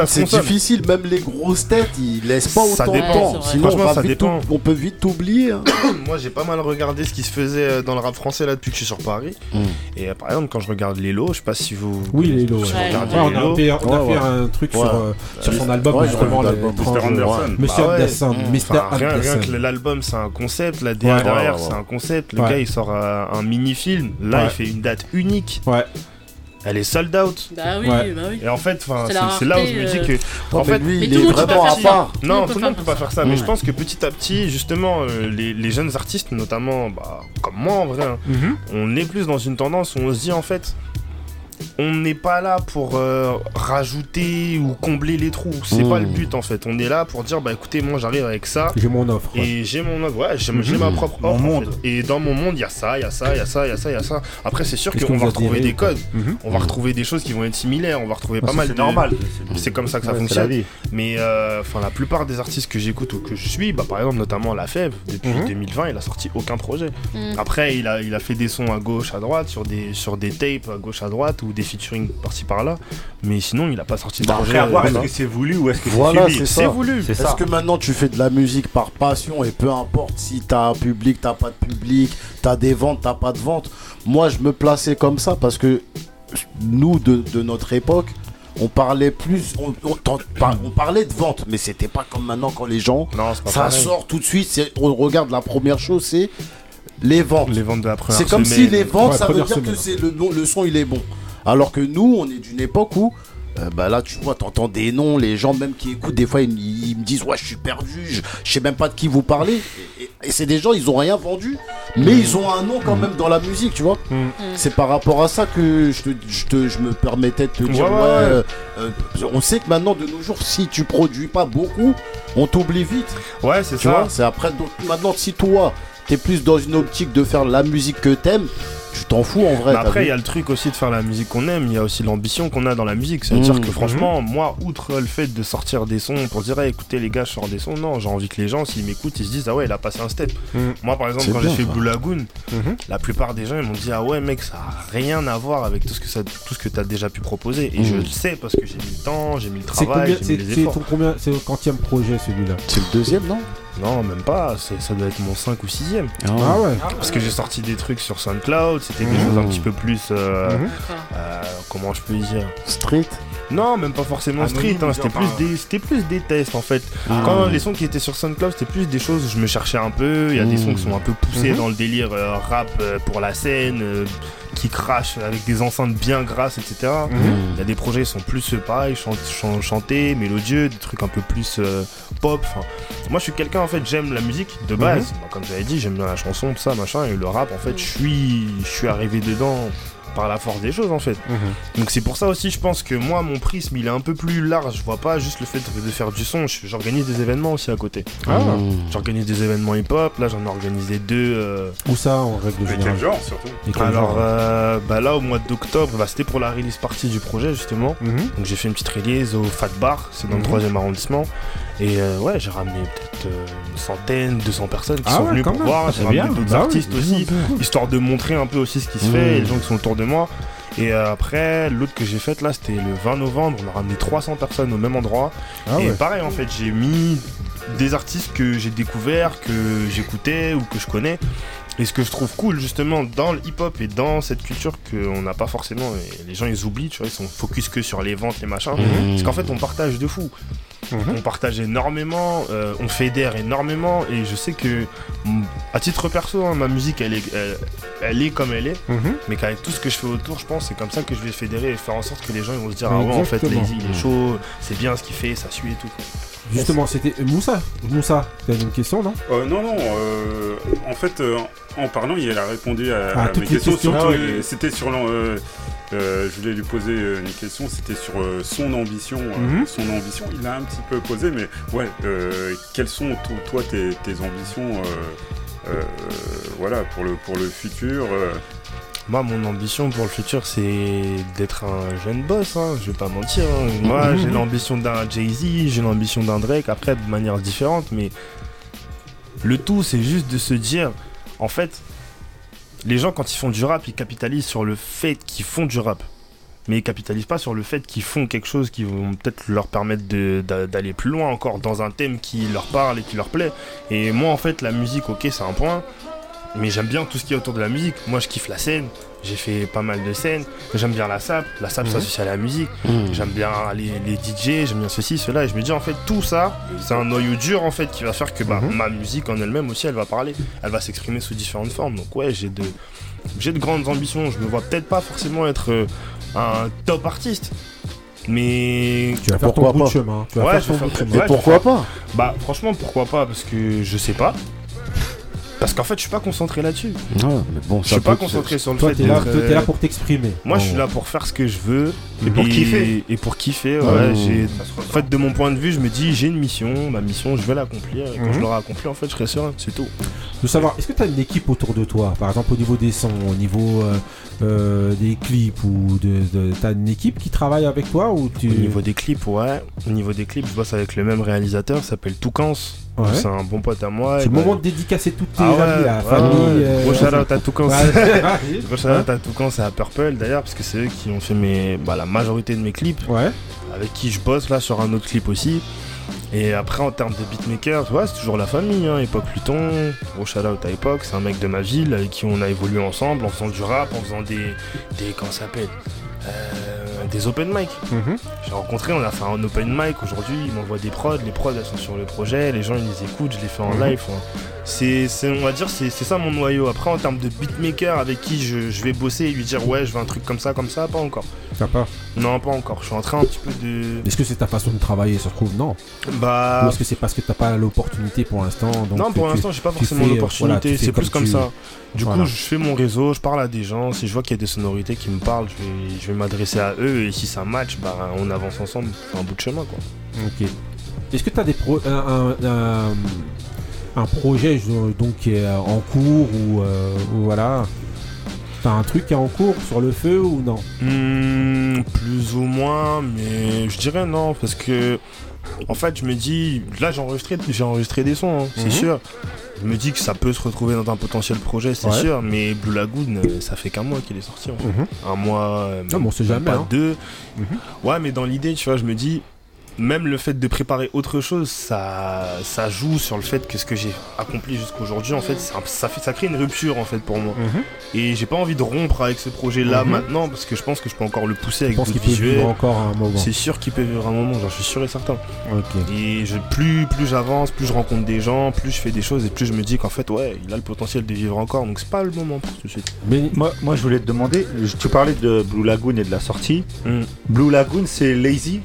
c'est difficile même les grosses têtes ils laissent pas ça dépend. Franchement, ça dépend. on peut vite oublier. Hein. [COUGHS] Moi, j'ai pas mal regardé ce qui se faisait euh, dans le rap français là depuis que je suis sur Paris. Mm. Et euh, par exemple, quand je regarde Lélo, je sais pas si vous. Oui, Lélo. On, a fait, un truc sur, euh, son album, justement. Mr. Anderson. Monsieur ah Anderson. Mm. Rien que l'album, c'est un concept. La derrière, c'est un concept. Le gars, il sort un mini-film. Là, il fait une date unique. Ouais elle est sold out. Bah oui, Ouais. bah oui. Et en fait, enfin, C'est là où je me dis euh, que. En mais fait, lui, Mais il tout le est peut vraiment à part. non, peut tout le pas monde peut faire pas ça. faire ça, mais je pense que petit à petit, justement, euh, les, les jeunes artistes, notamment bah, comme moi en vrai, hein, Mhm. on est plus dans une tendance où on se dit en fait, on n'est pas là pour euh, rajouter ou combler les trous. C'est pas le but en fait. On est là pour dire bah écoutez, moi j'arrive avec ça. J'ai mon offre. ouais. Et j'ai mon offre, ouais, j'ai Mhm. ma propre Mon offre. en monde. fait. Et dans mon monde, il y a ça, il y a ça, il y a ça, il y a ça, il y a ça. Après, c'est sûr qu'on va retrouver des codes. Mhm. On va retrouver des choses qui vont être similaires. On va retrouver Ah, pas ça, mal c'est de. normal. C'est comme ça que ça Ouais, fonctionne. la vie. Mais euh, enfin, la plupart des artistes que j'écoute ou que je suis, bah, par exemple, notamment La Fève, depuis Mhm. 2020, il a sorti aucun projet. Mm. Après, il a, il a fait des sons à gauche, à droite, sur des, sur des tapes à gauche, à droite, ou des featuring par-ci par-là. Mais sinon, il a pas sorti de Bah, projet. euh, est-ce que c'est voulu ou est-ce que Voilà, c'est voulu. Est-ce que maintenant tu fais de la musique par passion et peu importe si t'as un public, t'as pas de public, t'as des ventes, t'as pas de ventes? Moi je me plaçais comme ça parce que nous de, de notre époque, on parlait plus, on, on- t'en- par- on parlait de vente, mais c'était pas comme maintenant quand les gens, Non, c'est pas ça pareil. sort tout de suite. On regarde la première chose, c'est les ventes. Les ventes de la première C'est comme semaine. si les ventes, Ouais, ça veut dire semaine. que c'est le, le son il est bon. Alors que nous, on est d'une époque où, euh, bah là, tu vois, t'entends des noms, les gens même qui écoutent, des fois, ils, ils me disent, ouais, je suis perdu, je, je sais même pas de qui vous parlez. Et, et- et c'est des gens, ils ont rien vendu, mais ils ont un nom quand même dans la musique, tu vois. Mm. C'est par rapport à ça que je, te, je, te- je me permettais de te dire, Ouais, ouais, ouais, ouais. euh, euh, on sait que maintenant, de nos jours, si tu produis pas beaucoup, on t'oublie vite. Ouais, c'est Tu ça. vois, c'est après. Donc maintenant, si toi, t'es plus dans une optique de faire la musique que t'aimes, tu t'en fous en vrai. Mais t'as après, il y a le truc aussi de faire la musique qu'on aime, il y a aussi l'ambition qu'on a dans la musique. C'est-à-dire Mmh. que franchement, moi, outre le fait de sortir des sons pour dire, hey, écoutez les gars, je sors des sons, non, j'ai envie que les gens, s'ils m'écoutent, ils se disent, ah ouais, il a passé un step. Mmh. Moi, par exemple, quand j'ai fait. Blue Lagoon, la plupart des gens, ils m'ont dit, ah ouais, mec, ça a rien à voir avec tout ce que ça, tout ce que t'as déjà pu proposer. Et Mmh. je le sais parce que j'ai mis le temps, j'ai mis le travail, combien j'ai mis C'est ton combien C'est le quantième projet celui-là? C'est le deuxième, non? Non, même pas, ça doit être mon 5 ou 6ème. Ah ouais. Parce que j'ai sorti des trucs sur SoundCloud, c'était des Mmh. choses un petit peu plus. euh. D'accord. euh, comment je peux dire? Street? Non, même pas forcément Anonyme, street, hein, c'était plus, des, c'était plus des tests en fait. Ah. Quand les sons qui étaient sur SoundCloud, c'était plus des choses, je me cherchais un peu, il y a des sons qui sont un peu poussés dans le délire euh, rap euh, pour la scène, euh, qui crachent avec des enceintes bien grasses, etc. Mhm. Il y a des projets qui sont plus euh, pareil, chan- chan- chantés, mélodieux, des trucs un peu plus euh, pop. enfin. Moi, je suis quelqu'un en fait, j'aime la musique de base. Bah, comme j'avais dit, j'aime bien la chanson, tout ça, machin, et le rap, en fait, je suis, je suis arrivé dedans par la force des choses, en fait. Mhm. Donc c'est pour ça aussi, je pense que moi, mon prisme, il est un peu plus large. Je vois pas juste le fait de faire du son. J'organise des événements aussi à côté. Ah. Mmh. J'organise des événements hip-hop. Là, j'en ai organisé deux. euh, Où ça en règle Mais quel générale genre surtout? Quel Alors, genre euh, bah là, au mois d'octobre, bah, c'était pour la release partie du projet, justement. Mhm. Donc j'ai fait une petite release au Fat Bar, c'est dans le Mhm. 3 arrondissement. Et euh, ouais, j'ai ramené peut-être euh, une centaine, 200 personnes qui Ah sont ouais, venues pour même. voir. Ah, J'ai ramené d'autres Bah artistes aussi, histoire de montrer un peu aussi ce qui se Mhm. fait les gens qui sont autour de moi. Et euh, après, l'autre que j'ai faite là, c'était le 20 novembre. On a ramené 300 personnes au même endroit. Ah et ouais. pareil, en fait, j'ai mis des artistes que j'ai découverts, que j'écoutais ou que je connais. Et ce que je trouve cool justement dans le hip-hop et dans cette culture qu'on n'a pas forcément, et les gens ils oublient, tu vois, ils sont focus que sur les ventes, les machins, Mhm. parce qu'en fait on partage de fou. Mhm. On partage énormément, euh, on fédère énormément, et je sais que, mm, à titre perso, hein, ma musique elle est, elle, elle est comme elle est, Mhm. mais qu'avec tout ce que je fais autour, je pense c'est comme ça que je vais fédérer et faire en sorte que les gens ils vont se dire ah ouais en fait. Lazy il est chaud, c'est bien ce qu'il fait, ça suit et tout. Justement, c'était euh, Moussa. Moussa, tu as une question, non? Euh, non, non. euh, en fait, euh, en parlant, il a répondu à, Ah, à toutes mes les questions. questions. surtout, Ah ouais. euh, C'était sur. Euh, je voulais lui poser euh, une question. C'était sur euh, son ambition. euh, Mhm. Son ambition. Il l'a un petit peu posé, mais ouais. quelles sont to- toi tes, tes ambitions Voilà pour le pour le futur. Moi, mon ambition pour le futur, c'est d'être un jeune boss, hein, je vais pas mentir. hein. Moi, Mhm. j'ai l'ambition d'un Jay-Z, j'ai l'ambition d'un Drake, après de manière différente, mais le tout, c'est juste de se dire, en fait, les gens, quand ils font du rap, ils capitalisent sur le fait qu'ils font du rap. Mais ils capitalisent pas sur le fait qu'ils font quelque chose qui vont peut-être leur permettre d'aller plus loin encore dans un thème qui leur parle et qui leur plaît. Et moi, en fait, la musique, ok, c'est un point. Mais j'aime bien tout ce qui est autour de la musique. Moi, je kiffe la scène. J'ai fait pas mal de scènes. J'aime bien la sap. La sap Mhm. s'associe à la musique. Mmh. J'aime bien les, les DJ. J'aime bien ceci, cela. Et je me dis, en fait, tout ça, c'est un noyau dur, en fait, qui va faire que bah, Mhm. ma musique en elle-même aussi, elle va parler. Elle va s'exprimer sous différentes formes. Donc, ouais, j'ai de, j'ai de grandes ambitions. Je me vois peut-être pas forcément être euh, un top artiste. Mais Tu vas faire ton Pourquoi bout de pas chemin. Tu vas Ouais, faire ton bout de chemin. Mais pourquoi pas bah franchement pourquoi pas parce que je sais pas. Parce qu'en fait je suis pas concentré là-dessus. Ouais, mais bon, Je suis pas concentré sur le Toi, fait t'es là, toi, t'es là euh, pour t'exprimer. Moi, je suis gros. là pour faire ce que je veux Et pour kiffer. Et pour kiffer, ouais. En fait, de mon point de vue, je me dis, j'ai une mission, ma mission, je vais l'accomplir. Et quand Mhm. je l'aurai accompli, en fait, je serai serein, c'est tout. de savoir, est-ce que tu as une équipe autour de toi Par exemple, au niveau des sons, au niveau euh, euh, des clips ou de, de t'as une équipe qui travaille avec toi ou tu Au niveau des clips, ouais. Au niveau des clips, je bosse avec le même réalisateur, s'appelle Toucans. Ouais. C'est un bon pote à moi. C'est le bah, moment de dédicacer toutes tes Ah ouais, amis, la ouais, famille. euh, Gros à [LAUGHS] shout-out à Purple d'ailleurs, parce que c'est eux qui ont fait mes, bah, la majorité de mes clips. Ouais. avec qui je bosse là sur un autre clip aussi. Et après, en termes de beatmakers, ouais, c'est toujours la famille. Hein. Époque Pluton, gros shout out à Époque, c'est un mec de ma ville avec qui on a évolué ensemble en faisant du rap, en faisant des. des comment ça s'appelle? Euh, Des open mic. Mhm. J'ai rencontré, on a fait un open mic aujourd'hui, il m'envoie des prods, les prods elles sont sur le projet, les gens ils les écoutent, je les fais en Mhm. live. hein. C'est, on va dire, c'est, c'est ça mon noyau. Après, en termes de beatmaker avec qui je, je vais bosser et lui dire ouais, je veux un truc comme ça, comme ça, pas encore. T'as pas Non, pas encore. Je suis en train un petit peu de. Est-ce que c'est ta façon de travailler, ça se trouve Non. Bah. Ou est-ce que c'est parce que t'as pas l'opportunité pour l'instant donc non, pour l'instant, j'ai pas forcément euh, l'opportunité. voilà, c'est plus comme tu- ça. Du Voilà. coup, je fais mon réseau, je parle à des gens. Si je vois qu'il y a des sonorités qui me parlent, je vais, je vais m'adresser à eux. Et si ça match, bah, on avance ensemble. Un bout de chemin, quoi. Ok. Est-ce que tu as des pro- un, un- un- un projet je- donc qui est en cours ou, euh, ou voilà? T'as un truc qui est en cours sur le feu ou non Hmm, plus ou moins, mais je dirais non, parce que en fait, je me dis, là j'ai enregistré, j'ai enregistré des sons, hein, c'est Mhm. sûr. Je me dis que ça peut se retrouver dans un potentiel projet, c'est Ouais. sûr, mais Blue Lagoon, euh, ça fait qu'un mois qu'il est sorti. en fait. Mhm. Un mois, euh, Ah, on sait jamais, pas hein. deux. Mhm. Ouais, mais dans l'idée, tu vois, je me dis, même le fait de préparer autre chose, ça, ça joue sur le fait que ce que j'ai accompli jusqu'aujourd'hui, en fait, ça, ça fait, ça crée une rupture en fait pour moi. Et j'ai pas envie de rompre avec ce projet-là Mhm. maintenant parce que je pense que je peux encore le pousser Je avec pense d'autres qu'il peut vivre encore un moment. C'est sûr qu'il peut vivre un moment, j'en suis sûr et certain. Et je, plus, plus j'avance, plus je rencontre des gens, plus je fais des choses et plus je me dis qu'en fait, ouais, il a le potentiel de vivre encore. Donc c'est pas le moment pour tout de suite. Mais Moi, moi, je voulais te demander, je- tu parlais de Blue Lagoon et de la sortie. Mm. Blue Lagoon, c'est Lazy?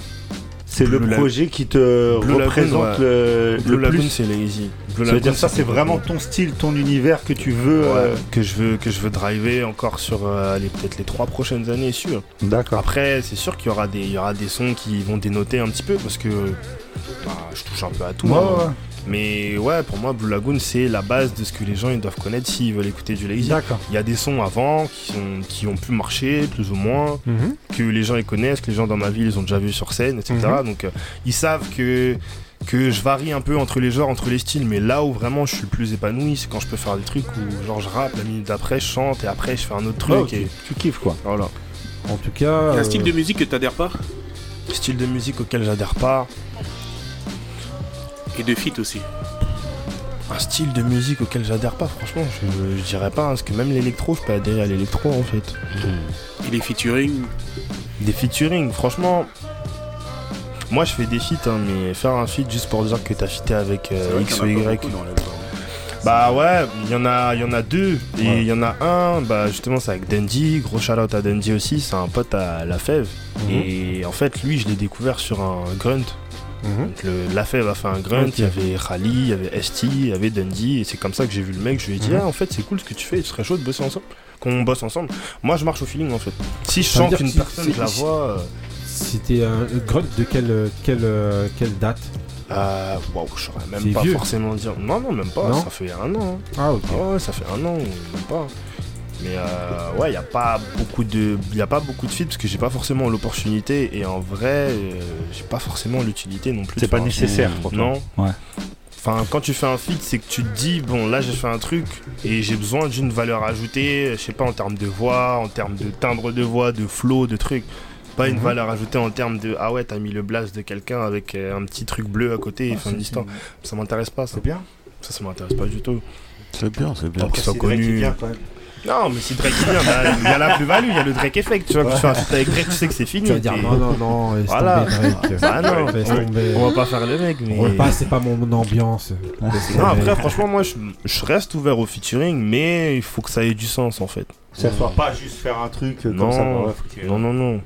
C'est le projet qui te Blue Lagoon, représente ouais. le, Blue le Lagoon, plus. c'est lazy. Blue Ça veut dire ça, c'est vraiment ton style, ton univers que tu veux. euh, que je veux que je veux driver encore sur euh, les peut-être les trois prochaines années sûr. D'accord. Après c'est sûr qu'il y aura des il y aura des sons qui vont dénoter un petit peu parce que bah, je touche un peu à tout. Ouais, hein. Mais ouais pour moi Blue Lagoon c'est la base de ce que les gens ils doivent connaître s'ils veulent écouter du lazy. D'accord. Il y a des sons avant qui sont qui ont pu marcher plus ou moins Mhm. que les gens ils connaissent, que les gens dans ma ville ils ont déjà vu sur scène etc. Mhm. Donc euh, ils savent que que je varie un peu entre les genres, entre les styles, mais là où vraiment je suis le plus épanoui, c'est quand je peux faire des trucs où genre je rappe, la minute d'après je chante et après je fais un autre truc Ouais, ok. et Tu kiffes quoi. voilà. en tout cas. Il y a un euh, style de musique que t'adhères pas? Style de musique auquel j'adhère pas, Et de feat aussi. un style de musique auquel j'adhère pas, franchement, je, je dirais pas, hein, parce que même l'électro, je peux adhérer à l'électro en fait. Et les featuring Des featuring, franchement. Moi je fais des feats, hein, mais faire un feat juste pour dire que t'as featé avec euh, X ou Y. Bah ouais, il y en a, il y en a deux et il Ouais. y en a un, bah justement c'est avec Dundee, gros shout out à Dundee aussi, c'est un pote à La Fève Mhm. et en fait lui je l'ai découvert sur un grunt. Mhm. Donc le, La Fève a fait un grunt, il y avait Khali, il y avait ST, il y avait Dundee et c'est comme ça que j'ai vu le mec, je lui ai dit Mhm. ah en fait c'est cool ce que tu fais, tu serais chaud de bosser ensemble, qu'on bosse ensemble. Moi je marche au feeling en fait. Si je Ça sens qu'une si- personne je la vois, euh, C'était un grunt de quelle, quelle, euh, quelle date? Euh, waouh, je saurais même pas vieux. forcément dire. Non non même pas, Non ça fait un an. hein. Ah ok. Ah ouais, ça fait un an, même pas. Mais euh, ouais, il n'y a pas beaucoup de y a pas beaucoup de feats parce que j'ai pas forcément l'opportunité et en vrai, euh, j'ai pas forcément l'utilité non plus. C'est pas nécessaire feat. pour toi. Non. Ouais. Enfin, quand tu fais un feat, c'est que tu te dis bon, là j'ai fait un truc et j'ai besoin d'une valeur ajoutée, je sais pas en termes de voix, en termes de timbre de voix, de flow, de trucs. Pas une Mhm. valeur ajoutée en termes de ah ouais, t'as mis le blast de quelqu'un avec euh, un petit truc bleu à côté et Ah, fin c'est- d'histoire. Ça m'intéresse pas ça. C'est bien. Ça, ça m'intéresse pas du tout. C'est bien, c'est bien. Vrai qu'il connu. vient quand même. Non, mais si Drake il vient, bah, il y a la plus-value, il y a le Drake effect. Tu vois, quand tu fais un feat avec Drake, tu sais que c'est fini. Tu vas dire non, non, non, laisse Voilà. tomber, Drake. Bah non, Laisse on- tomber. on va pas faire le mec. Mais... On va pas, c'est pas mon ambiance. Non, après, franchement, moi, je, je reste ouvert au featuring, mais il faut que ça ait du sens en fait. Ça soit pas juste faire un truc euh, Non, ça. bah ait- non, non, non.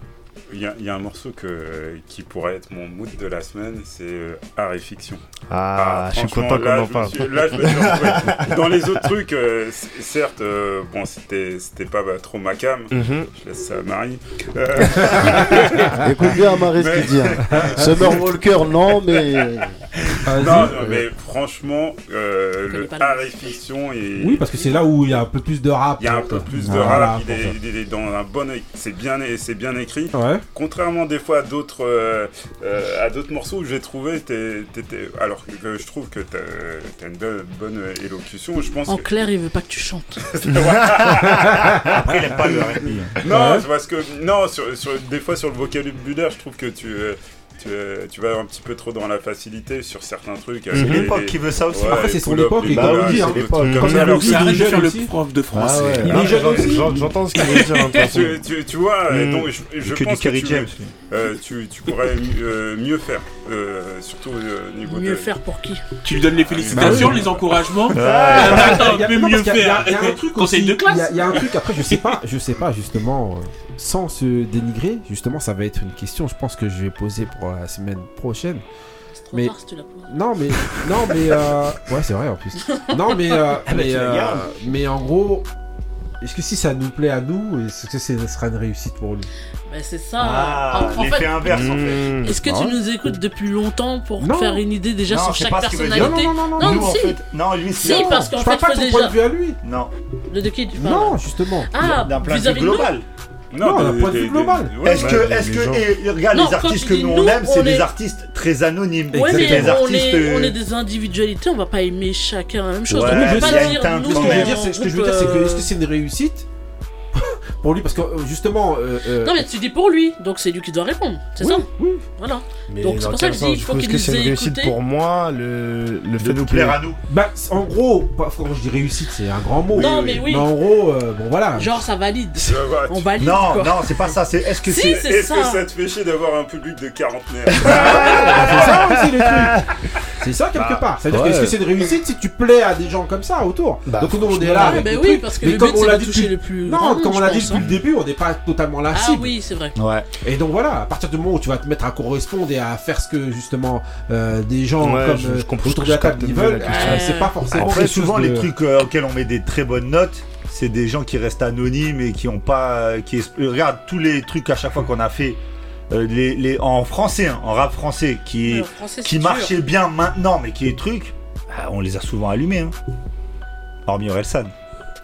Il y, a, il y a un morceau que, qui pourrait être mon mood de la semaine, c'est euh, Art et Fiction. Ah, je suis franchement, content qu'on en parle. suis- Là, je me suis retrouvé. [LAUGHS] Dans les autres trucs, euh, certes, euh, bon, c'était c'était pas bah, trop ma cam. Mhm. Je laisse ça à Marie. Euh, [LAUGHS] Écoute bien Marie ce qu'il dit. hein. Summer Walker, non, mais. non, non, mais franchement, euh, le art et fiction et Oui, parce que c'est là où il y a un peu plus de rap. il y a un peu euh, plus de rap, il est, est dans un bon, c'est bien, c'est bien écrit. Ouais. Contrairement des fois à d'autres, euh, euh, à d'autres morceaux où j'ai trouvé, t'es- t'étais- alors que je trouve que t'as as une bonne, bonne élocution. Je pense En que clair, il veut pas que tu chantes. [LAUGHS] Après, il aime pas le R&B. non, Ouais. parce que non, sur, sur- des fois sur le vocabulaire, je trouve que tu euh, tu, euh, tu vas un petit peu trop dans la facilité sur certains trucs. C'est l'époque qui veut ça aussi. Après, c'est son époque, et Bah oui, c'est hein, l'époque. alors dit, Il il est arrête de jeune faire le aussi. prof de français. Ah ouais. Il est jeune aussi. J'en- J'entends ce qu'il veut dire. [LAUGHS] hein. Tu, vois, donc je, je Que du pense que. Euh, tu, tu pourrais euh, mieux faire, euh, surtout euh, au niveau Mieux de... faire pour qui Tu lui donnes les félicitations, Bah oui. les encouragements. Ah, Euh, attends, il y a- mais non, mieux faire. Il y a un truc [LAUGHS] Conseil aussi, de classe. Il y a- il y, a un truc après, je sais pas, je sais pas justement, euh, sans se dénigrer, justement, ça va être une question. Je pense que je vais poser pour la semaine prochaine. C'est trop Mais- tard si tu la poses. Non, mais non, mais euh, ouais, c'est vrai en plus. Non, mais euh, bah, mais, euh, mais en gros, est-ce que si ça nous plaît à nous, est-ce que c'est- ce sera une réussite pour lui? Bah, c'est ça. Ah, en, en l'effet fait, inverse en fait. Mmh. est-ce que Ah tu nous écoutes depuis longtemps pour Non. faire une idée déjà Non, sur chaque personnalité? Non, non, non, non, Nous, en fait, non, lui, Si, c'est parce qu'en Je fait, parle pas faut déjà. point de vue à lui. non, De, de qui tu parles? Non, justement. Ah, d'un point de vue global. Non, d'un point de vue global. ouais, Est-ce que, est-ce que, et regarde, Non, les artistes que nous on nous, aime, c'est des artistes très anonymes. Ouais, mais des on artistes. est, on est euh, des individualités, on va pas aimer chacun la même chose. Ouais, Donc, on peut mais pas il y a une dire teinte nous, Ce que je veux dire, c'est ce que je veux dire, c'est que est-ce que c'est une réussite pour lui parce que euh, justement. euh, euh, Non, mais tu dis pour lui, donc c'est lui qui doit répondre, c'est oui, ça oui. Voilà. Mais Donc, c'est pour ça que je dis, il faut Est-ce qu'il que c'est les une réussite pour moi le, le fait de nous que- plaire à nous. Bah, en gros, pas- quand je dis réussite, c'est un grand mot. Non, mais oui. en gros, euh, bon voilà. Genre, ça valide. On valide Non, quoi. non, c'est pas ça. C'est est-ce que Si, c'est Est-ce que ça. te fait chier d'avoir un public de quarantenaires [LAUGHS] Ah, c'est ça aussi le truc. C'est ça quelque Bah, part. C'est-à-dire ouais. est-ce que c'est une réussite si tu plais à des gens comme ça autour? Bah, Donc nous on est là avec bah oui, parce que Mais le comme but on l'a dit le plus. Non, comme on l'a dit depuis le début, on n'est pas totalement la Ah oui, c'est vrai. Ouais. Et donc voilà, à partir du moment où tu vas te mettre à correspondre et à faire ce que justement euh, des gens Ouais, comme je- euh, je comprends- autour je de la table capte ils veulent, euh, c'est pas forcément Après, souvent, de- les trucs euh, auxquels on met des très bonnes notes, c'est des gens qui restent anonymes et qui ont pas. euh, Qui Regarde tous les trucs à chaque fois qu'on a fait. euh, les, les, en français, hein, en rap français, qui, français, qui marchaient bien maintenant, mais qui est truc, ah, on les a souvent allumés. Hein. Hormis Orelsan.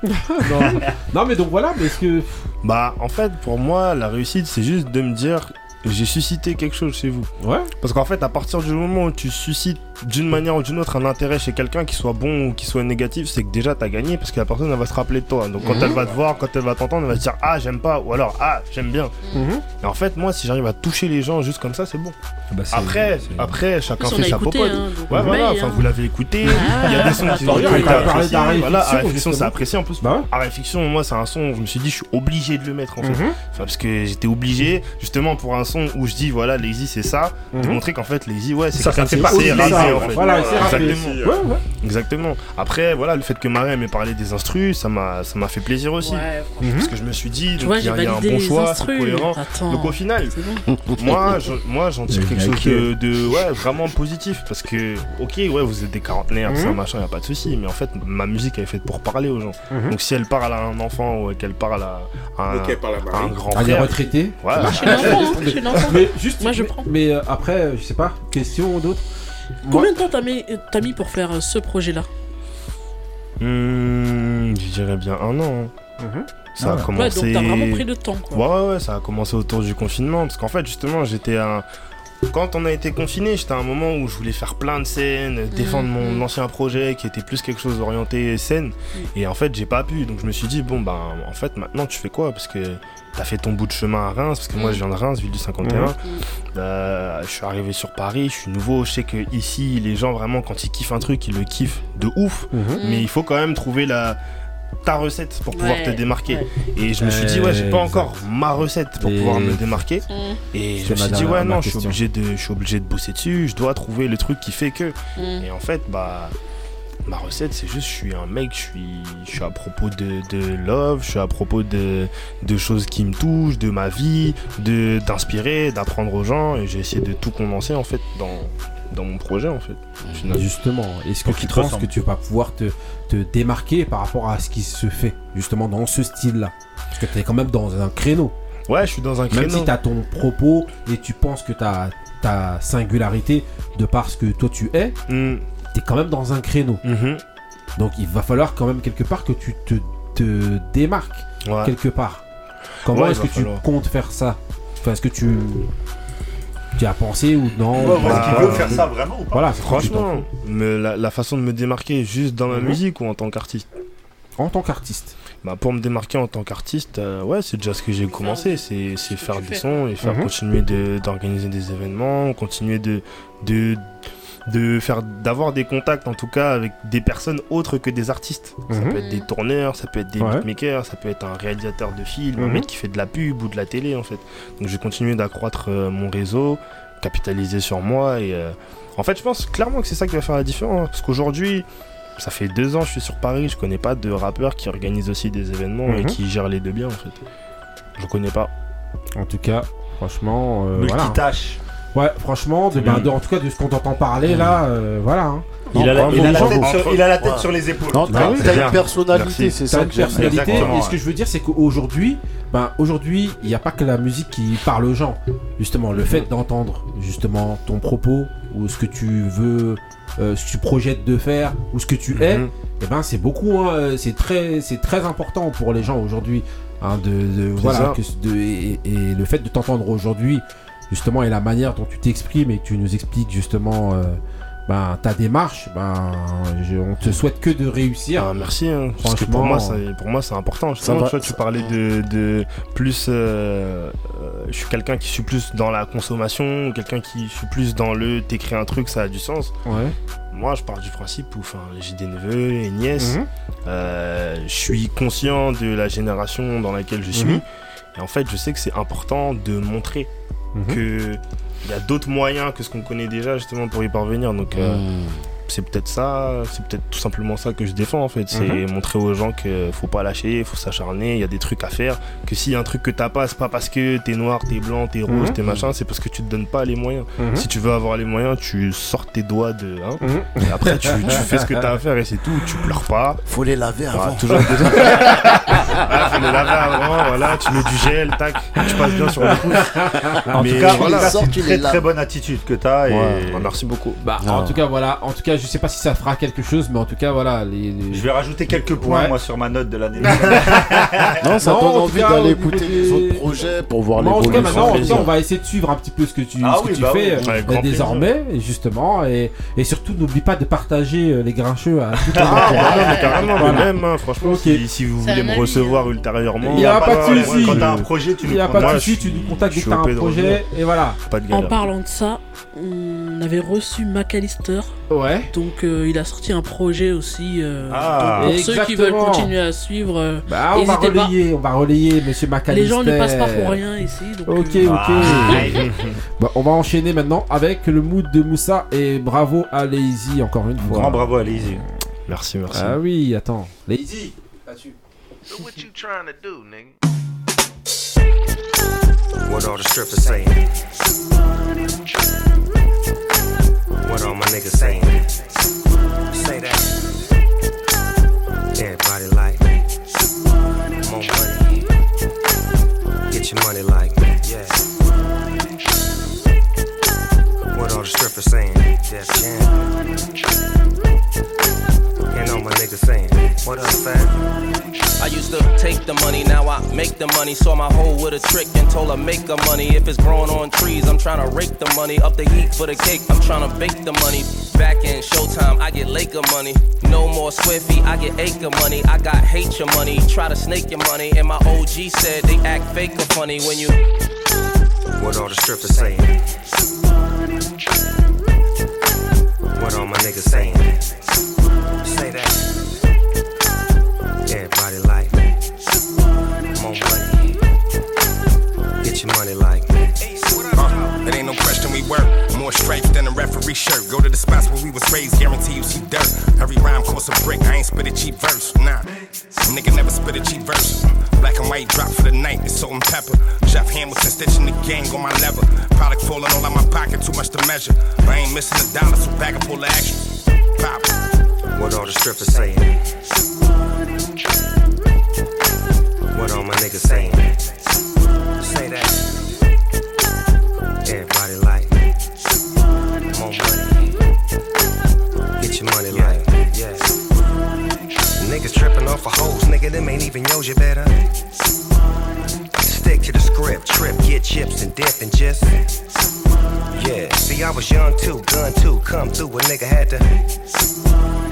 Non. non mais donc voilà, est-ce que Bah, en fait, pour moi, la réussite, c'est juste de me dire j'ai suscité quelque chose chez vous. ouais Parce qu'en fait, à partir du moment où tu suscites d'une manière ou d'une autre un intérêt chez quelqu'un, qui soit bon ou qui soit négatif, c'est que déjà t'as gagné parce que la personne elle va se rappeler de toi. Donc quand Mhm. elle va te voir, quand elle va t'entendre, elle va te dire ah j'aime pas ou alors ah j'aime bien. Mhm. Et en fait, moi, si j'arrive à toucher les gens juste comme ça, c'est bon. Bah, c'est- Après, c'est- après chacun fait sa écouté, popote. hein, Ouais, voilà, enfin hein. vous l'avez écouté. Ah, Il y a des sons qui Voilà, Art Réflexion, c'est justement. apprécié en plus. Bah ouais. Art Réflexion, moi, c'est un son, je me suis dit, je suis obligé de le mettre en fait. Mhm. Enfin, parce que j'étais obligé, justement, pour un son où je dis, voilà, Lazy, c'est ça, de montrer qu'en fait, Lazy, ouais, c'est Ça, ça en fait. Voilà. Exactement. Ouais, ouais. Exactement. Après, voilà, le fait que Marie m'ait parlé des instrus, ça m'a, ça m'a fait plaisir aussi. Ouais, Mhm. Parce que je me suis dit, Tu donc, vois, il y a, il y a un bon choix, c'est cohérent. Attends. Donc au final, bon. moi, je- moi, j'en tire quelque chose de, de, ouais, vraiment positif. Parce que, ok, ouais, vous êtes des quarantenaires, Mhm. ça, machin, y a pas de souci. Mais en fait, ma musique, elle est faite pour parler aux gens. Mhm. Donc si elle parle à un enfant ou qu'elle parle à, un, Ok, par la à un grand Ah, des frère. retraités. Ouais. Je suis [LAUGHS] je l'enfant. Moi, je prends. Mais euh, après, je sais pas, question d'autres? Combien de temps t'as mis, t'as mis pour faire euh, ce projet-là? Hmm, je dirais bien un an. hein. Mhm. Ça Ah a ouais. Ouais, commencé. donc t'as vraiment pris le temps, quoi. Ouais, ouais, ouais, ça a commencé autour du confinement. Parce qu'en fait, justement, j'étais à. Quand on a été confiné, j'étais à un moment où je voulais faire plein de scènes, défendre mon Mhm. ancien projet qui était plus quelque chose orienté scène. Et en fait, j'ai pas pu. Donc je me suis dit, bon, ben, en fait, maintenant, tu fais quoi? Parce que t'as fait ton bout de chemin à Reims, parce que moi, je viens de Reims, ville du 51. Euh, je suis arrivé sur Paris, je suis nouveau. Je sais que ici, les gens, vraiment, quand ils kiffent un truc, ils le kiffent de ouf. Mhm. Mm. Mais il faut quand même trouver la ta recette pour pouvoir Ouais, te démarquer. ouais. Et je me suis dit, ouais, j'ai pas encore ma recette pour Et- pouvoir me démarquer. Mm. Et je me suis dit, ouais, non, je suis, obligé de, je suis obligé de bosser dessus, je dois trouver le truc qui fait que. Mm. Et en fait, bah. Ma recette, c'est juste, je suis un mec, je suis, je suis à propos de, de love, je suis à propos de, de choses qui me touchent, de ma vie, de d'inspirer, d'apprendre aux gens, et j'ai essayé de tout condenser en fait dans, dans mon projet en fait. au final. Justement, est-ce que Pour tu penses ressemble. que tu vas pouvoir te, te démarquer par rapport à ce qui se fait justement dans ce style-là? Parce que tu es quand même dans un créneau. Ouais, je suis dans un créneau. Même si tu as ton propos et tu penses que tu as ta singularité de par ce que toi tu es, Mm, tu es quand même dans un créneau. mhm. Donc il va falloir quand même quelque part que tu te, te démarques Ouais. quelque part. Comment Ouais, est-ce que tu falloir. comptes faire ça? Enfin, est-ce que tu, tu as pensé ou non Ouais, ou Est-ce qu'il veut faire ça vraiment ou pas Voilà, Franchement, me- la, la façon de me démarquer juste dans Mhm. musique ou en tant qu'artiste En tant qu'artiste. bah, Pour me démarquer en tant qu'artiste, euh, ouais, c'est déjà ce que j'ai commencé, c'est c'est faire des fais. sons et faire Mhm. continuer de- d'organiser des événements, continuer de, de, de faire d'avoir des contacts en tout cas avec des personnes autres que des artistes. Ça Mhm. peut être des tourneurs, ça peut être des Ouais. beatmakers, ça peut être un réalisateur de film, un Mhm. mec qui fait de la pub ou de la télé en fait. Donc je vais continuer d'accroître euh, mon réseau, capitaliser sur moi et euh, en fait je pense clairement que c'est ça qui va faire la différence parce qu'aujourd'hui ça fait deux ans que je suis sur Paris, je connais pas de rappeurs qui organisent aussi des événements et Mhm. qui gèrent les deux bien en fait. Je connais pas. En tout cas, franchement, euh, voilà. Ouais, franchement, de, bah, de- en tout cas de ce qu'on t'entend parler là, euh, voilà. hein. Il a la, il a tête, sur, Entre- il a la tête Ouais. sur les épaules. Non, Bah t'as c'est une personnalité, Merci. c'est T'as ça une que j'aime. personnalité. Exactement, Et ce que je veux dire, c'est qu'aujourd'hui, ben, aujourd'hui, il n'y a pas que la musique qui parle aux gens. Justement, le fait d'entendre justement ton propos ou ce que tu veux, euh, ce que tu projettes de faire ou ce que tu es, Mhm. eh ben, c'est beaucoup. hein, c'est très, c'est très important pour les gens aujourd'hui. hein, de, de- C'est voilà, ça. que- de- et, et le fait de t'entendre aujourd'hui, justement, et la manière dont tu t'exprimes et que tu nous expliques justement. euh, ben, ta démarche, ben, je- on te souhaite que de réussir. Ah, merci, hein, parce que pour moi, c'est- pour moi c'est important. Va- tu, vois, tu parlais de, de plus. euh, euh, je suis quelqu'un qui suis plus dans la consommation, quelqu'un qui suis plus dans le t'écris un truc, ça a du sens. Ouais. Moi, je pars du principe où j'ai des neveux et nièces. Mhm. Euh, je suis conscient de la génération dans laquelle je suis. Mhm. Et en fait, je sais que c'est important de montrer Que il y a d'autres moyens que ce qu'on connaît déjà justement pour y parvenir. Donc, euh, Mmh. C'est peut-être ça, c'est peut-être tout simplement ça que je défends en fait. C'est Mhm. montrer aux gens qu'il faut pas lâcher, faut s'acharner, il y a des trucs à faire. Que s'il y a un truc que t'as pas, c'est pas parce que t'es noir, t'es blanc, t'es rose, Mhm. t'es machin, c'est parce que tu te donnes pas les moyens. Mhm. Si tu veux avoir les moyens, tu sors tes doigts de. Hein, et après, tu, tu fais ce que t'as à faire et c'est tout. Tu pleures pas. Faut les laver Voilà, avant. toujours ah, [LAUGHS] faut les laver avant, voilà, tu mets du gel, tac, tu passes bien sur le pouce. En Mais tout cas, voilà. c'est une très bonne attitude que t'as. Et... Ouais. Ah, merci beaucoup. Bah, en tout cas, voilà. En tout cas, je sais pas si ça fera quelque chose, mais en tout cas, voilà. Les, les- Je vais rajouter quelques points Ouais. moi sur ma note de l'année. [LAUGHS] Non, ça Non, donne en envie d'aller écouter les autres projets pour voir Moi, en tout cas, maintenant, en on va essayer de suivre un petit peu ce que tu, Ah ce que oui, tu bah fais oui. euh, désormais, justement. Et, et surtout, n'oublie pas de partager euh, les grincheux à [LAUGHS] tout Ah, le non, Voilà. même, hein, franchement, si, si vous voulez me recevoir ultérieurement, Il y a pas de souci. Quand t'as un projet, tu Il nous n'y a pas de souci, suis- tu nous contactes dès que t'as un projet. Et voilà. En parlant de ça, on avait reçu McAllister, Ouais. Donc euh, il a sorti un projet aussi. euh, Ah, donc pour ceux qui veulent continuer à suivre, euh, Bah, on va N'hésitez pas. relayer, on va relayer, monsieur McAllister. les gens ne passent pas pour rien ici. Donc, Ok, euh, ok. Ah. [LAUGHS] Bah, on va enchaîner maintenant avec le mood de Moussa et bravo à Lazy encore une fois. Grand bravo à Lazy. Merci, merci. Ah oui, attends. Lazy, là-dessus. So what you trying to do, nigga? What all the strippers saying? What all my niggas saying? Say that. Everybody like more money. Get your money like yeah. What all the strippers saying? Def Jam. And all my niggas saying, what up, fam? I used to take the money, now I make the money. Saw my hoe with a trick and told her make the money. If it's growing on trees, I'm trying to rake the money. Up the heat for the cake, I'm trying to bake the money. Back in showtime, I get Laker money. No more Swiffy, I get acre money. I got hate your money, try to snake your money. And my OG said they act fake or funny when you. What all the strippers saying? What all my niggas saying? Say that. Everybody like. More money. Get your money like me. Uh free shirt. Go to the spots where we was raised, guarantee you see dirt. Every rhyme costs a brick, I ain't spit a cheap verse. Nah, nigga never spit a cheap verse. Black and white drop for the night, it's salt and pepper. Jeff Hamilton stitching the gang on my lever. Product falling all out my pocket, too much to measure. I ain't missing a dollar, so bag up all the extras. Pop. What all the strippers saying? What all my niggas saying? Say that. Everybody like more money. Get your money like yeah. Niggas tripping off of hoes, nigga. Them ain't even yours. You better stick to the script. Trip, get chips and dip and just yeah. See, I was young too, gun too. Come through, a nigga had to.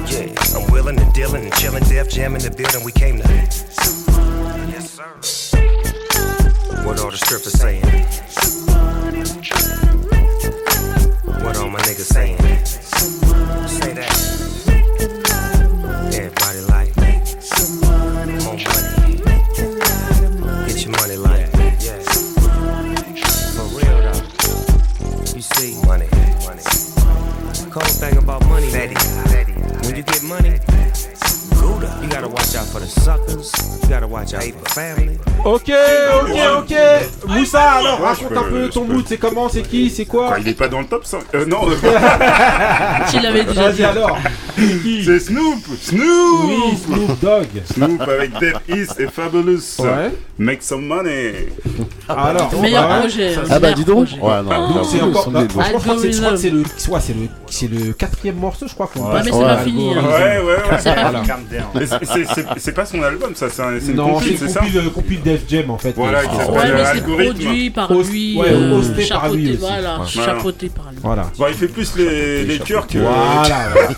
Yeah, I'm willing and dealing and chilling, Def Jam in the building. We came to. Yes, sir. What all the strippers saying? What all my niggas saying? Say that. Everybody like more money. Get your money like yeah. For real though. You see, money, money. Cold thing about money, Betty. When you get money, out for the suckers. You gotta watch out for family. Ok, ok, ok. Moussa, alors raconte un peu ton mood, c'est comment, c'est qui, c'est quoi il est pas dans le top 5 Euh, non. [LAUGHS] [LAUGHS] Tu l'avais déjà dit. Vas-y, alors. [LAUGHS] C'est Snoop Snoop Oui, Snoop Dogg. Snoop avec Dead East et Fabulous. Ouais. Make some money. Alors, Meilleur ouais. projet, Ça, euh, Ah bah meilleur dis donc. projet. Ouais, non, donc c'est encore. bah, franchement, je crois que c'est- le, soit c'est le, c'est le quatrième morceau, je crois qu'on. Ouais, passe. mais c'est pas fini, hein. Ouais, ouais, ouais. C'est pas Voilà. C'est- son album, ça, c'est un- c'est une Non, c'est ça compile, compile Def Jam en fait. Voilà, qui Ah, s'appelle Ouais, mais c'est Algorithme. produit par lui, euh, hosté par lui aussi. voilà, chapeauté par lui. Voilà. Bon, il fait plus les, cœurs que. Voilà, voilà.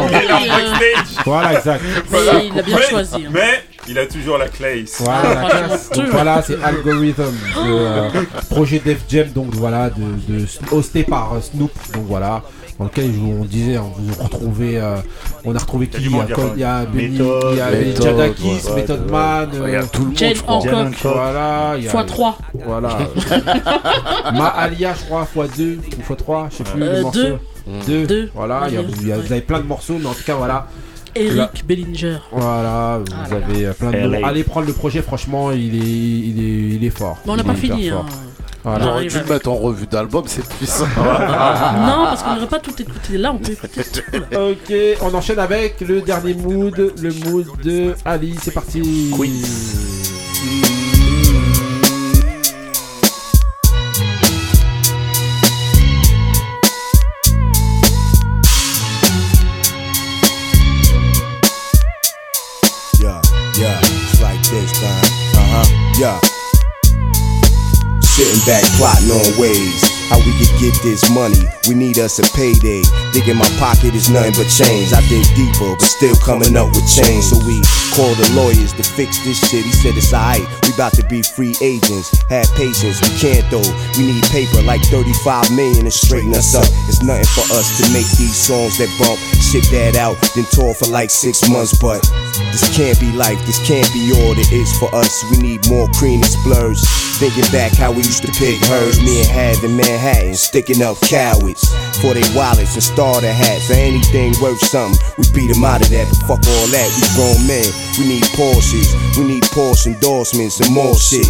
Exactement. Il est en backstage. Voilà, exact. Mais il a bien Mais- choisi, hein. Mais il a toujours la classe. Voilà, la. Donc voilà, c'est Algorithm, le euh, projet Def Jam, donc voilà, de, de hosté par euh, Snoop, donc voilà, dans lequel je vous- on disait, on vous retrouvez, euh, on a retrouvé qui du Il y a, monde, il y a Col- il y a Benny, il y a Jadakis, Method Man, il y a tout le monde, Jane je crois. Hancock. voilà, il y a Fois 3. voilà, [LAUGHS] Ma Alia, je crois, fois 2 ou fois 3, je sais plus Euh, le morceau. deux. Deux. Deux. Voilà, il y a- Ouais. il y a- vous avez plein de morceaux, mais en tout cas, voilà. Eric Là. Bellinger. Voilà, vous Ah là avez euh, plein de LA. Allez prendre le projet, franchement, il est, il est, il est fort. Mais on n'a Il pas est hyper fini. fort. hein. Voilà. On J'aurais dû le mettre en revue d'album, c'est ça. [LAUGHS] Non, parce qu'on n'aurait pas tout écouté. Là, on peut écouter tout. là. Ok, on enchaîne avec le dernier mood, le mood de Ali, c'est parti. Yeah. Sitting back plotting on ways how we could get this money. We need us a payday. Dig in my pocket is nothing but change. I dig deeper, but still coming up with change. So we call the lawyers to fix this shit. He said it's alright. We about to be free agents. Have patience, we can't though. We need paper like 35 million to straighten us up. It's nothing for us to make these songs that bump. Shit that out, then tour for like six months. But this can't be life, this can't be all there is for us. We need more cream and splurge. Thinking back how we used to pick hers, me and Hav in Manhattan, sticking up cowards for their wallets and starter hats or anything worth something. We beat them out of that, fuck all that. We grown men, we need Porsches, we need Porsche endorsements and more shit.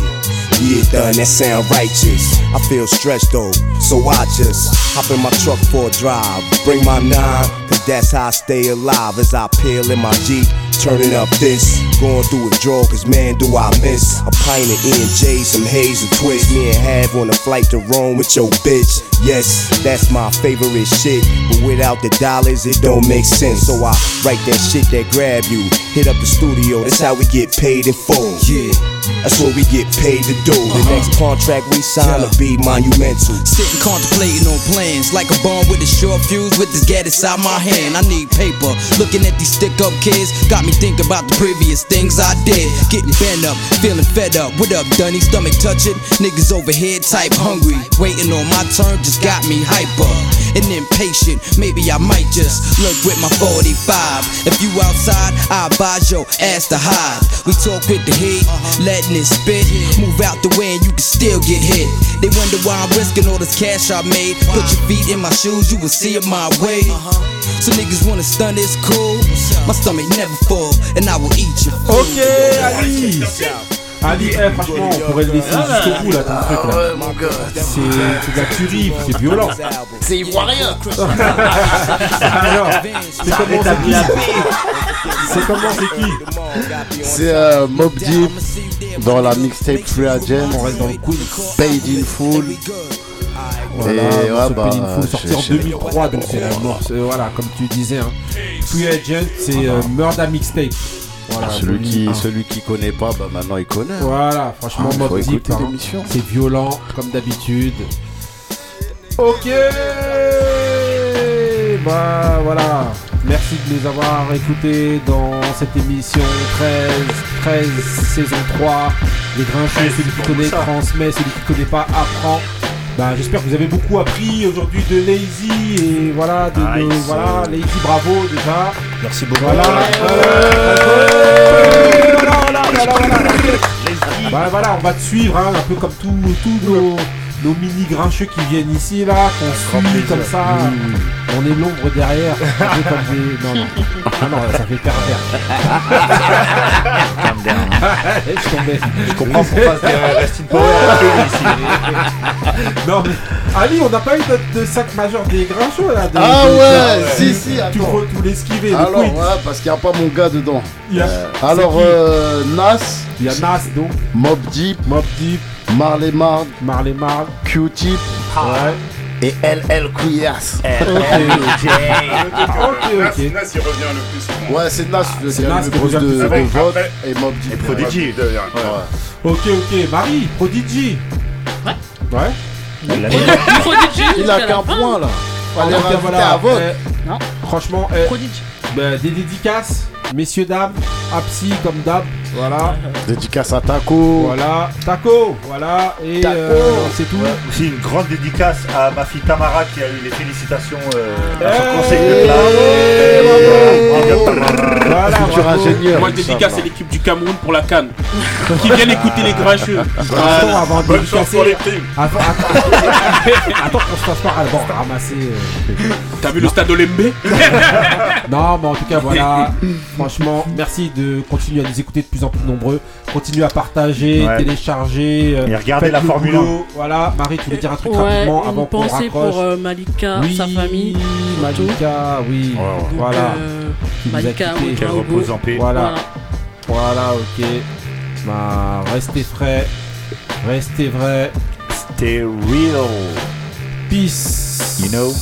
Yeah, done, that sound righteous. I feel stressed though, so I just hop in my truck for a drive. Bring my nine, cause that's how I stay alive as I peel in my Jeep. Turning up this, going through withdrawal, cause man, do I miss a pint of E&J, some haze and twist. Me and Have on a flight to Rome with your bitch. Yes, that's my favorite shit, but without the dollars, it don't make sense. So I write that shit that grab you. Hit up the studio, that's how we get paid in full. Yeah, that's what we get paid to do. The uh-huh. next contract we sign will be monumental. Sitting contemplating on plans like a bomb with a short fuse with this gat inside my hand. I need paper. Looking at these stick up kids got me me think about the previous things I did. Getting bent up, feeling fed up. What up, Dunny? Stomach touching. Niggas overhead, type hungry. Waiting on my turn just got me hyper and impatient. Maybe I might just lurk with my 45. If you outside, I advise your ass to hide. We talk with the heat, letting it spit. Move out the way and you can still get hit. They wonder why I'm risking all this cash I made. Put your feet in my shoes, you will see it my way. So niggas wanna stun, it's cool. My stomach never and I will eat you. Ok, Ali Ali, eh, franchement, on pourrait le laisser jusqu'au bout là, ton truc là. C'est c'est de la tuerie, c'est violent. C'est ivoirien. Alors, c'est comment c'est qui C'est comment c'est qui C'est euh, Mob Deep dans la mixtape Free Agent. On reste dans couilles. Paid in full. Voilà, Et ouais, bah, Full, sorti en je- 2003, donc c'est la mort. Voilà, comme tu disais, hein. Free Agent, c'est euh, Murder Mixtape. Voilà, celui, qui, 2001. celui qui connaît pas, bah maintenant il connaît. Voilà, franchement, Ah, Deep, hein. c'est violent, comme d'habitude. Ok Bah voilà, merci de les avoir écoutés dans cette émission 13, 13 saison 3. Les grincheux, celui qui connaît transmet, celui qui connaît pas apprend. Bah, j'espère que vous avez beaucoup appris aujourd'hui de Lazy et voilà, de, voilà, Lazy bravo déjà. Merci beaucoup. Voilà. Voilà. Bah on va te suivre hein, un peu comme tous tous nos, nos mini grincheux qui viennent ici là, qu'on suit comme ça. On est l'ombre derrière. [LAUGHS] un peu comme des- Non, non. Ah non, ça fait pervers. [LAUGHS] [LAUGHS] Je tombais. Je comprends pourquoi c'est Rest in Power ici. Non mais Ali, on n'a pas eu de, de sac majeur des grincheux là. de- Ah de- ouais, de- si, si, Tu faut tout l'esquiver. le Alors, ouais, parce qu'il n'y a pas mon gars dedans. Euh, alors, euh, Nas, Il y a Nas donc, Mob Deep, Mob Deep, Marley Marl, Marley Marl. Q-Tip Ouais. et LL Couillasse. [LAUGHS] [LAUGHS] Ok, ok, ok. Nas, il revient le plus souvent. Ouais, c'est Nas, le, C'est Nas le revient de, Après- et Mob. Et Prodigy. Il devient. Ouais. Ok, ok. Marie, Prodigy. Ouais. Ouais. [LAUGHS] Prodigy Il a qu'un point là. Fallait rajouter voilà. à Vogue. eh, Non. franchement, eh, Prodigy. bah, des dédicaces, messieurs, dames, Apsi comme d'hab. Voilà. Dédicace à Taco. Voilà. Taco. Voilà. Et Taco. euh, c'est tout. Aussi une grande dédicace à ma fille Tamara qui a eu les félicitations euh, à Eh, son conseil de eh, classe. Voilà. Futur ingénieur. Moi, je dédicace à l'équipe du Cameroun pour la canne. qui viennent écouter les grincheux. Voilà. avant de Bonne chance pour les primes. Attends, attends, attends qu'on se fasse pas bon, ramasser. euh, T'as vu le stade Olembe Non, mais en tout cas, voilà. Franchement, merci de continuer à nous écouter de plus en plus nombreux. Continuez à partager, Ouais. télécharger. euh, Et regardez la le Formule. Voilà, Marie, tu voulais dire un truc Ouais, rapidement une avant qu'on raccroche pour euh, Malika, Oui, sa famille. Malika, oui. Donc, Voilà. euh, Malika, Qu'elle repose en paix. Voilà. Voilà. Voilà, ok. Bah, restez frais. Restez vrai. Stay real. Peace. You know?